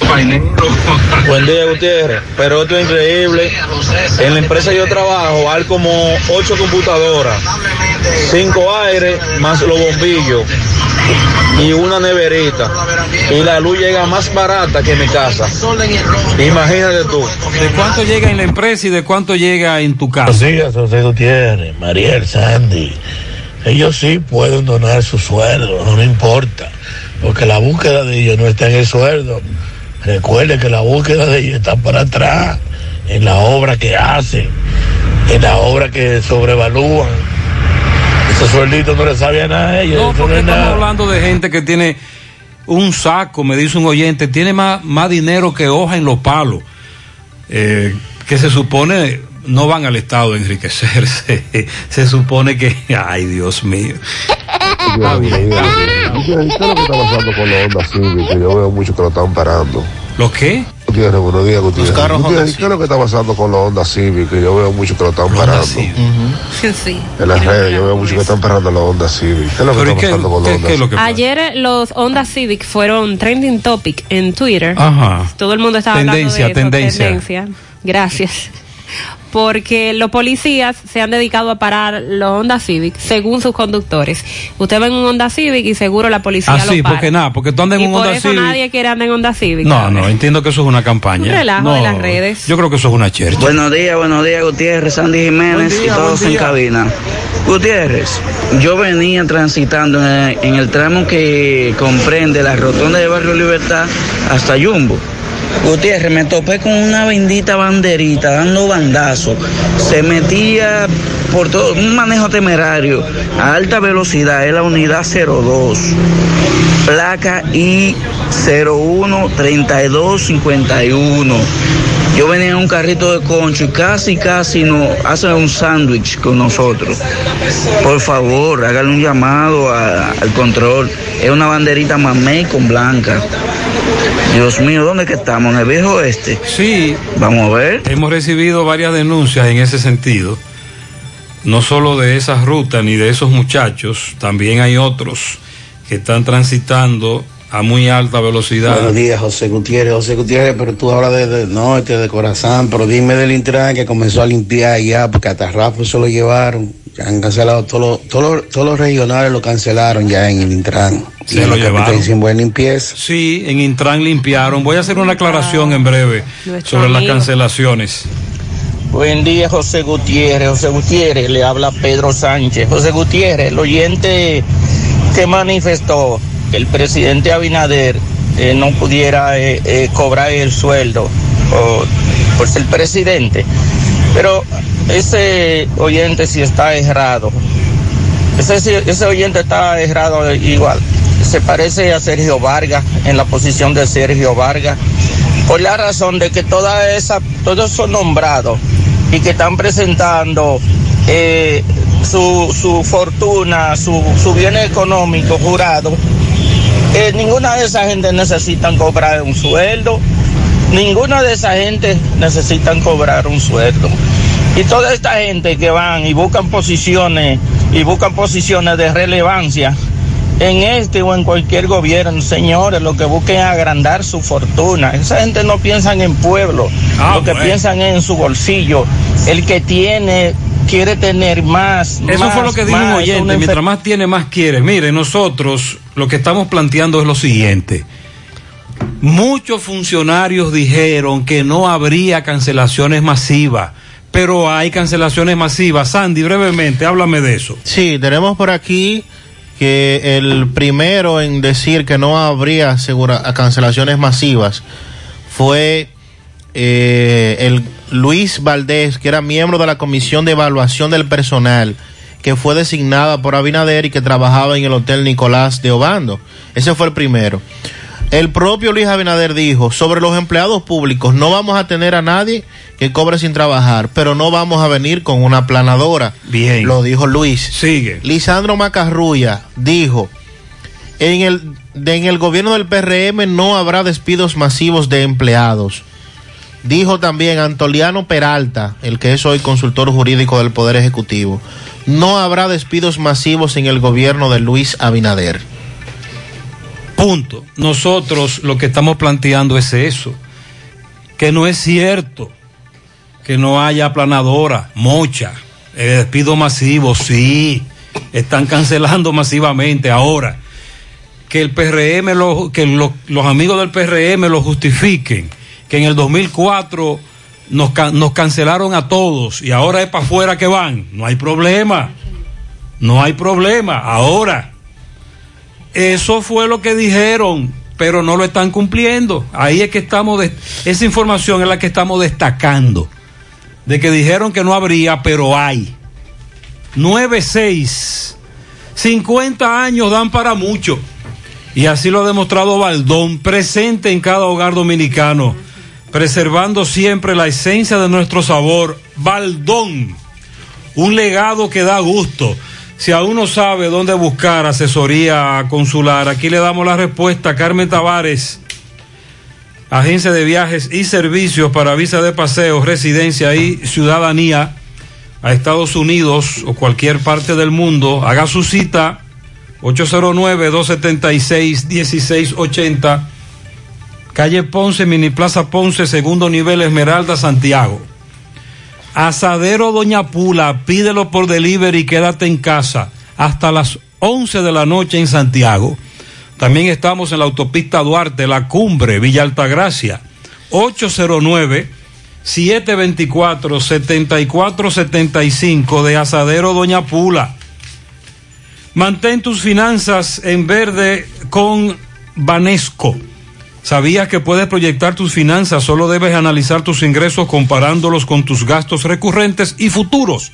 Buen día, Gutiérrez. Pero esto es increíble. En la empresa que yo trabajo hay como ocho computadoras, cinco aires más los bombillos y una neverita. Y la luz llega más barata que en mi casa. Imagínate tú. ¿De cuánto llega en la empresa y de cuánto llega en tu casa? Días, José Gutiérrez, Mariel, Sandy. Ellos sí pueden donar su sueldo, no importa, porque la búsqueda de ellos no está en el sueldo. Recuerde que la búsqueda de ellos está para atrás, en la obra que hacen, en la obra que sobrevalúan. Ese sueldito no le sabía nada a ellos. No, porque es estamos nada. hablando de gente que tiene un saco, me dice un oyente, tiene más, más dinero que hoja en los palos, eh, que se supone no van al Estado a enriquecerse, se supone que, ay Dios mío. Está bien, está bien. ¿Qué es lo que está pasando con la Honda Civic? Que yo veo mucho que lo están parando. ¿Lo qué? ¿Qué Gutiérrez, buenos días, Gutiérrez. Los carros Gutiérrez, ¿qué es lo que está pasando con los Honda Civic? Que yo veo mucho que lo están parando. Sí. En las redes yo veo mucho que están parando los Honda Civic. ¿Qué es lo que Pero ¿y está qué- pasando con los qué- Honda qué Civic? Ayer eh, los Honda Civic fueron trending topic en Twitter. Ajá. Todo el mundo estaba Tendencia, hablando de eso, tendencia. Gracias. Porque los policías se han dedicado a parar los Honda Civic según sus conductores. Usted va en un Honda Civic y seguro la policía Ah, sí, lo para. porque nada, porque tú andas y en un por Honda eso Civic. nadie quiere andar en Honda Civic. No, no, entiendo que eso es una campaña. Un relajo No, de las redes. Yo creo que eso es una chercha. Buenos días, buenos días, Gutiérrez, Sandy Jiménez día, y todos en cabina. Gutiérrez, yo venía transitando en el, en el tramo que comprende la rotonda de Barrio Libertad hasta Jumbo. Gutiérrez, me topé con una bendita banderita dando bandazo. Se metía por todo, un manejo temerario a alta velocidad, es la unidad 02, placa I 013251. Yo venía en un carrito de concho y casi, casi nos hacen un sándwich con nosotros. Por favor, háganle un llamado al control. Es una banderita mamey con blanca. Dios mío, ¿dónde que estamos? ¿En el viejo oeste? Sí. Vamos a ver. Hemos recibido varias denuncias en ese sentido. No solo de esa ruta ni de esos muchachos, también hay otros que están transitando a muy alta velocidad. Buenos días, José Gutiérrez. José Gutiérrez, pero tú hablas de, de norte, de Corazán, pero dime del Intran que comenzó a limpiar ya, porque hasta Rafa se lo llevaron. Ya han cancelado todos los, todos los, todos los regionales, lo cancelaron ya en el Intran. Se lo llevaron. sin buena limpieza. Sí, en Intran limpiaron. Voy a hacer una aclaración en breve Nuestro sobre las cancelaciones. Buen día, José Gutiérrez. José Gutiérrez, le habla Pedro Sánchez. José Gutiérrez, el oyente que manifestó que el presidente Abinader eh, no pudiera eh, eh, cobrar el sueldo por, por ser presidente. Pero ese oyente sí está errado. Ese, oyente está errado igual. Se parece a Sergio Vargas, en la posición de Sergio Vargas, por la razón de que toda esa, todos esos nombrados y que están presentando eh, su, su fortuna, su, su bien económico jurado, eh, ninguna de esa gente necesitan cobrar un sueldo, ninguna de esa gente necesitan cobrar un sueldo. Y toda esta gente que van y buscan posiciones y buscan posiciones de relevancia en este o en cualquier gobierno, señores, lo que busquen es agrandar su fortuna. Esa gente no piensa en pueblo, lo que bueno. piensan es en su bolsillo. El que tiene quiere tener más. Eso más, fue lo que dijo un oyente. Mientras más tiene, más quiere. Mire, nosotros lo que estamos planteando es lo siguiente. Muchos funcionarios dijeron que no habría cancelaciones masivas, pero hay cancelaciones masivas. Sandy, brevemente, háblame de eso. Sí, tenemos por aquí que el primero en decir que no habría cancelaciones masivas fue eh, el Luis Valdés, que era miembro de la Comisión de Evaluación del Personal, que fue designada por Abinader y que trabajaba en el Hotel Nicolás de Obando. Ese fue el primero. El propio Luis Abinader dijo, sobre los empleados públicos, no vamos a tener a nadie que cobre sin trabajar, pero no vamos a venir con una planadora. Bien. Lo dijo Luis. Sigue. Lisandro Macarrulla dijo, en el, de- en el gobierno del PRM no habrá despidos masivos de empleados. Dijo también Antoliano Peralta, el que es hoy consultor jurídico del Poder Ejecutivo, no habrá despidos masivos en el gobierno de Luis Abinader. Punto. Nosotros lo que estamos planteando es eso, que no es cierto que no haya aplanadora, mocha, eh, despido masivo, sí, están cancelando masivamente ahora. Que el PRM, lo- que lo- los amigos del PRM lo justifiquen, que en el 2004 nos, nos cancelaron a todos y ahora es para afuera que van, no hay problema, no hay problema, ahora. Eso fue lo que dijeron, pero no lo están cumpliendo. Ahí es que estamos, esa información es la que estamos destacando, de que dijeron que no habría, pero hay. 9-6, 50 años dan para mucho. Y así lo ha demostrado Baldón, presente en cada hogar dominicano, preservando siempre la esencia de nuestro sabor. Baldón, un legado que da gusto. Si aún no sabe dónde buscar asesoría consular, aquí le damos la respuesta. Carmen Tavares, Agencia de viajes y servicios para visa de paseo, residencia y ciudadanía a Estados Unidos o cualquier parte del mundo. Haga su cita 809-276-1680. Calle Ponce, Mini Plaza Ponce, segundo nivel Esmeralda, Santiago. Asadero Doña Pula, pídelo por delivery y quédate en casa hasta las 11 de la noche en Santiago. También estamos en la autopista Duarte, La Cumbre, Villa Altagracia. 809-724-7475 de Asadero Doña Pula. Mantén tus finanzas en verde con Banesco. ¿Sabías que puedes proyectar tus finanzas? Solo debes analizar tus ingresos comparándolos con tus gastos recurrentes y futuros.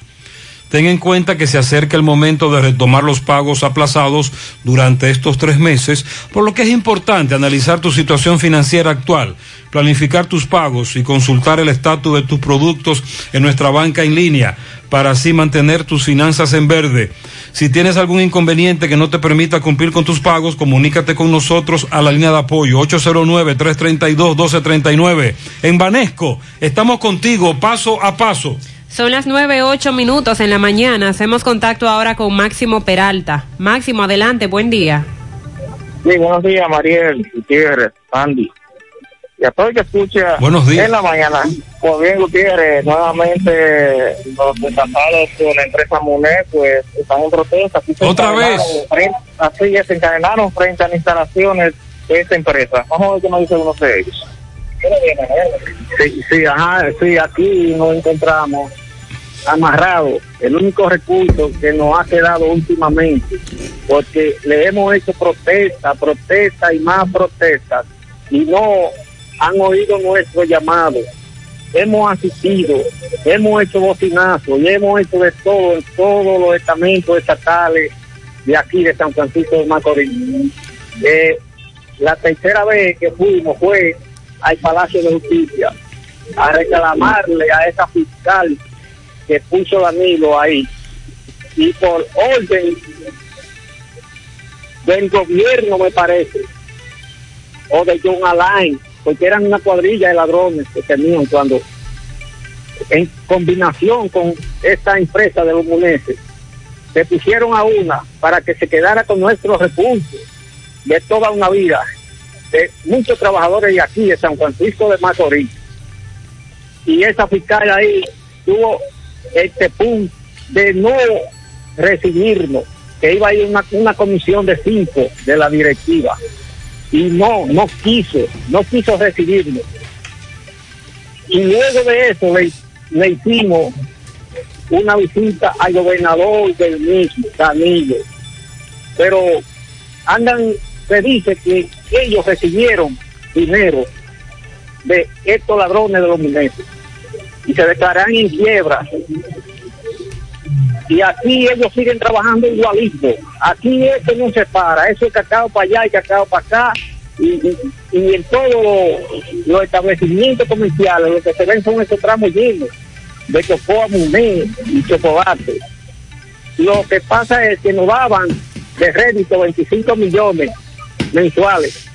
Ten en cuenta que se acerca el momento de retomar los pagos aplazados durante estos tres meses, por lo que es importante analizar tu situación financiera actual, planificar tus pagos y consultar el estatus de tus productos en nuestra banca en línea para así mantener tus finanzas en verde. Si tienes algún inconveniente que no te permita cumplir con tus pagos, comunícate con nosotros a la línea de apoyo 809-332-1239. En Banesco, estamos contigo paso a paso. Son las nueve ocho minutos en la mañana. Hacemos contacto ahora con Máximo Peralta. Máximo, adelante, buen día. Sí, buenos días, Mariel, Gutiérrez, Andy. Y a todo el que escucha Buenos días. en la mañana, pues bien, Gutiérrez, nuevamente los desatados por la empresa MUNE, pues están en protesta. Aquí ¿Otra vez? frente- así es, se encadenaron frente a las instalaciones de esta empresa. Vamos a ver qué nos dice uno de ellos. Sí, sí, ajá, sí, aquí nos encontramos amarrados. El único recurso que nos ha quedado últimamente, porque le hemos hecho protesta, protesta y más protestas, y no han oído nuestro llamado. Hemos asistido, hemos hecho bocinazos y hemos hecho de todo en todos los estamentos estatales de aquí de San Francisco de Macorís. Eh, la tercera vez que fuimos fue al Palacio de Justicia a reclamarle a esa fiscal que puso Danilo ahí. Y por orden del gobierno me parece o de John Alain porque eran una cuadrilla de ladrones que tenían cuando en combinación con esta empresa de los muneses se pusieron a una para que se quedara con nuestros recursos de toda una vida de muchos trabajadores de aquí de San Francisco de Macorís. Y esa fiscal ahí tuvo este punto de no recibirnos, que iba a ir una, una comisión de cinco de la directiva y no, no quiso, no quiso recibirnos. Y luego de eso le, hicimos una visita al gobernador del mismo, Danilo. Pero andan, se dice que ellos recibieron dinero de estos ladrones de los mineros y se declaran en quiebra. Y aquí ellos siguen trabajando igualito. Aquí esto no se para, eso es cacao para allá y cacao para acá. Y, y- en todos los, establecimientos comerciales lo que se ven son esos tramos llenos de Chocoa Muné y Chocolate. Lo que pasa es que nos daban de rédito 25 millones mensuales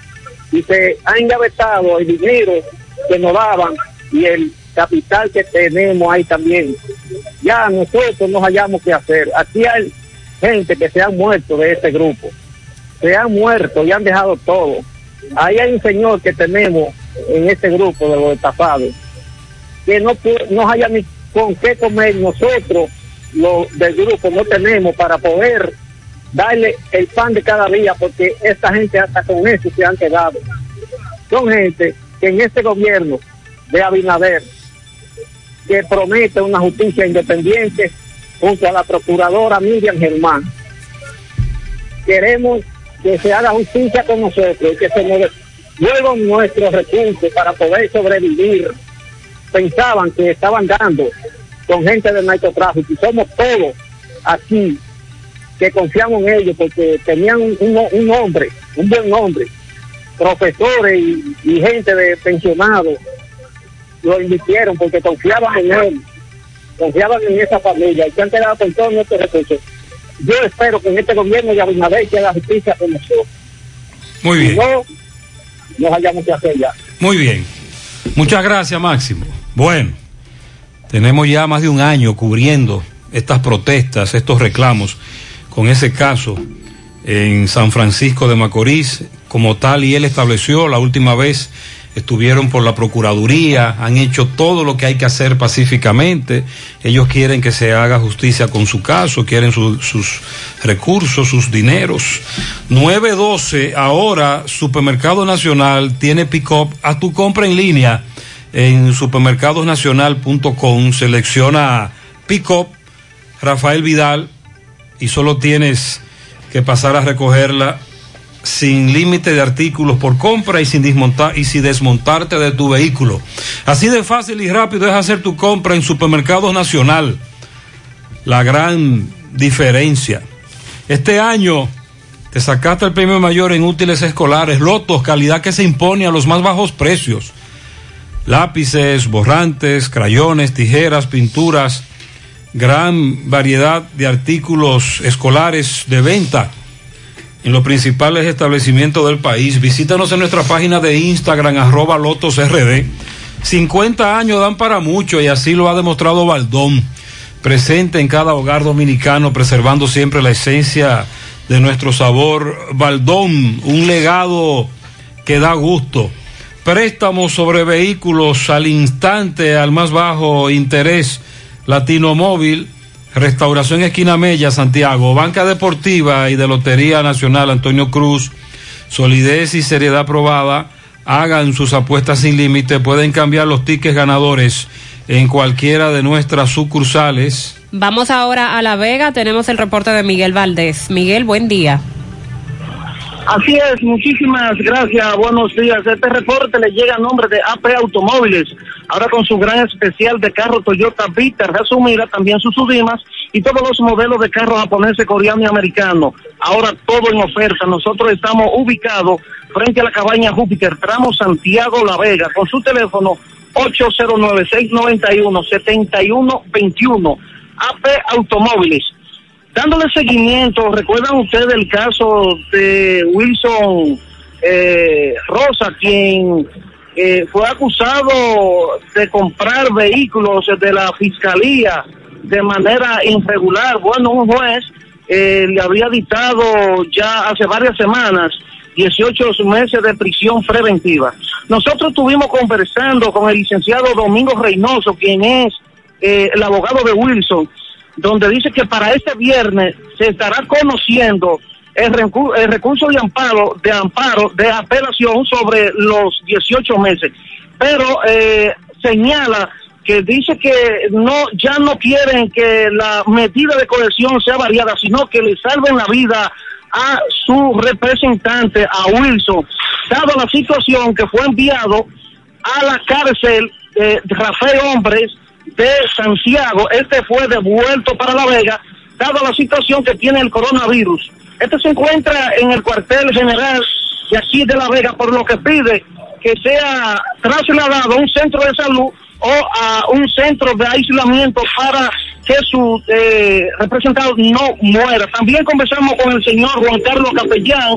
y se ha engavetado el dinero que nos daban y el capital que tenemos ahí también. Ya nosotros no hayamos que hacer. Aquí hay gente que se han muerto de este grupo. Se han muerto y han dejado todo. Ahí hay un señor que tenemos en este grupo de los estafados que no, no haya ni con qué comer nosotros los del grupo no tenemos para poder darle el pan de cada día porque esta gente hasta con eso se han quedado son gente que en este gobierno de Abinader que promete una justicia independiente junto a la procuradora Miriam Germán. Queremos que se haga justicia con nosotros y que se nos devuelvan nuestros recursos para poder sobrevivir. Pensaban que estaban dando con gente del narcotráfico y somos todos aquí que confiamos en ellos porque tenían un, un- un buen nombre, profesores y, y gente de pensionados lo invirtieron porque confiaban en él, confiaban en esa familia y se han quedado con todos nuestros recursos. Yo espero que en este gobierno de Abinader que haga justicia con nosotros. Muy bien. no, no hayamos que hacer ya. Muy bien. Muchas gracias, Máximo. Bueno, tenemos ya más de un año cubriendo estas protestas, estos reclamos, con ese caso en San Francisco de Macorís, como tal, y él estableció la última vez estuvieron por la Procuraduría, han hecho todo lo que hay que hacer pacíficamente. Ellos quieren que se haga justicia con su caso, quieren su- sus recursos, sus dineros. 912, ahora Supermercado Nacional tiene pick-up a tu compra en línea en supermercadosnacional.com. Selecciona pick-up Rafael Vidal y solo tienes que pasar a recogerla sin límite de artículos por compra y sin desmontar y sin desmontarte de tu vehículo. Así de fácil y rápido es hacer tu compra en Supermercados Nacional. La gran diferencia. Este año te sacaste el premio mayor en útiles escolares, lotos, calidad que se impone a los más bajos precios. Lápices, borrantes, crayones, tijeras, pinturas, gran variedad de artículos escolares de venta en los principales establecimientos del país. Visítanos en nuestra página de Instagram, arroba lotosrd. 50 años dan para mucho y así lo ha demostrado Baldón. Presente en cada hogar dominicano, preservando siempre la esencia de nuestro sabor. Baldón, un legado que da gusto. Préstamos sobre vehículos al instante, al más bajo interés. Latino Móvil, Restauración Esquina Mella, Santiago, Banca Deportiva y de Lotería Nacional Antonio Cruz, solidez y seriedad probada. Hagan sus apuestas sin límite, pueden cambiar los tickets ganadores en cualquiera de nuestras sucursales. Vamos ahora a La Vega, tenemos el reporte de Miguel Valdés. Miguel, buen día. Así es, muchísimas gracias, buenos días. Este reporte le llega a nombre de AP Automóviles, ahora con su gran especial de carro Toyota Bitter, Resumida, también sus Sudimas y todos los modelos de carro japonés, coreano y americano. Ahora todo en oferta. Nosotros estamos ubicados frente a la cabaña Júpiter, tramo Santiago La Vega, con su teléfono 809-691-7121. AP Automóviles. Dándole seguimiento, ¿recuerdan ustedes el caso de Wilson eh, Rosa, quien eh, fue acusado de comprar vehículos de la fiscalía de manera irregular? Bueno, un juez eh, le había dictado ya hace varias semanas 18 meses de prisión preventiva. Nosotros estuvimos conversando con el licenciado Domingo Reynoso, quien es eh, el abogado de Wilson, donde dice que para este viernes se estará conociendo el, el recurso de amparo, de amparo, de apelación sobre los 18 meses. Pero eh, señala que dice que no, ya no quieren que la medida de cohesión sea variada, sino que le salven la vida a su representante, a Wilson, dado la situación que fue enviado a la cárcel de Rafael Hombres de Santiago. Este fue devuelto para La Vega, dado la situación que tiene el coronavirus. Este se encuentra en el cuartel general de aquí de La Vega, por lo que pide que sea trasladado a un centro de salud o a un centro de aislamiento para que su eh, representado no muera. También conversamos con el señor Juan Carlos Capellán,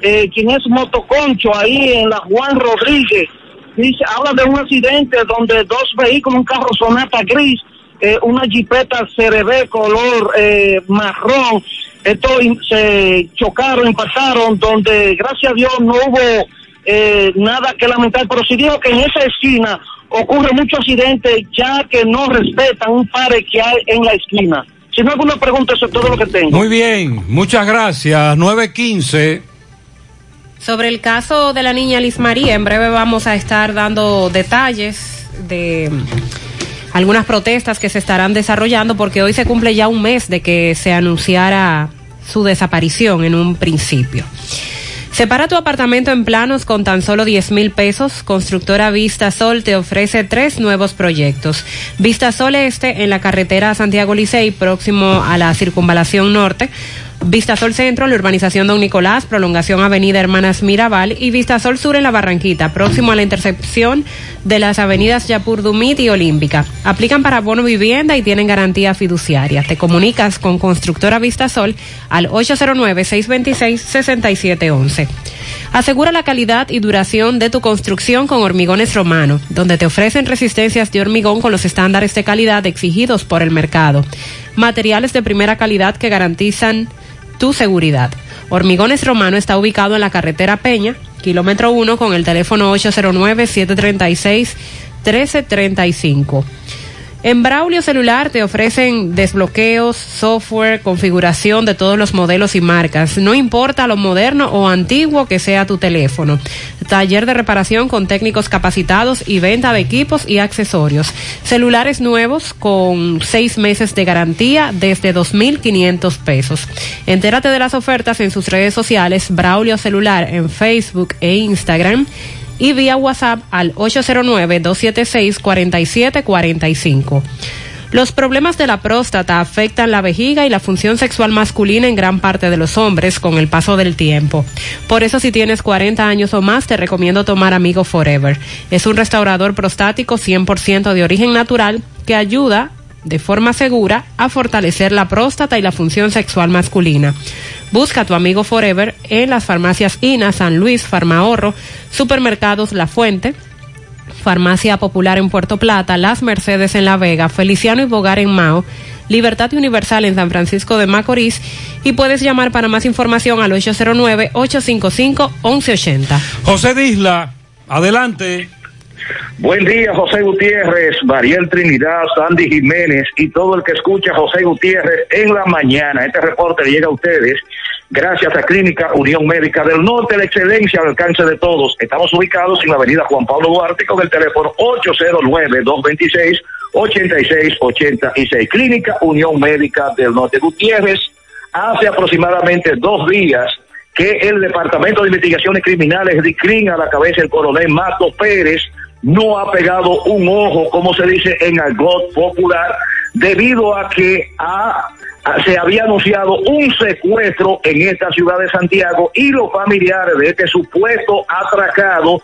eh, quien es motoconcho ahí en la Juan Rodríguez. Dice, habla de un accidente donde dos vehículos, un carro Sonata gris, eh, una jipeta CRB color eh, marrón, esto se chocaron, impactaron, donde gracias a Dios no hubo eh, nada que lamentar, pero sí dijo que en esa esquina ocurre mucho accidente ya que no respetan un pare que hay en la esquina. Si no alguna pregunta, eso es todo lo que tengo. Muy bien, muchas gracias. 915. Sobre el caso de la niña Liz María, en breve vamos a estar dando detalles de algunas protestas que se estarán desarrollando porque hoy se cumple ya un mes de que se anunciara su desaparición en un principio. Separa tu apartamento en planos con tan solo 10 mil pesos. Constructora Vista Sol te ofrece tres nuevos proyectos. Vista Sol Este en la carretera Santiago Licey, próximo a la circunvalación norte. Vista Sol Centro, la urbanización Don Nicolás, prolongación Avenida Hermanas Mirabal y Vista Sol Sur en la Barranquita, próximo a la intercepción de las avenidas Yapur Dumit y Olímpica. Aplican para bono vivienda y tienen garantía fiduciaria. Te comunicas con Constructora Vista Sol al 809-626-6711. Asegura la calidad y duración de tu construcción con Hormigones Romano, donde te ofrecen resistencias de hormigón con los estándares de calidad exigidos por el mercado. Materiales de primera calidad que garantizan tu seguridad. Hormigones Romano está ubicado en la carretera Peña, kilómetro 1, con el teléfono 809-736-1335. En Braulio Celular te ofrecen desbloqueos, software, configuración de todos los modelos y marcas. No importa lo moderno o antiguo que sea tu teléfono. Taller de reparación con técnicos capacitados y venta de equipos y accesorios. Celulares nuevos con seis meses de garantía desde 2.500 pesos. Entérate de las ofertas en sus redes sociales Braulio Celular en Facebook e Instagram y vía WhatsApp al 809-276-4745. Los problemas de la próstata afectan la vejiga y la función sexual masculina en gran parte de los hombres con el paso del tiempo. Por eso si tienes 40 años o más te recomiendo tomar Amigo Forever. Es un restaurador prostático 100% de origen natural que ayuda de forma segura a fortalecer la próstata y la función sexual masculina. Busca a tu amigo Forever en las farmacias INA, San Luis, Farmahorro, Supermercados La Fuente, Farmacia Popular en Puerto Plata, Las Mercedes en La Vega, Feliciano y Bogar en Mao, Libertad Universal en San Francisco de Macorís y puedes llamar para más información al 809-855-1180. José Disla, adelante. Buen día, José Gutiérrez, Mariel Trinidad, Sandy Jiménez y todo el que escucha José Gutiérrez en la mañana. Este reporte llega a ustedes gracias a Clínica Unión Médica del Norte, la excelencia al alcance de todos. Estamos ubicados en la avenida Juan Pablo Duarte con el teléfono 809-226-8686. Clínica Unión Médica del Norte. Gutiérrez, hace aproximadamente dos días que el Departamento de Investigaciones Criminales de CRIN a la cabeza del coronel Mato Pérez no ha pegado un ojo, como se dice en argot popular, debido a que ha, se había anunciado un secuestro en esta ciudad de Santiago y los familiares de este supuesto atracado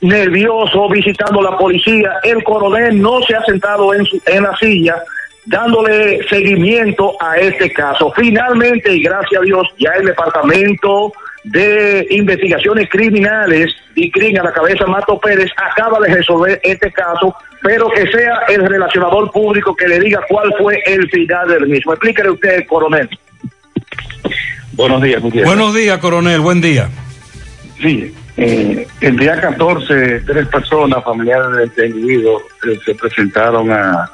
nervioso visitando la policía. El coronel no se ha sentado en, su, en la silla dándole seguimiento a este caso. Finalmente, y gracias a Dios, ya el departamento de investigaciones criminales, DICRIN a la cabeza Mato Pérez, acaba de resolver este caso, pero que sea el relacionador público que le diga cuál fue el final del mismo. Explíquele usted, coronel. Buenos días, Gutiérrez. Buenos días, coronel, buen día. Sí, eh, el día 14, tres personas familiares de este individuo eh, se presentaron a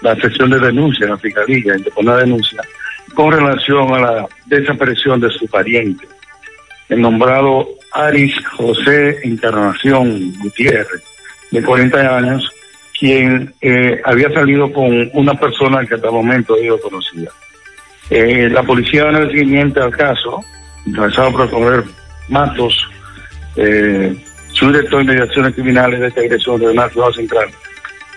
la sección de denuncia en la fiscalía, de poner denuncia, con relación a la desaparición de su pariente el nombrado Aris José Encarnación Gutiérrez, de 40 años, quien eh, había salido con una persona que hasta el momento yo conocía. Eh, la policía en el seguimiento al caso, interesado por recorrer Matos, eh, su director de investigaciones criminales de esta dirección de la Ciudad Central,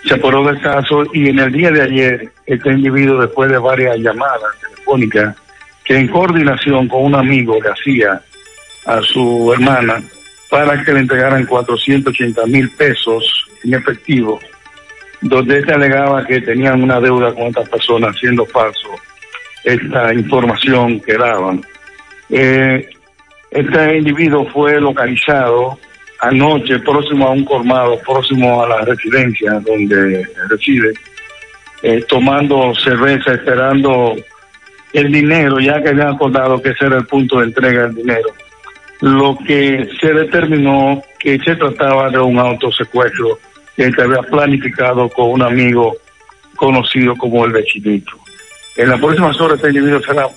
se aporó del caso y en el día de ayer, este individuo, después de varias llamadas telefónicas, que en coordinación con un amigo le hacía a su hermana para que le entregaran 480 mil pesos en efectivo, donde éste alegaba que tenían una deuda con estas personas, siendo falso esta información que daban. Eh, este individuo fue localizado anoche próximo a un colmado, próximo a la residencia donde reside, eh, tomando cerveza, esperando el dinero, ya que habían acordado que ese era el punto de entrega del dinero lo que se determinó que se trataba de un autosecuestro que se había planificado con un amigo conocido como el vecinito. En las próximas horas este individuo será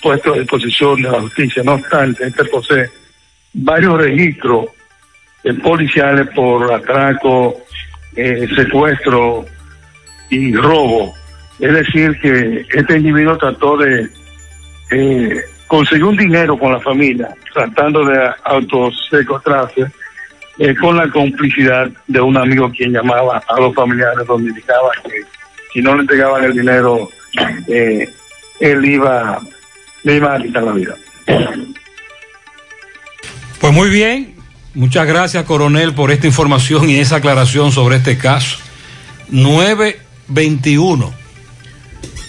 puesto a disposición de la justicia. No obstante, este posee varios registros eh, policiales por atraco, eh, secuestro y robo. Es decir, que este individuo trató de eh, conseguir un dinero con la familia tratando de autosecuestrarse eh, con la complicidad de un amigo quien llamaba a los familiares donde indicaba que si no le entregaban el dinero eh, él iba le iba a quitar la vida. Pues muy bien, muchas gracias coronel por esta información y esa aclaración sobre este caso. 921.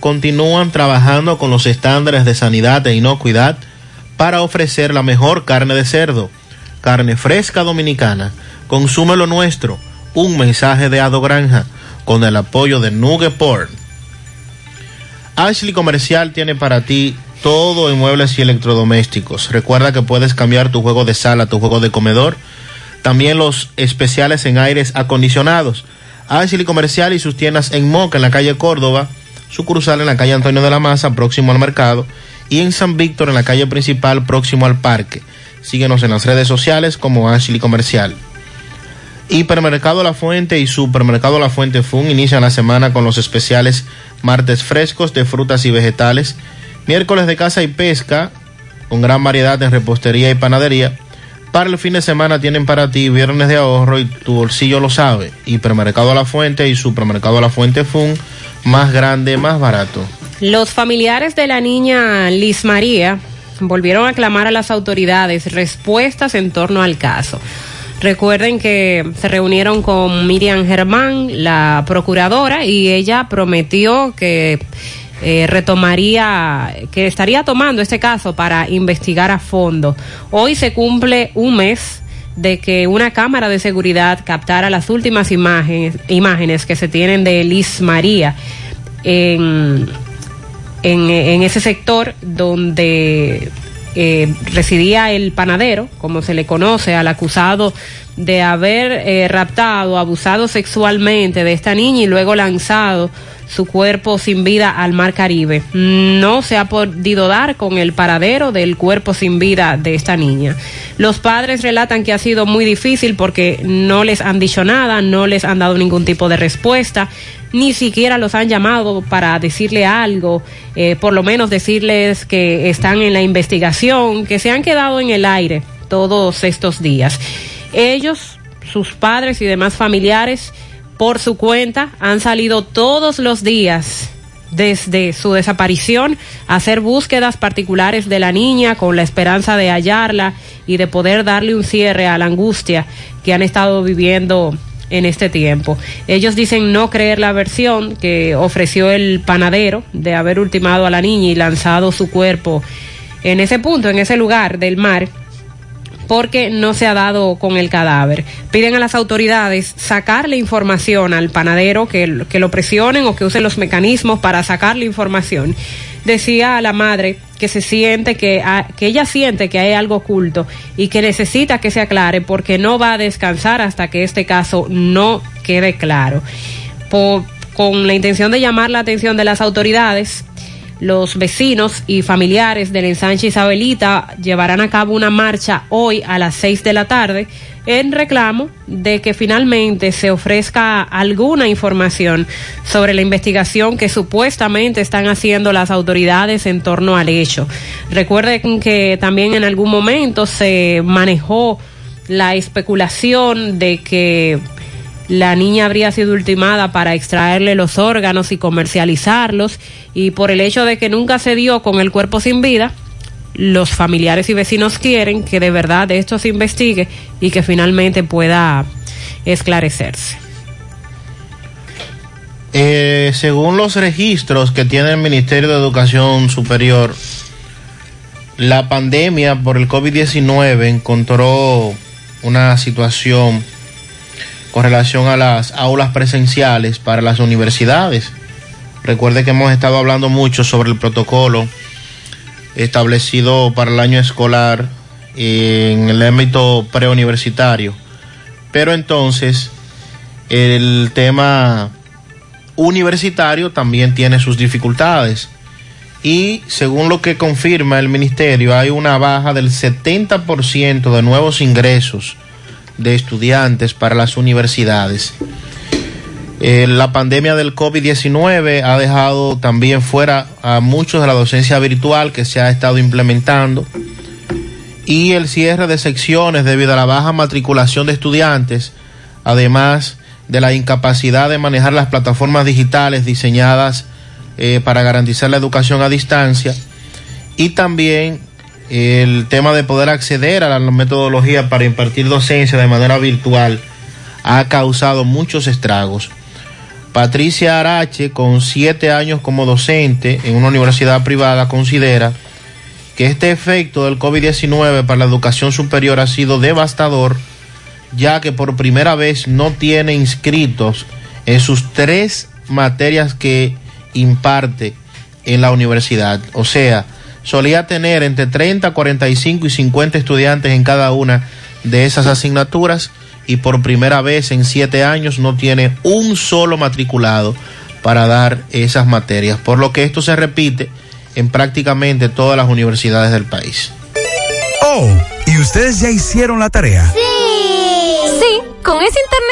continúan trabajando con los estándares de sanidad e inocuidad para ofrecer la mejor carne de cerdo, carne fresca dominicana. Consume lo nuestro. Un mensaje de Ado Granja con el apoyo de Nugget Porn. Ashley Comercial tiene para ti todo en muebles y electrodomésticos. Recuerda que puedes cambiar tu juego de sala tu juego de comedor. También los especiales en aires acondicionados. Ashley Comercial y sus tiendas en Moca, en la calle Córdoba, sucursal en la calle Antonio de la Maza, próximo al mercado, y en San Víctor, en la calle principal, próximo al parque. Síguenos en las redes sociales como Ashley Comercial. Hipermercado La Fuente y Supermercado La Fuente Fun inician la semana con los especiales martes frescos de frutas y vegetales, miércoles de caza y pesca, con gran variedad en repostería y panadería. Para el fin de semana tienen para ti viernes de ahorro y tu bolsillo lo sabe. Hipermercado La Fuente y Supermercado La Fuente Fun, más grande, más barato. Los familiares de la niña Liz María volvieron a clamar a las autoridades respuestas en torno al caso. Recuerden que se reunieron con Miriam Germán, la procuradora, y ella prometió que eh, retomaría, que estaría tomando este caso para investigar a fondo. Hoy se cumple un mes de que una cámara de seguridad captara las últimas imágenes, imágenes que se tienen de Liz María en, en, ese sector donde eh, residía el panadero, como se le conoce al acusado de haber eh, raptado, abusado sexualmente de esta niña y luego lanzado su cuerpo sin vida al mar Caribe. No se ha podido dar con el paradero del cuerpo sin vida de esta niña. Los padres relatan que ha sido muy difícil porque no les han dicho nada, no les han dado ningún tipo de respuesta, ni siquiera los han llamado para decirle algo, eh, por lo menos decirles que están en la investigación, que se han quedado en el aire todos estos días. Ellos, sus padres y demás familiares, por su cuenta, han salido todos los días desde su desaparición a hacer búsquedas particulares de la niña con la esperanza de hallarla y de poder darle un cierre a la angustia que han estado viviendo en este tiempo. Ellos dicen no creer la versión que ofreció el panadero de haber ultimado a la niña y lanzado su cuerpo en ese punto, en ese lugar del mar porque no se ha dado con el cadáver. Piden a las autoridades sacarle información al panadero, que, lo presionen o que usen los mecanismos para sacarle información. Decía a la madre que se siente que, que ella siente que hay algo oculto y que necesita que se aclare porque no va a descansar hasta que este caso no quede claro. con la intención de llamar la atención de las autoridades, los vecinos y familiares del ensanche Isabelita llevarán a cabo una marcha hoy a las seis de la tarde en reclamo de que finalmente se ofrezca alguna información sobre la investigación que supuestamente están haciendo las autoridades en torno al hecho. Recuerden que también en algún momento se manejó la especulación de que la niña habría sido ultimada para extraerle los órganos y comercializarlos y por el hecho de que nunca se dio con el cuerpo sin vida, los familiares y vecinos quieren que de verdad esto se investigue y que finalmente pueda esclarecerse. Eh, según los registros que tiene el Ministerio de Educación Superior, la pandemia por el COVID-19 encontró una situación con relación a las aulas presenciales para las universidades. Recuerde que hemos estado hablando mucho sobre el protocolo establecido para el año escolar en el ámbito preuniversitario. Pero entonces el tema universitario también tiene sus dificultades. Y según lo que confirma el ministerio, hay una baja del 70% de nuevos ingresos de estudiantes para las universidades. Eh, la pandemia del COVID-19 ha dejado también fuera a muchos de la docencia virtual que se ha estado implementando y el cierre de secciones debido a la baja matriculación de estudiantes además de la incapacidad de manejar las plataformas digitales diseñadas eh, para garantizar la educación a distancia y también el tema de poder acceder a la metodología para impartir docencia de manera virtual ha causado muchos estragos. Patricia Arache, con siete años como docente en una universidad privada, considera que este efecto del COVID-19 para la educación superior ha sido devastador, ya que por primera vez no tiene inscritos en sus tres materias que imparte en la universidad. O sea, solía tener entre 30, 45 y 50 estudiantes en cada una de esas asignaturas y por primera vez en siete años no tiene un solo matriculado para dar esas materias, por lo que esto se repite en prácticamente todas las universidades del país. Oh, ¿y ustedes ya hicieron la tarea? Sí. Sí, con ese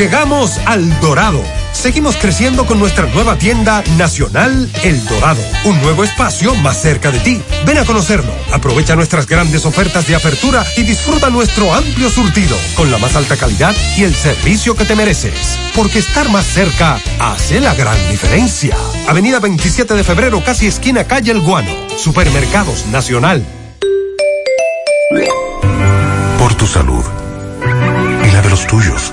Llegamos al Dorado. Seguimos creciendo con nuestra nueva tienda nacional El Dorado, un nuevo espacio más cerca de ti. Ven a conocerlo, aprovecha nuestras grandes ofertas de apertura y disfruta nuestro amplio surtido con la más alta calidad y el servicio que te mereces. Porque estar más cerca hace la gran diferencia. Avenida 27 de febrero, casi esquina calle El Guano. Supermercados Nacional. Por tu salud y la de los tuyos.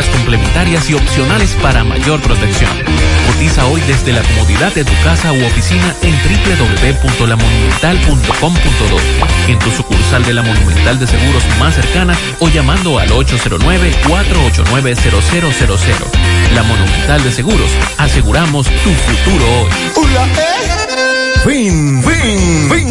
complementarias y opcionales para mayor protección. Cotiza hoy desde la comodidad de tu casa u oficina en www.lamonumental.com.do, en tu sucursal de la Monumental de Seguros más cercana o llamando al 809-489-0000. La Monumental de Seguros, aseguramos tu futuro hoy. Ven, ven, ven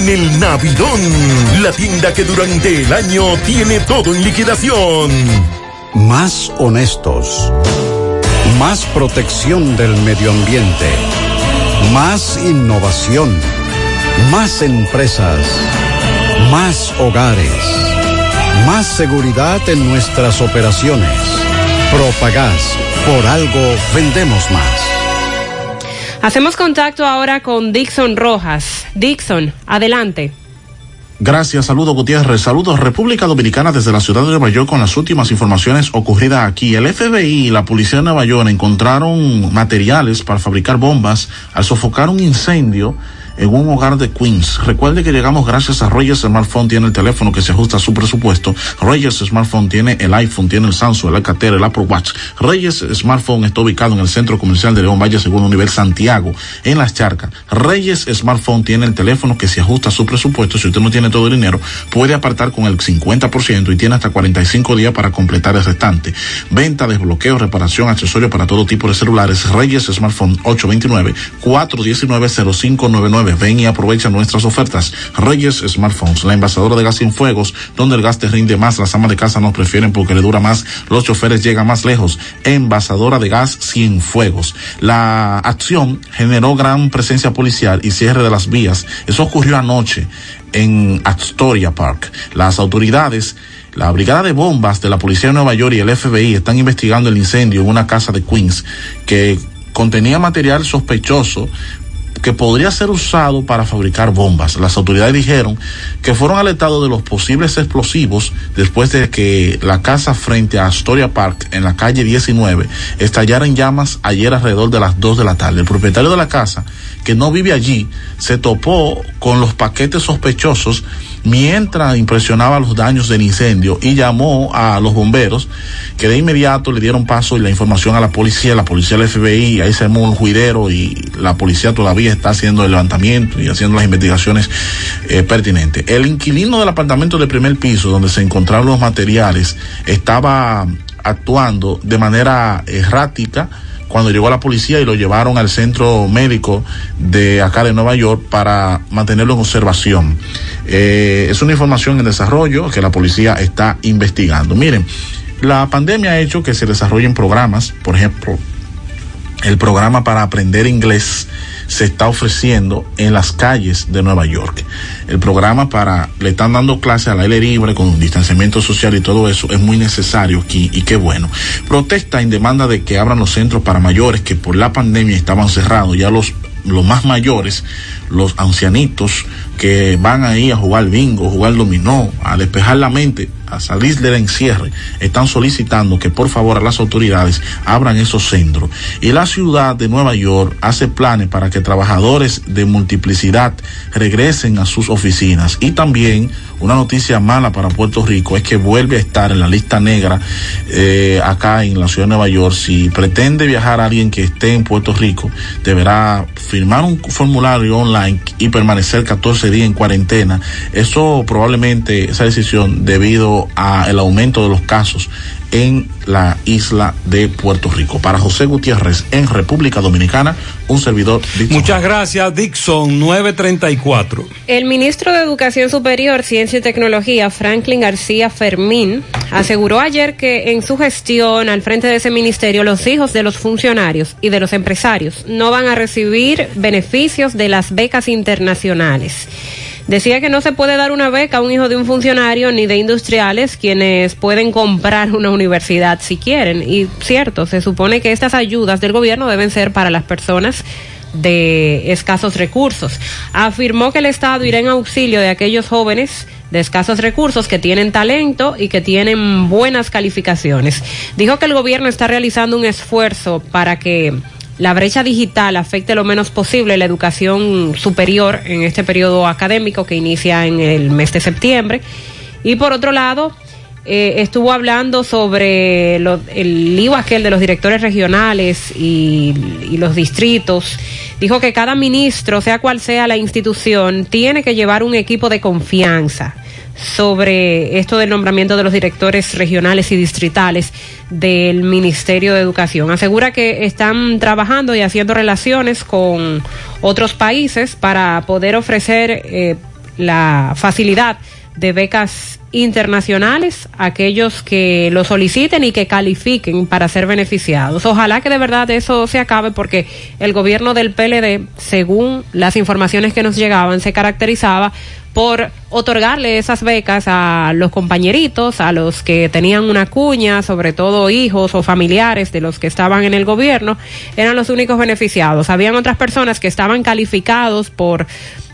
el Navidón, la tienda que durante el año tiene todo en liquidación. Más honestos. Más protección del medio ambiente. Más innovación. Más empresas. Más hogares. Más seguridad en nuestras operaciones. Propagás. Por algo vendemos más. Hacemos contacto ahora con Dixon Rojas. Dixon, adelante. Gracias, saludos Gutiérrez, saludos República Dominicana desde la ciudad de Nueva York con las últimas informaciones ocurridas aquí. El FBI y la policía de Nueva York encontraron materiales para fabricar bombas al sofocar un incendio en un hogar de Queens. Recuerde que llegamos gracias a Reyes Smartphone, tiene el teléfono que se ajusta a su presupuesto. Reyes Smartphone tiene el iPhone, tiene el Samsung, el Alcatel, el Apple Watch. Reyes Smartphone está ubicado en el centro comercial de León Valle, segundo nivel Santiago, en Las Charcas. Reyes Smartphone tiene el teléfono que se ajusta a su presupuesto. Si usted no tiene todo el dinero, puede apartar con el 50% y tiene hasta 45 días para completar el restante. Venta, desbloqueo, reparación, accesorios para todo tipo de celulares. Reyes Smartphone 829-419-0599. Ven y aprovecha nuestras ofertas. Reyes Smartphones, la envasadora de gas sin fuegos, donde el gas te rinde más. Las amas de casa nos prefieren porque le dura más. Los choferes llegan más lejos. Envasadora de gas sin fuegos. La acción generó gran presencia policial y cierre de las vías. Eso ocurrió anoche en Astoria Park. Las autoridades la Brigada de Bombas de la Policía de Nueva York y el FBI están investigando el incendio en una casa de Queens que contenía material sospechoso que podría ser usado para fabricar bombas. Las autoridades dijeron que fueron alertados de los posibles explosivos después de que la casa frente a Astoria Park en la calle 19 estallara en llamas ayer alrededor de las 2 de la tarde. El propietario de la casa, que no vive allí, se topó con los paquetes sospechosos mientras impresionaba los daños del incendio y llamó a los bomberos que de inmediato le dieron paso y la información a la policía, la policía del FBI, ahí se armó un juidero y la policía todavía está haciendo el levantamiento y haciendo las investigaciones eh, pertinentes. El inquilino del apartamento de primer piso donde se encontraron los materiales estaba actuando de manera errática cuando llegó la policía y lo llevaron al centro médico de acá de Nueva York para mantenerlo en observación. Eh, es una información en desarrollo que la policía está investigando. Miren, la pandemia ha hecho que se desarrollen programas, por ejemplo, el programa para aprender inglés se está ofreciendo en las calles de Nueva York. El programa para, le están dando clases al aire libre con distanciamiento social y todo eso es muy necesario aquí y qué bueno. Protesta en demanda de que abran los centros para mayores que por la pandemia estaban cerrados. Ya los, los más mayores, los ancianitos que van ahí a jugar bingo, jugar dominó, a despejar la mente, a salir del encierre, están solicitando que por favor a las autoridades abran esos centros. Y la ciudad de Nueva York hace planes para que trabajadores de multiplicidad regresen a sus oficinas. Y también una noticia mala para Puerto Rico es que vuelve a estar en la lista negra eh, acá en la ciudad de Nueva York. Si pretende viajar alguien que esté en Puerto Rico, deberá firmar un formulario online y permanecer 14 días en cuarentena. Eso probablemente, esa decisión debido a el aumento de los casos en la isla de Puerto Rico. Para José Gutiérrez en República Dominicana, un servidor. Dixon. Muchas gracias, Dixon 934. El ministro de Educación Superior, Ciencia y Tecnología, Franklin García Fermín, aseguró ayer que en su gestión al frente de ese ministerio los hijos de los funcionarios y de los empresarios no van a recibir beneficios de las becas internacionales. Decía que no se puede dar una beca a un hijo de un funcionario ni de industriales quienes pueden comprar una universidad si quieren. Y cierto, se supone que estas ayudas del gobierno deben ser para las personas de escasos recursos. Afirmó que el Estado irá en auxilio de aquellos jóvenes de escasos recursos que tienen talento y que tienen buenas calificaciones. Dijo que el gobierno está realizando un esfuerzo para que la brecha digital afecte lo menos posible la educación superior en este periodo académico que inicia en el mes de septiembre. Y por otro lado, eh, estuvo hablando sobre lo, el IVA aquel de los directores regionales y los distritos. Dijo que cada ministro, sea cual sea la institución, tiene que llevar un equipo de confianza sobre esto del nombramiento de los directores regionales y distritales del Ministerio de Educación. Asegura que están trabajando y haciendo relaciones con otros países para poder ofrecer eh, la facilidad de becas internacionales aquellos que lo soliciten y que califiquen para ser beneficiados. Ojalá que de verdad eso se acabe porque el gobierno del PLD, según las informaciones que nos llegaban, se caracterizaba por otorgarle esas becas a los compañeritos, a los que tenían una cuña, sobre todo hijos o familiares de los que estaban en el gobierno, eran los únicos beneficiados. Habían otras personas que estaban calificados por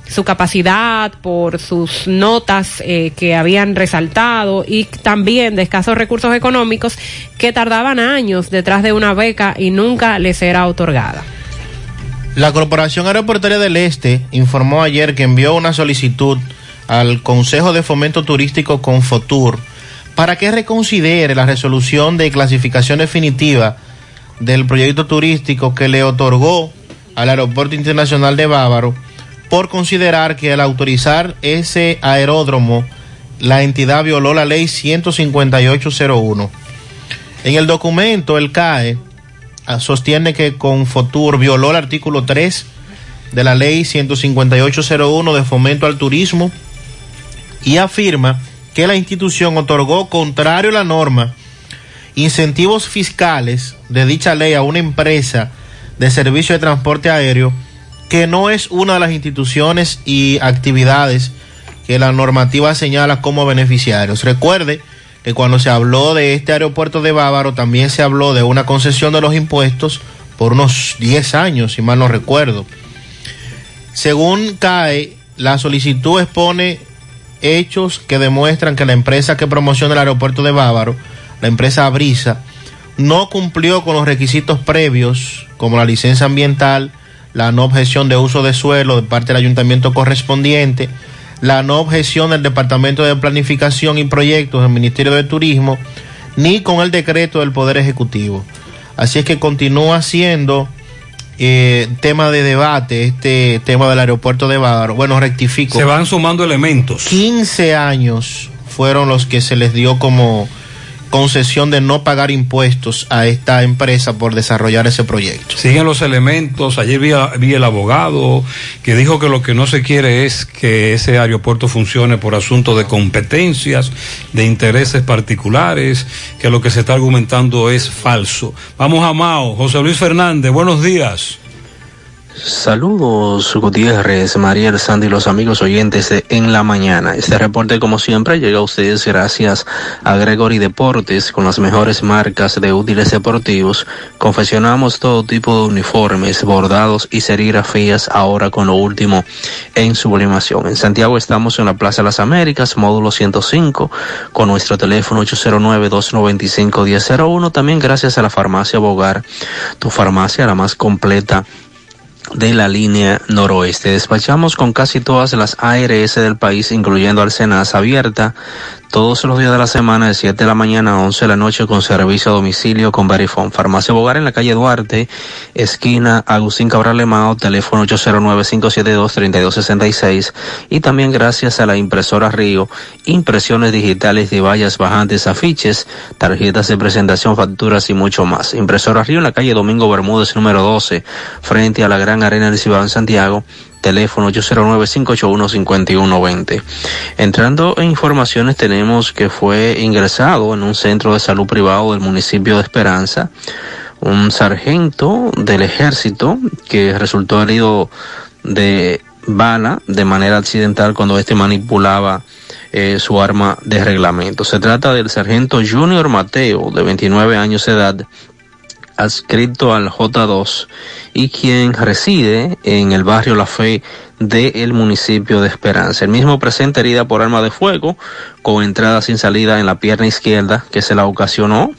su capacidad, por sus notas eh, que habían resaltado y también de escasos recursos económicos que tardaban años detrás de una beca y nunca les era otorgada. La Corporación Aeroportuaria del Este informó ayer que envió una solicitud al Consejo de Fomento Turístico Confotur para que reconsidere la resolución de clasificación definitiva del proyecto turístico que le otorgó al Aeropuerto Internacional de Bávaro por considerar que al autorizar ese aeródromo la entidad violó la ley 15801. En el documento, el CAE ah, sostiene que Confotur violó el artículo 3 de la ley 15801 de fomento al turismo y afirma que la institución otorgó, contrario a la norma, incentivos fiscales de dicha ley a una empresa de servicio de transporte aéreo que no es una de las instituciones y actividades que la normativa señala como beneficiarios. Recuerde que cuando se habló de este aeropuerto de Bávaro también se habló de una concesión de los impuestos por unos 10 años, si mal no recuerdo. Según CAE, la solicitud expone hechos que demuestran que la empresa que promociona el aeropuerto de Bávaro, la empresa Brisa, no cumplió con los requisitos previos, como la licencia ambiental, la no objeción de uso de suelo de parte del ayuntamiento correspondiente, la no objeción del Departamento de Planificación y Proyectos del Ministerio de Turismo, ni con el decreto del Poder Ejecutivo. Así es que continúa siendo eh, tema de debate este tema del aeropuerto de Bávaro. Bueno, rectifico. Se van sumando elementos. 15 años fueron los que se les dio como concesión de no pagar impuestos a esta empresa por desarrollar ese proyecto. Siguen los elementos. Ayer vi, el abogado que dijo que lo que no se quiere es que ese aeropuerto funcione por asunto de competencias, de intereses particulares, que lo que se está argumentando es falso. Vamos a Mao. José Luis Fernández, buenos días. Saludos Gutiérrez, Mariel Sandy y los amigos oyentes de En la Mañana. Este reporte como siempre llega a ustedes gracias a Gregory Deportes con las mejores marcas de útiles deportivos. Confeccionamos todo tipo de uniformes, bordados y serigrafías ahora con lo último en sublimación. En Santiago estamos en la Plaza las Américas, módulo 105, con nuestro teléfono 809-295-1001. También gracias a la farmacia Bogar, tu farmacia la más completa de la línea noroeste. Despachamos con casi todas las ARS del país, incluyendo Alcenas abierta todos los días de la semana de 7 de la mañana a 11 de la noche con servicio a domicilio con Verifone. Farmacia Bogar en la calle Duarte, esquina Agustín Cabral Lemao, teléfono 809-572-3266 y también gracias a la impresora Río, impresiones digitales de vallas bajantes, afiches, tarjetas de presentación, facturas y mucho más. Impresora Río en la calle Domingo Bermúdez número 12, frente a la Gran Arena Cibao en Santiago, teléfono 809-581-5120. Entrando en informaciones, tenemos que fue ingresado en un centro de salud privado del municipio de Esperanza un sargento del ejército que resultó herido de bala de manera accidental cuando este manipulaba eh, su arma de reglamento. Se trata del sargento Junior Mateo, de 29 años de edad, adscrito al J2 y quien reside en el barrio La Fe del municipio de Esperanza. El mismo presenta herida por arma de fuego con entrada sin salida en la pierna izquierda que se la ocasionó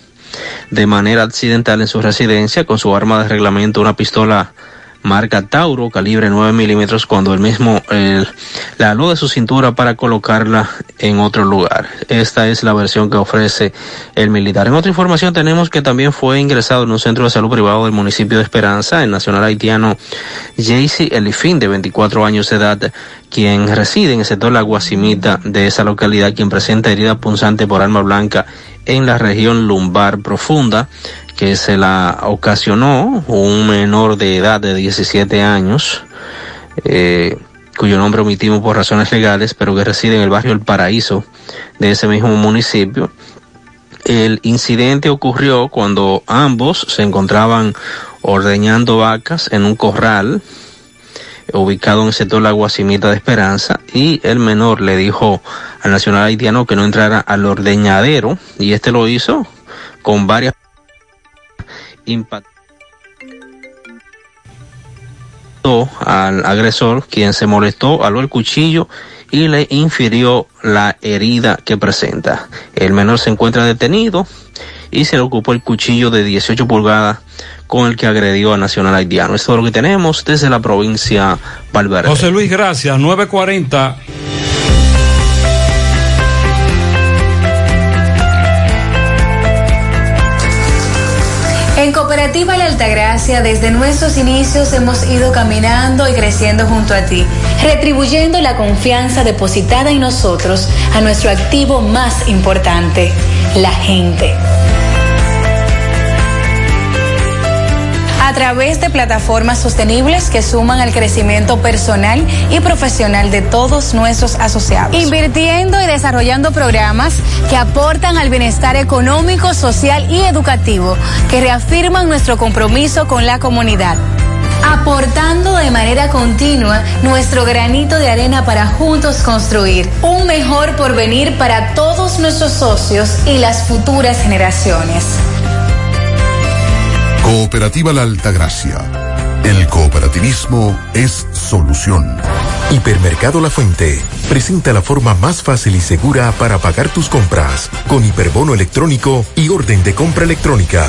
de manera accidental en su residencia con su arma de reglamento, una pistola marca Tauro, calibre 9 milímetros, cuando el mismo la aló de su cintura para colocarla en otro lugar. Esta es la versión que ofrece el militar. En otra información tenemos que también fue ingresado en un centro de salud privado del municipio de Esperanza, el nacional haitiano Jaycee Elifín, de 24 años de edad, quien reside en el sector La Guasimita de esa localidad, quien presenta herida punzante por arma blanca en la región lumbar profunda que se la ocasionó un menor de edad de 17 años, eh, cuyo nombre omitimos por razones legales, pero que reside en el barrio El Paraíso de ese mismo municipio. El incidente ocurrió cuando ambos se encontraban ordeñando vacas en un corral ubicado en el sector La Guasimita de Esperanza y el menor le dijo al nacional haitiano que no entrara al ordeñadero y este lo hizo con varias impactó al agresor quien se molestó aló el cuchillo y le infirió la herida que presenta. El menor se encuentra detenido y se le ocupó el cuchillo de 18 pulgadas con el que agredió a Nacional Haitiano. Esto es lo que tenemos desde la provincia Valverde. José Luis, gracias. 940. En Cooperativa La Altagracia, desde nuestros inicios hemos ido caminando y creciendo junto a ti, retribuyendo la confianza depositada en nosotros a nuestro activo más importante, la gente. a través de plataformas sostenibles que suman al crecimiento personal y profesional de todos nuestros asociados. Invirtiendo y desarrollando programas que aportan al bienestar económico, social y educativo, que reafirman nuestro compromiso con la comunidad aportando de manera continua nuestro granito de arena para juntos construir un mejor porvenir para todos nuestros socios y las futuras generaciones. Cooperativa La Altagracia. El cooperativismo es solución. Hipermercado La Fuente presenta la forma más fácil y segura para pagar tus compras con hiperbono electrónico y orden de compra electrónica.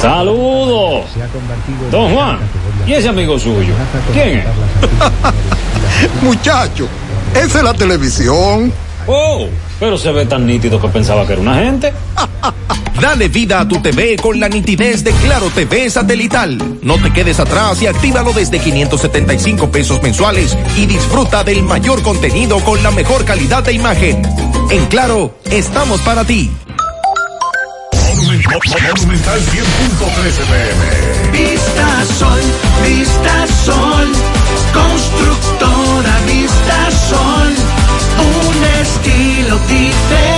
Saludos. Don Juan, ¿y ese amigo suyo? ¿Quién es? Muchacho, esa es la televisión. Oh, pero se ve tan nítido que pensaba que era una gente. Dale vida a tu TV con la nitidez de Claro TV satelital. No te quedes atrás y actívalo desde 575 pesos mensuales y disfruta del mayor contenido con la mejor calidad de imagen. En Claro, estamos para ti. Monumental 100.13 pm. Vista Sol, Vista Sol, constructora Vista Sol, un estilo diferente,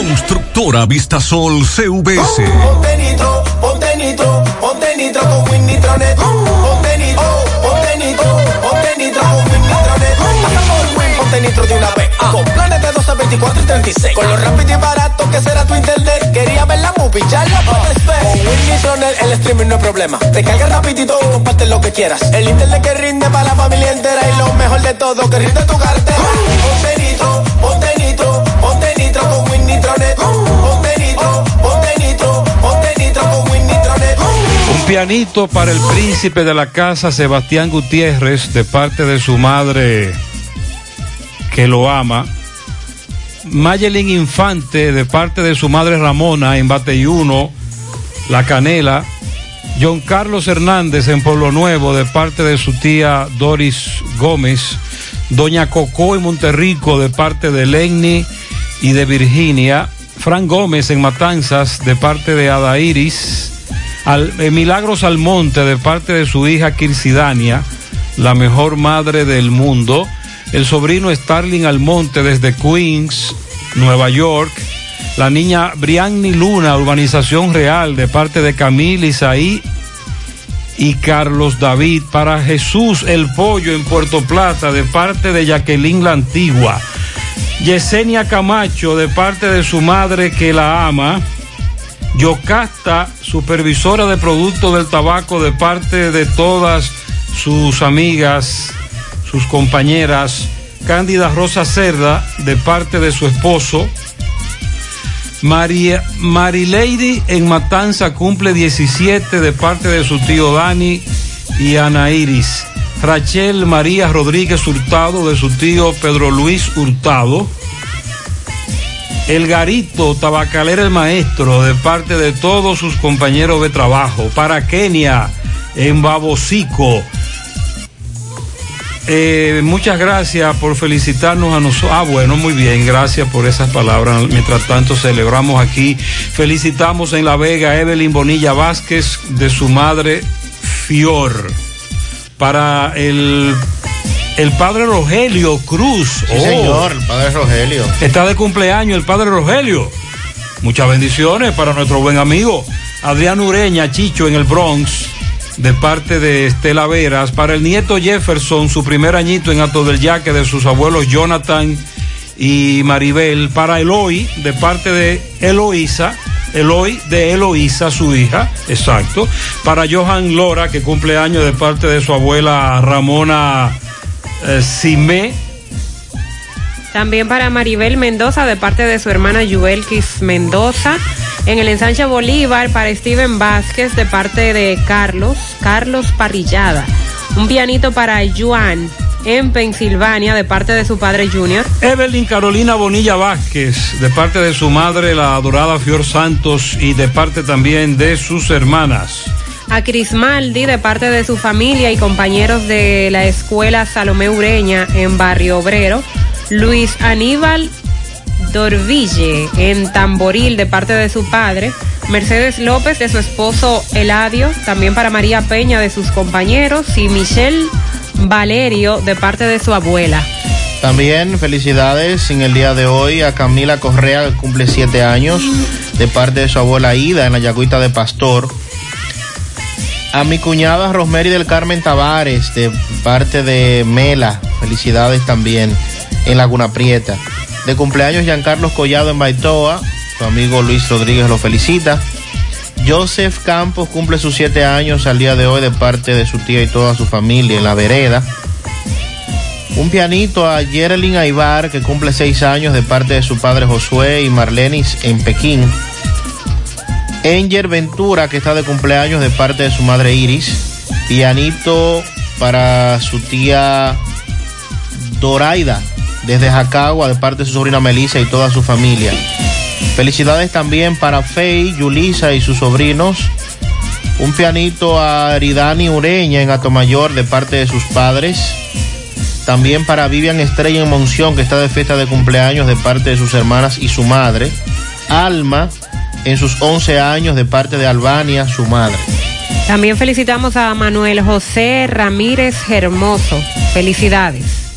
Constructora Vistasol CVS. Ponte nitro, ponte nitro, ponte nitro con Win Nitronet. Ponte nitro, ponte nitro, ponte nitro con Win Nitronet. Win, ponte nitro de una vez. Con planes de 12, 24 y 36. Con lo rápido y barato que será tu internet. Quería ver la movie, ya la puedes ver. Con Win Nitronet el streaming no es problema. Te carga rapidito y comparte lo que quieras. El internet que rinde para la familia entera. Y lo mejor de todo, que rinde tu cartera. Ponte nitro, ponte pianito para el príncipe de la casa, Sebastián Gutiérrez, de parte de su madre que lo ama. Mayelin Infante, de parte de su madre Ramona, en Bateyuno, La Canela. John Carlos Hernández, en Pueblo Nuevo, de parte de su tía Doris Gómez. Doña Cocó en Monterrico, de parte de Lenny y de Virginia. Fran Gómez en Matanzas, de parte de Ada Iris. Al, eh, de parte de su hija Kirsidania, la mejor madre del mundo. El sobrino Starling Almonte desde Queens, Nueva York. La niña Brianni Luna, Urbanización Real, de parte de Camila Isaí y Carlos David. Para Jesús el Pollo en Puerto Plata, de parte de Jacqueline La Antigua. Yesenia Camacho, de parte de su madre que la ama. Yocasta, supervisora de productos del tabaco, de parte de todas sus amigas, sus compañeras. Cándida Rosa Cerda, de parte de su esposo. María Marilady en Matanza cumple 17 de parte de su tío Dani y Ana Iris. Rachel María Rodríguez Hurtado de su tío Pedro Luis Hurtado. El Garito Tabacalera el Maestro de parte de todos sus compañeros de trabajo. Para Kenia en Babocico. Eh, muchas gracias por felicitarnos a nosotros. Ah, bueno, muy bien, gracias por esas palabras. Mientras tanto, celebramos aquí. Felicitamos en La Vega a Evelyn Bonilla Vázquez de su madre Fior. Para el, el padre Rogelio Cruz. Sí, señor, el padre Rogelio. Está de cumpleaños el padre Rogelio. Muchas bendiciones para nuestro buen amigo Adrián Ureña, Chicho, en el Bronx de parte de Estela Veras, para el nieto Jefferson, su primer añito en Ato del Yaque de sus abuelos Jonathan y Maribel, para Eloy, de parte de Eloísa, Eloy de Eloísa, su hija, exacto, para Johan Lora, que cumple años de parte de su abuela Ramona eh, Simé, También para Maribel Mendoza de parte de su hermana Yuelkis Mendoza. En el ensanche Bolívar para Steven Vázquez de parte de Carlos, Carlos Parrillada. Un pianito para Juan en Pensilvania de parte de su padre Junior. Evelyn Carolina Bonilla Vázquez, de parte de su madre, la adorada Fior Santos, y de parte también de sus hermanas. A Crismaldi de parte de su familia y compañeros de la escuela Salomé Ureña en Barrio Obrero. Luis Aníbal Dorville en Tamboril de parte de su padre. Mercedes López de su esposo Eladio, también para María Peña de sus compañeros y Michelle Valerio de parte de su abuela. También felicidades en el día de hoy a Camila Correa, que cumple siete años, de parte de su abuela Ida en la Yagüita de Pastor. A mi cuñada Rosemary del Carmen Tavares, de parte de Mela, felicidades también en Laguna Prieta. De cumpleaños Giancarlos Collado en Baitoa, su amigo Luis Rodríguez lo felicita. Joseph Campos cumple sus siete años al día de hoy de parte de su tía y toda su familia en la vereda. Un pianito a Geraldine Aibar que cumple seis años de parte de su padre Josué y Marlenis en Pekín. Enger Ventura que está de cumpleaños de parte de su madre Iris. Pianito para su tía Doraida desde Jacagua de parte de su sobrina Melissa y toda su familia. Felicidades también para Fey, Yulisa y sus sobrinos. Un pianito a Aridani Ureña en Atomayor de parte de sus padres. También para Vivian Estrella en Monción que está de fiesta de cumpleaños de parte de sus hermanas y su madre. Alma en sus 11 años de parte de Albania, su madre. También felicitamos a Manuel José Ramírez Hermoso. Felicidades.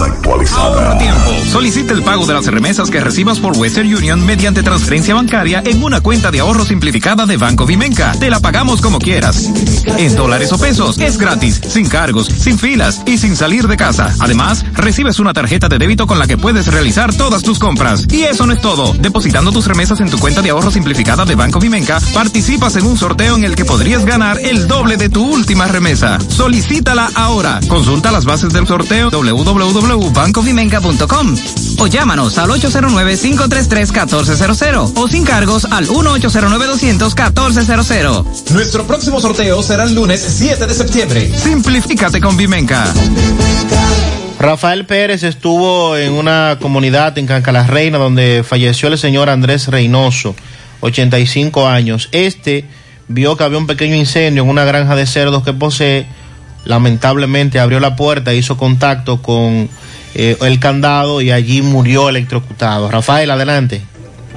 Más actualizada. Tiempo. Solicita el pago de las remesas que recibas por Western Union mediante transferencia bancaria en una cuenta de ahorro simplificada de Banco Vimenca. Te la pagamos como quieras. En dólares o pesos. Es gratis, sin cargos, sin filas y sin salir de casa. Además, recibes una tarjeta de débito con la que puedes realizar todas tus compras. Y eso no es todo. Depositando tus remesas en tu cuenta de ahorro simplificada de Banco Vimenca, participas en un sorteo en el que podrías ganar el doble de tu última remesa. Solicítala ahora. Consulta las bases del sorteo www.bancovimenca.com o llámanos al 809-533-1400 o sin cargos al 1-809-200-1400. Nuestro próximo sorteo será el lunes 7 de septiembre. Simplifícate con Vimenca. Rafael Pérez estuvo en una comunidad en Canca Reina donde falleció el señor Andrés Reynoso, 85 años. Este vio que había un pequeño incendio en una granja de cerdos que posee. Lamentablemente abrió la puerta, hizo contacto con eh, el candado y allí murió electrocutado. Rafael, adelante.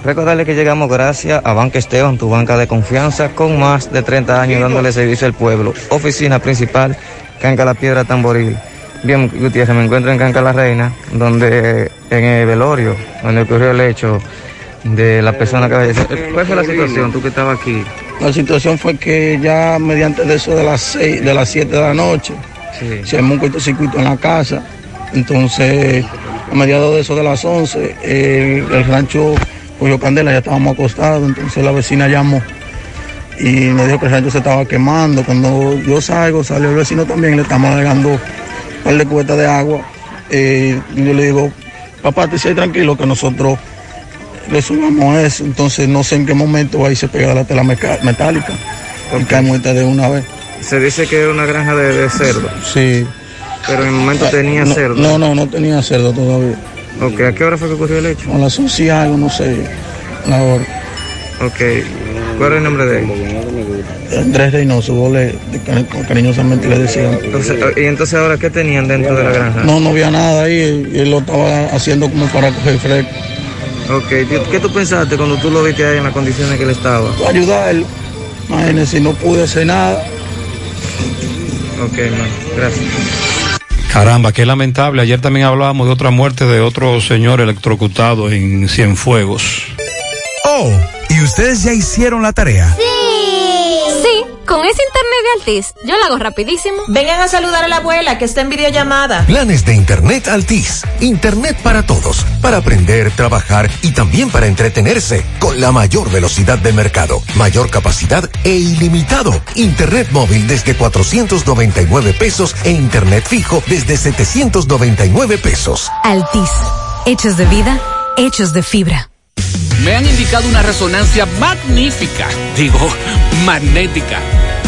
Recordarle que llegamos gracias a Banca Esteban, tu banca de confianza, con más de 30 años dándole servicio al pueblo. Oficina principal, Canca la Piedra Tamboril. Bien, Gutiérrez, me encuentro en Canca la Reina, donde en el velorio, donde ocurrió el hecho de la persona que falleció. ¿Cuál fue la situación, tú que estabas aquí? La situación fue que ya mediante de eso de las seis, de las 7 de la noche, se armó un cortocircuito en la casa. Entonces, a mediados de eso de las 11, el, el rancho cogió candela, ya estábamos acostados. Entonces la vecina llamó y me dijo que el rancho se estaba quemando. Cuando yo salgo, salió el vecino también, le estamos agregando un par de cubetas de agua. Eh, yo le digo, papá, te sé tranquilo que nosotros le subamos eso. Entonces no sé en qué momento ahí se pega la tela metálica. Porque cae muerta de una vez. Se dice que era una granja de, de cerdo. Sí. Pero en el momento tenía no, cerdo. No, no, no tenía cerdo todavía. Ok, ¿a qué hora fue que ocurrió el hecho? Con las 11 y algo, no sé, la hora. Ok, ¿cuál era el nombre de él? Andrés Reynoso, vos le, cariñosamente le decían. Entonces, ¿Y entonces ahora qué tenían dentro de la granja? No, no había nada ahí, él lo estaba haciendo como para coger fresco. Ok, ¿qué- ¿qué tú pensaste cuando tú lo viste ahí en las condiciones que él estaba? Ayudarlo. Imagínense, no pude hacer nada. Ok, man, gracias. Caramba, qué lamentable. Ayer también hablábamos de otra muerte de otro señor electrocutado en Cienfuegos. Oh, ¿y ustedes ya hicieron la tarea? Sí. Sí, con ese internet de Altis, yo lo hago rapidísimo. Vengan a saludar a la abuela que está en videollamada. Planes de Internet Altis. Internet para todos. Para aprender, trabajar y también para entretenerse. Con la mayor velocidad del mercado. Mayor capacidad e ilimitado. Internet móvil desde 499 pesos e Internet fijo desde 799 pesos. Altis, hechos de vida, hechos de fibra. Me han indicado una resonancia magnífica, digo, magnética.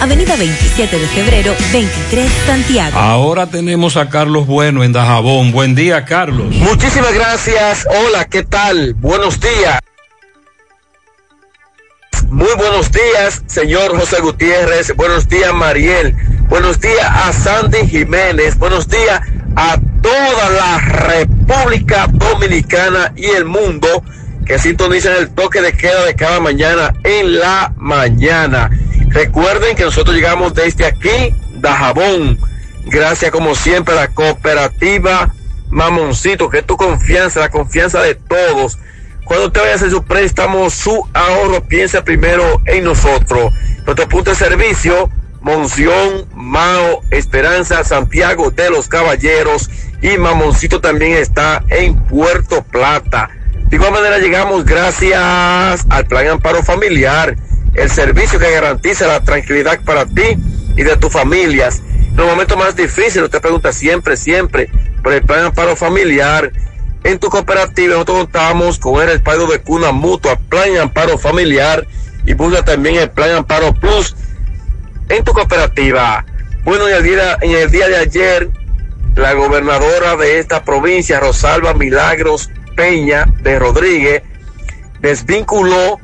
Avenida 27 de febrero, 23 Santiago. Ahora tenemos a Carlos Bueno en Dajabón. Buen día, Carlos. Muchísimas gracias. Hola, ¿qué tal? Buenos días. Muy buenos días, señor José Gutiérrez. Buenos días, Mariel. Buenos días a Sandy Jiménez. Buenos días a toda la República Dominicana y el mundo que sintonizan el toque de queda de cada mañana en la mañana. Recuerden que nosotros llegamos desde aquí, Dajabón. Gracias como siempre a la cooperativa Mamoncito, que es tu confianza, la confianza de todos. Cuando usted vaya a hacer su préstamo, su ahorro, piensa primero en nosotros. Nuestro punto de servicio, Monción, Mao, Esperanza, Santiago de los Caballeros y Mamoncito también está en Puerto Plata. De igual manera llegamos gracias al Plan Amparo Familiar, el servicio que garantiza la tranquilidad para ti y de tus familias. En los momentos más difíciles, usted pregunta siempre, siempre, por el Plan Amparo Familiar. En tu cooperativa nosotros contamos con el respaldo de Cuna Mutua, Plan Amparo Familiar y busca también el Plan Amparo Plus en tu cooperativa. Bueno, en el día, en el día de ayer, la gobernadora de esta provincia, Rosalba Milagros Peña de Rodríguez, desvinculó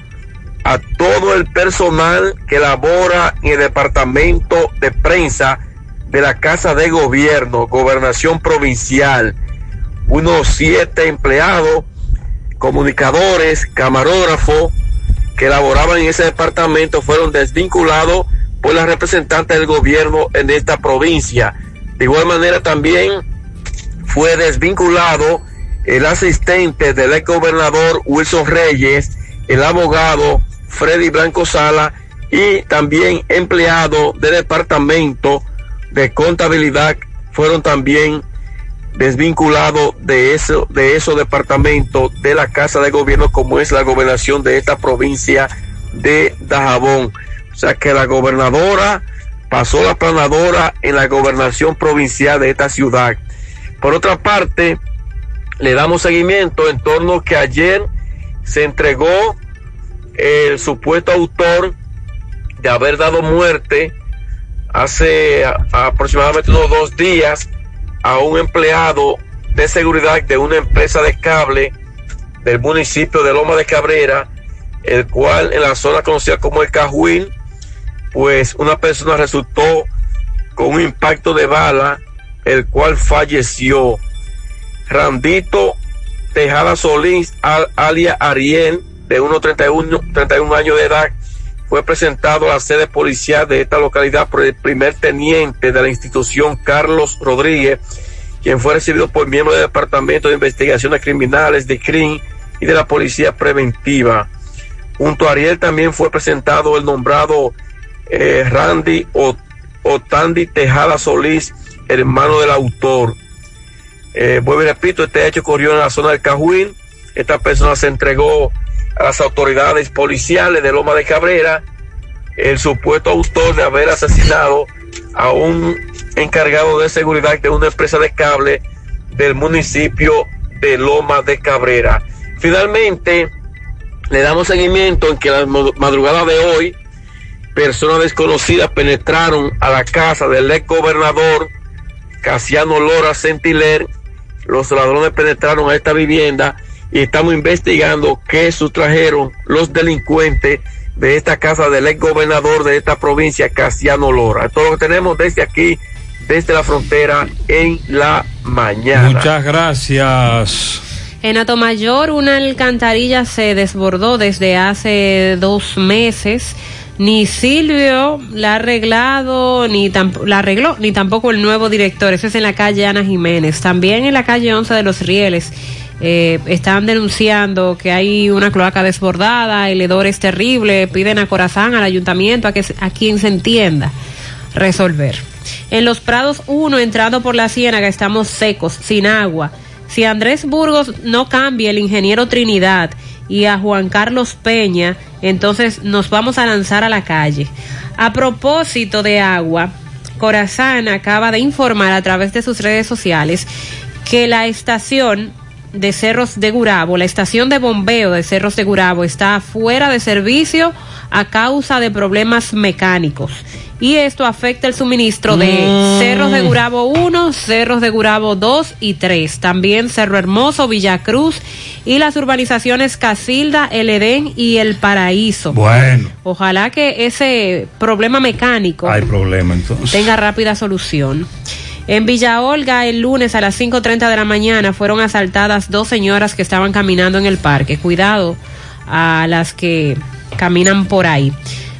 a todo el personal que labora en el departamento de prensa de la Casa de Gobierno, Gobernación Provincial. Unos siete empleados, comunicadores, camarógrafos que laboraban en ese departamento fueron desvinculados por la representante del gobierno en esta provincia. De igual manera también fue desvinculado el asistente del ex gobernador Wilson Reyes, el abogado Freddy Blanco Sala y también empleado del departamento de contabilidad fueron también desvinculados de eso de esos departamentos de la casa de gobierno como es la gobernación de esta provincia de Dajabón. O sea que la gobernadora pasó la planadora en la gobernación provincial de esta ciudad. Por otra parte, le damos seguimiento en torno que ayer se entregó el supuesto autor de haber dado muerte hace aproximadamente unos dos días a un empleado de seguridad de una empresa de cable del municipio de Loma de Cabrera, el cual en la zona conocida como el Cajuín, pues una persona resultó con un impacto de bala, el cual falleció. Randito Tejada Solís, al, alia Ariel, de unos 31, 31 años de edad, fue presentado a la sede policial de esta localidad por el primer teniente de la institución, Carlos Rodríguez, quien fue recibido por miembros del Departamento de Investigaciones Criminales de CRIM y de la Policía Preventiva. Junto a Ariel también fue presentado el nombrado eh, Randy Otandi Tejada Solís, hermano del autor. Eh, vuelvo y repito, este hecho ocurrió en la zona del Cajuín. Esta persona se entregó a las autoridades policiales de Loma de Cabrera el supuesto autor de haber asesinado a un encargado de seguridad de una empresa de cable del municipio de Loma de Cabrera. Finalmente, le damos seguimiento en que la madrugada de hoy, personas desconocidas penetraron a la casa del ex gobernador Casiano Lora Centiler. Los ladrones penetraron a esta vivienda y estamos investigando qué sustrajeron los delincuentes de esta casa del ex gobernador de esta provincia, Casiano Lora. Todo lo que tenemos desde aquí, desde la frontera, en la mañana. Muchas gracias. En Atomayor, una alcantarilla se desbordó desde hace dos meses. Ni Silvio la ha arreglado, ni la arregló, ni tampoco el nuevo director. Eso es en la calle Ana Jiménez. También en la calle 11 de los Rieles eh, están denunciando que hay una cloaca desbordada, el hedor es terrible, piden a Corazán, al ayuntamiento, a, que, a quien se entienda resolver. En los Prados 1, entrando por la ciénaga, estamos secos, sin agua. Si Andrés Burgos no cambia el ingeniero Trinidad y a Juan Carlos Peña, entonces nos vamos a lanzar a la calle. A propósito de agua, Corazán acaba de informar a través de sus redes sociales que la estación de Cerros de Gurabo, la estación de bombeo de Cerros de Gurabo está fuera de servicio a causa de problemas mecánicos. Y esto afecta el suministro de Mm. Cerros de Gurabo 1, Cerros de Gurabo 2 y 3. También Cerro Hermoso, Villacruz y las urbanizaciones Casilda, El Edén y El Paraíso. Bueno, Ojalá que ese problema mecánico hay problema entonces. tenga rápida solución. En Villa Olga, el lunes a las 5.30 de la mañana fueron asaltadas dos señoras que estaban caminando en el parque. Cuidado a las que caminan por ahí.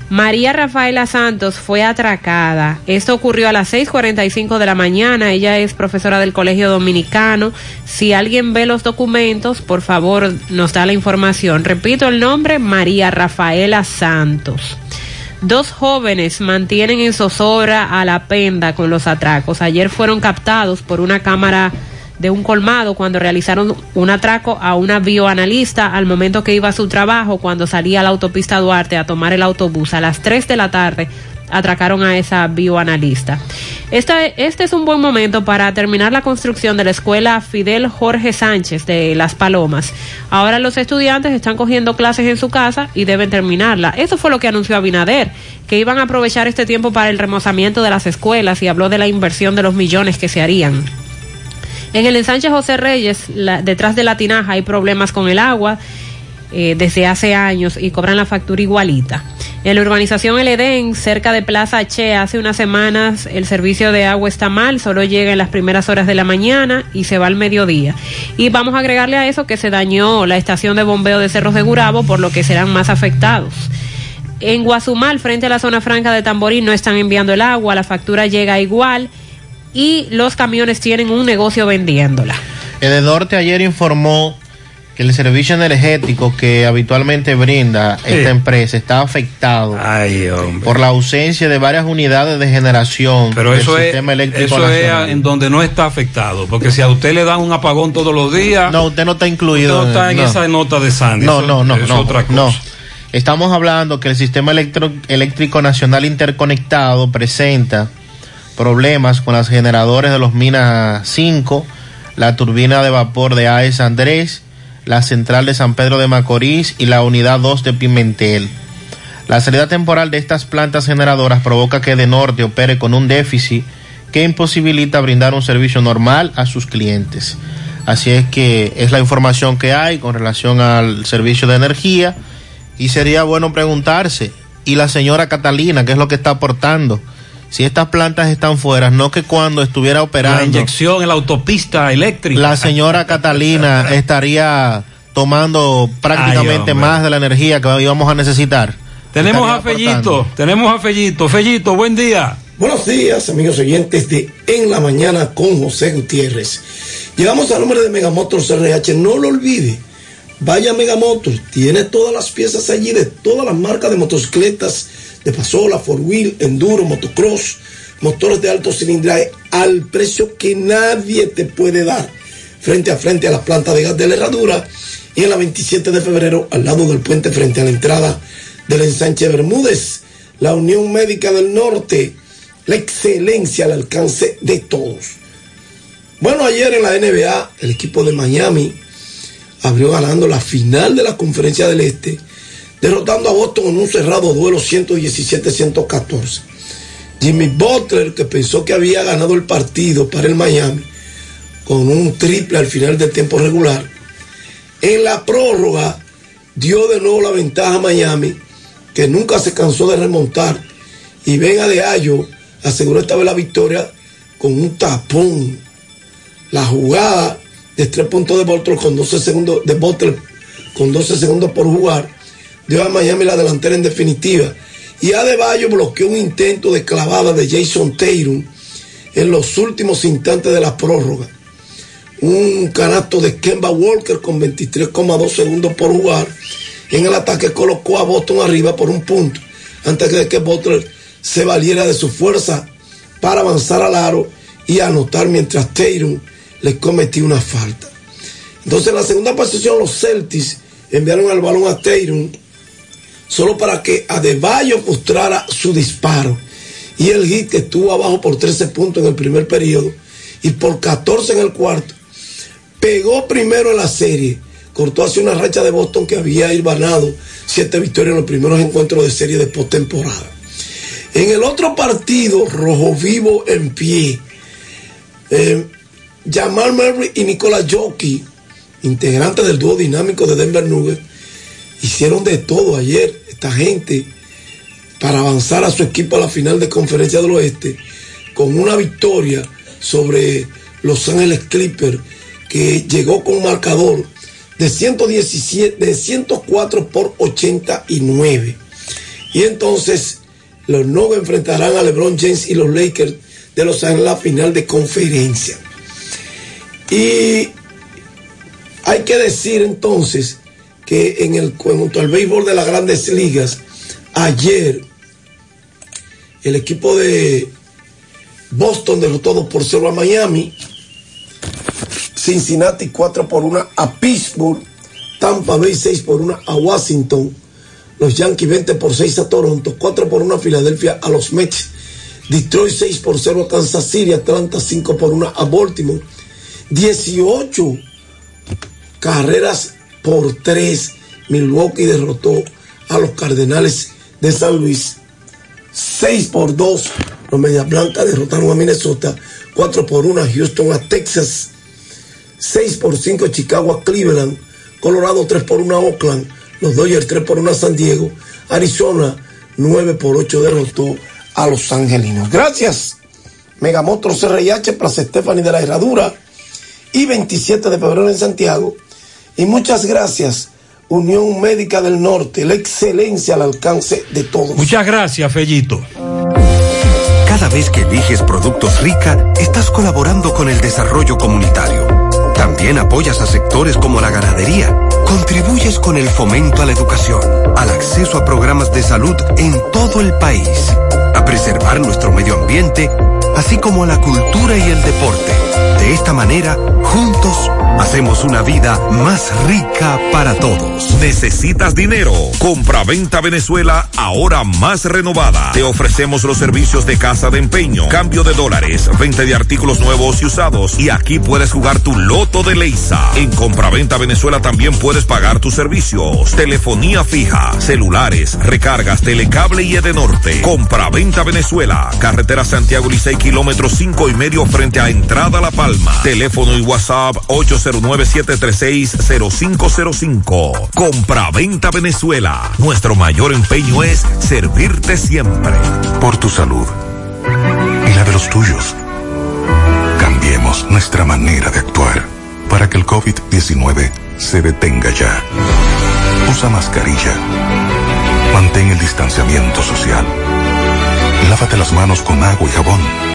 María Rafaela Santos fue atracada. Esto ocurrió a las 6.45 de la mañana. Ella es profesora del Colegio Dominicano. Si alguien ve los documentos, por favor nos da la información. Repito el nombre, María Rafaela Santos. Dos jóvenes mantienen en zozobra a la penda con los atracos. Ayer fueron captados por una cámara de un colmado cuando realizaron un atraco a una bioanalista al momento que iba a su trabajo cuando salía a la autopista Duarte a tomar el autobús a las 3 de la tarde atracaron a esa bioanalista. Este, es un buen momento para terminar la construcción de la escuela Fidel Jorge Sánchez de Las Palomas. Ahora los estudiantes están cogiendo clases en su casa y deben terminarla. Eso fue lo que anunció Abinader, que iban a aprovechar este tiempo para el remozamiento de las escuelas y habló de la inversión de los millones que se harían. En el ensanche José Reyes, detrás de la tinaja, hay problemas con el agua eh, desde hace años y cobran la factura igualita. En la urbanización El Edén, cerca de Plaza Che, hace unas semanas el servicio de agua está mal, solo llega en las primeras horas de la mañana y se va al mediodía. Y vamos a agregarle a eso que se dañó la estación de bombeo de Cerros de Gurabo, por lo que serán más afectados. En Guazumal, frente a la zona franca de Tamborí, no están enviando el agua, la factura llega igual y los camiones tienen un negocio vendiéndola. El Norte ayer informó que el servicio energético que habitualmente brinda esta empresa está afectado por la ausencia de varias unidades de generación Pero del eso es, sistema eléctrico eso es nacional. en donde no está afectado. Porque si a usted le dan un apagón todos los días. No, usted no está incluido. No está en no. esa nota de Sandy. No, Eso- no, no, es no, otra cosa. no. Estamos hablando que el sistema electro- eléctrico nacional interconectado presenta problemas con las generadores de los Minas 5, la turbina de vapor de AES Andrés, la central de San Pedro de Macorís y la unidad 2 de Pimentel. La salida temporal de estas plantas generadoras provoca que de norte opere con un déficit que imposibilita brindar un servicio normal a sus clientes. Así es que es la información que hay con relación al servicio de energía y sería bueno preguntarse, ¿y la señora Catalina qué es lo que está aportando? Si estas plantas están fuera, no que cuando estuviera operando... La inyección en la autopista eléctrica. La señora Catalina estaría tomando prácticamente Ay, más de la energía que íbamos a necesitar. Tenemos Estaría a Fellito, aportando. tenemos a Fellito. Fellito, buen día. Buenos días, amigos oyentes de En la Mañana con José Gutiérrez. Llegamos al nombre de Megamotors RH, no lo olvide. Vaya Megamotors, tiene todas las piezas allí de todas las marcas de motocicletas, de pasola, four wheel, enduro, motocross, motores de alto cilindraje al precio que nadie te puede dar. Frente a frente a la planta de gas de la herradura y en la 27 de febrero al lado del puente frente a la entrada del ensanche Bermúdez. La Unión Médica del Norte, la excelencia al alcance de todos. Bueno, ayer en la NBA, el equipo de Miami abrió ganando la final de la Conferencia del Este, derrotando a Boston en un cerrado duelo 117-114. Jimmy Butler, que pensó que había ganado el partido para el Miami, con un triple al final del tiempo regular, en la prórroga dio de nuevo la ventaja a Miami, que nunca se cansó de remontar, y Vega de Ayo aseguró esta vez la victoria con un tapón. La jugada de tres puntos de Butler con 12 segundos de Butler con 12 segundos por jugar dio a Miami la delantera en definitiva. Y Adebayo bloqueó un intento de clavada de Jason Tatum en los últimos instantes de la prórroga. Un canasto de Kemba Walker con 23,2 segundos por jugar. En el ataque colocó a Boston arriba por un punto antes de que Butler se valiera de su fuerza para avanzar al aro y anotar mientras Tatum le cometió una falta. Entonces en la segunda posición los Celtics enviaron el balón a Tatum solo para que Adebayo frustrara su disparo. Y el hit que estuvo abajo por 13 puntos en el primer periodo y por 14 en el cuarto, pegó primero en la serie, cortó hacia una racha de Boston que había ganado siete victorias en los primeros encuentros de serie de postemporada. En el otro partido, Rojo Vivo en pie, eh, Jamal Murray y Nicola Jockey, integrantes del dúo dinámico de Denver Nuggets, hicieron de todo ayer esta gente para avanzar a su equipo a la final de conferencia del oeste con una victoria sobre Los Ángeles Clippers que llegó con un marcador de 117 de 104 por 89 y entonces los Nuggets enfrentarán a LeBron James y los Lakers de Los Ángeles la final de conferencia. Y hay que decir entonces que en el junto al béisbol de las grandes ligas, ayer el equipo de Boston derrotó 2 por 0 a Miami, Cincinnati 4 por 1 a Pittsburgh, Tampa Bay 6 por 1 a Washington, los Yankees 20 por 6 a Toronto, 4 por 1 a Filadelfia a los Mets, Detroit 6 por 0 a Kansas City, Atlanta 5 por 1 a Baltimore, 18 carreras por 3. Milwaukee derrotó a los Cardenales de San Luis. 6 por 2. Los Medias Blancas derrotaron a Minnesota. 4 por 1 a Houston a Texas. 6 por 5 Chicago a Cleveland. Colorado 3 por 1 a Oakland. Los Dodgers 3 por 1 a San Diego. Arizona 9 por 8 derrotó a los Angelinos. Gracias. Megamotros CRIH, Plaza Stephanie de la Herradura y 27 de febrero en Santiago. Y muchas gracias, Unión Médica del Norte, la excelencia al alcance de todos. Muchas gracias, Fellito. Cada vez que eliges productos rica, estás colaborando con el desarrollo comunitario. También apoyas a sectores como la ganadería. Contribuyes con el fomento a la educación, al acceso a programas de salud en todo el país, preservar nuestro medio ambiente, así como la cultura y el deporte. De esta manera, juntos, hacemos una vida más rica para todos. ¿Necesitas dinero? Compra-venta Venezuela, ahora más renovada. Te ofrecemos los servicios de casa de empeño, cambio de dólares, venta de artículos nuevos y usados. Y aquí puedes jugar tu loto de Leisa. En Compra-venta Venezuela también puedes pagar tus servicios. Telefonía fija, celulares, recargas, telecable y Edenorte. Compra-venta Venezuela, carretera Santiago Licey, kilómetro cinco y medio frente a Entrada La Palma. Teléfono y WhatsApp 809-736-0505. Compra-venta Venezuela. Nuestro mayor empeño es servirte siempre. Por tu salud y la de los tuyos. Cambiemos nuestra manera de actuar para que el COVID-19 se detenga ya. Usa mascarilla. Mantén el distanciamiento social. Lávate las manos con agua y jabón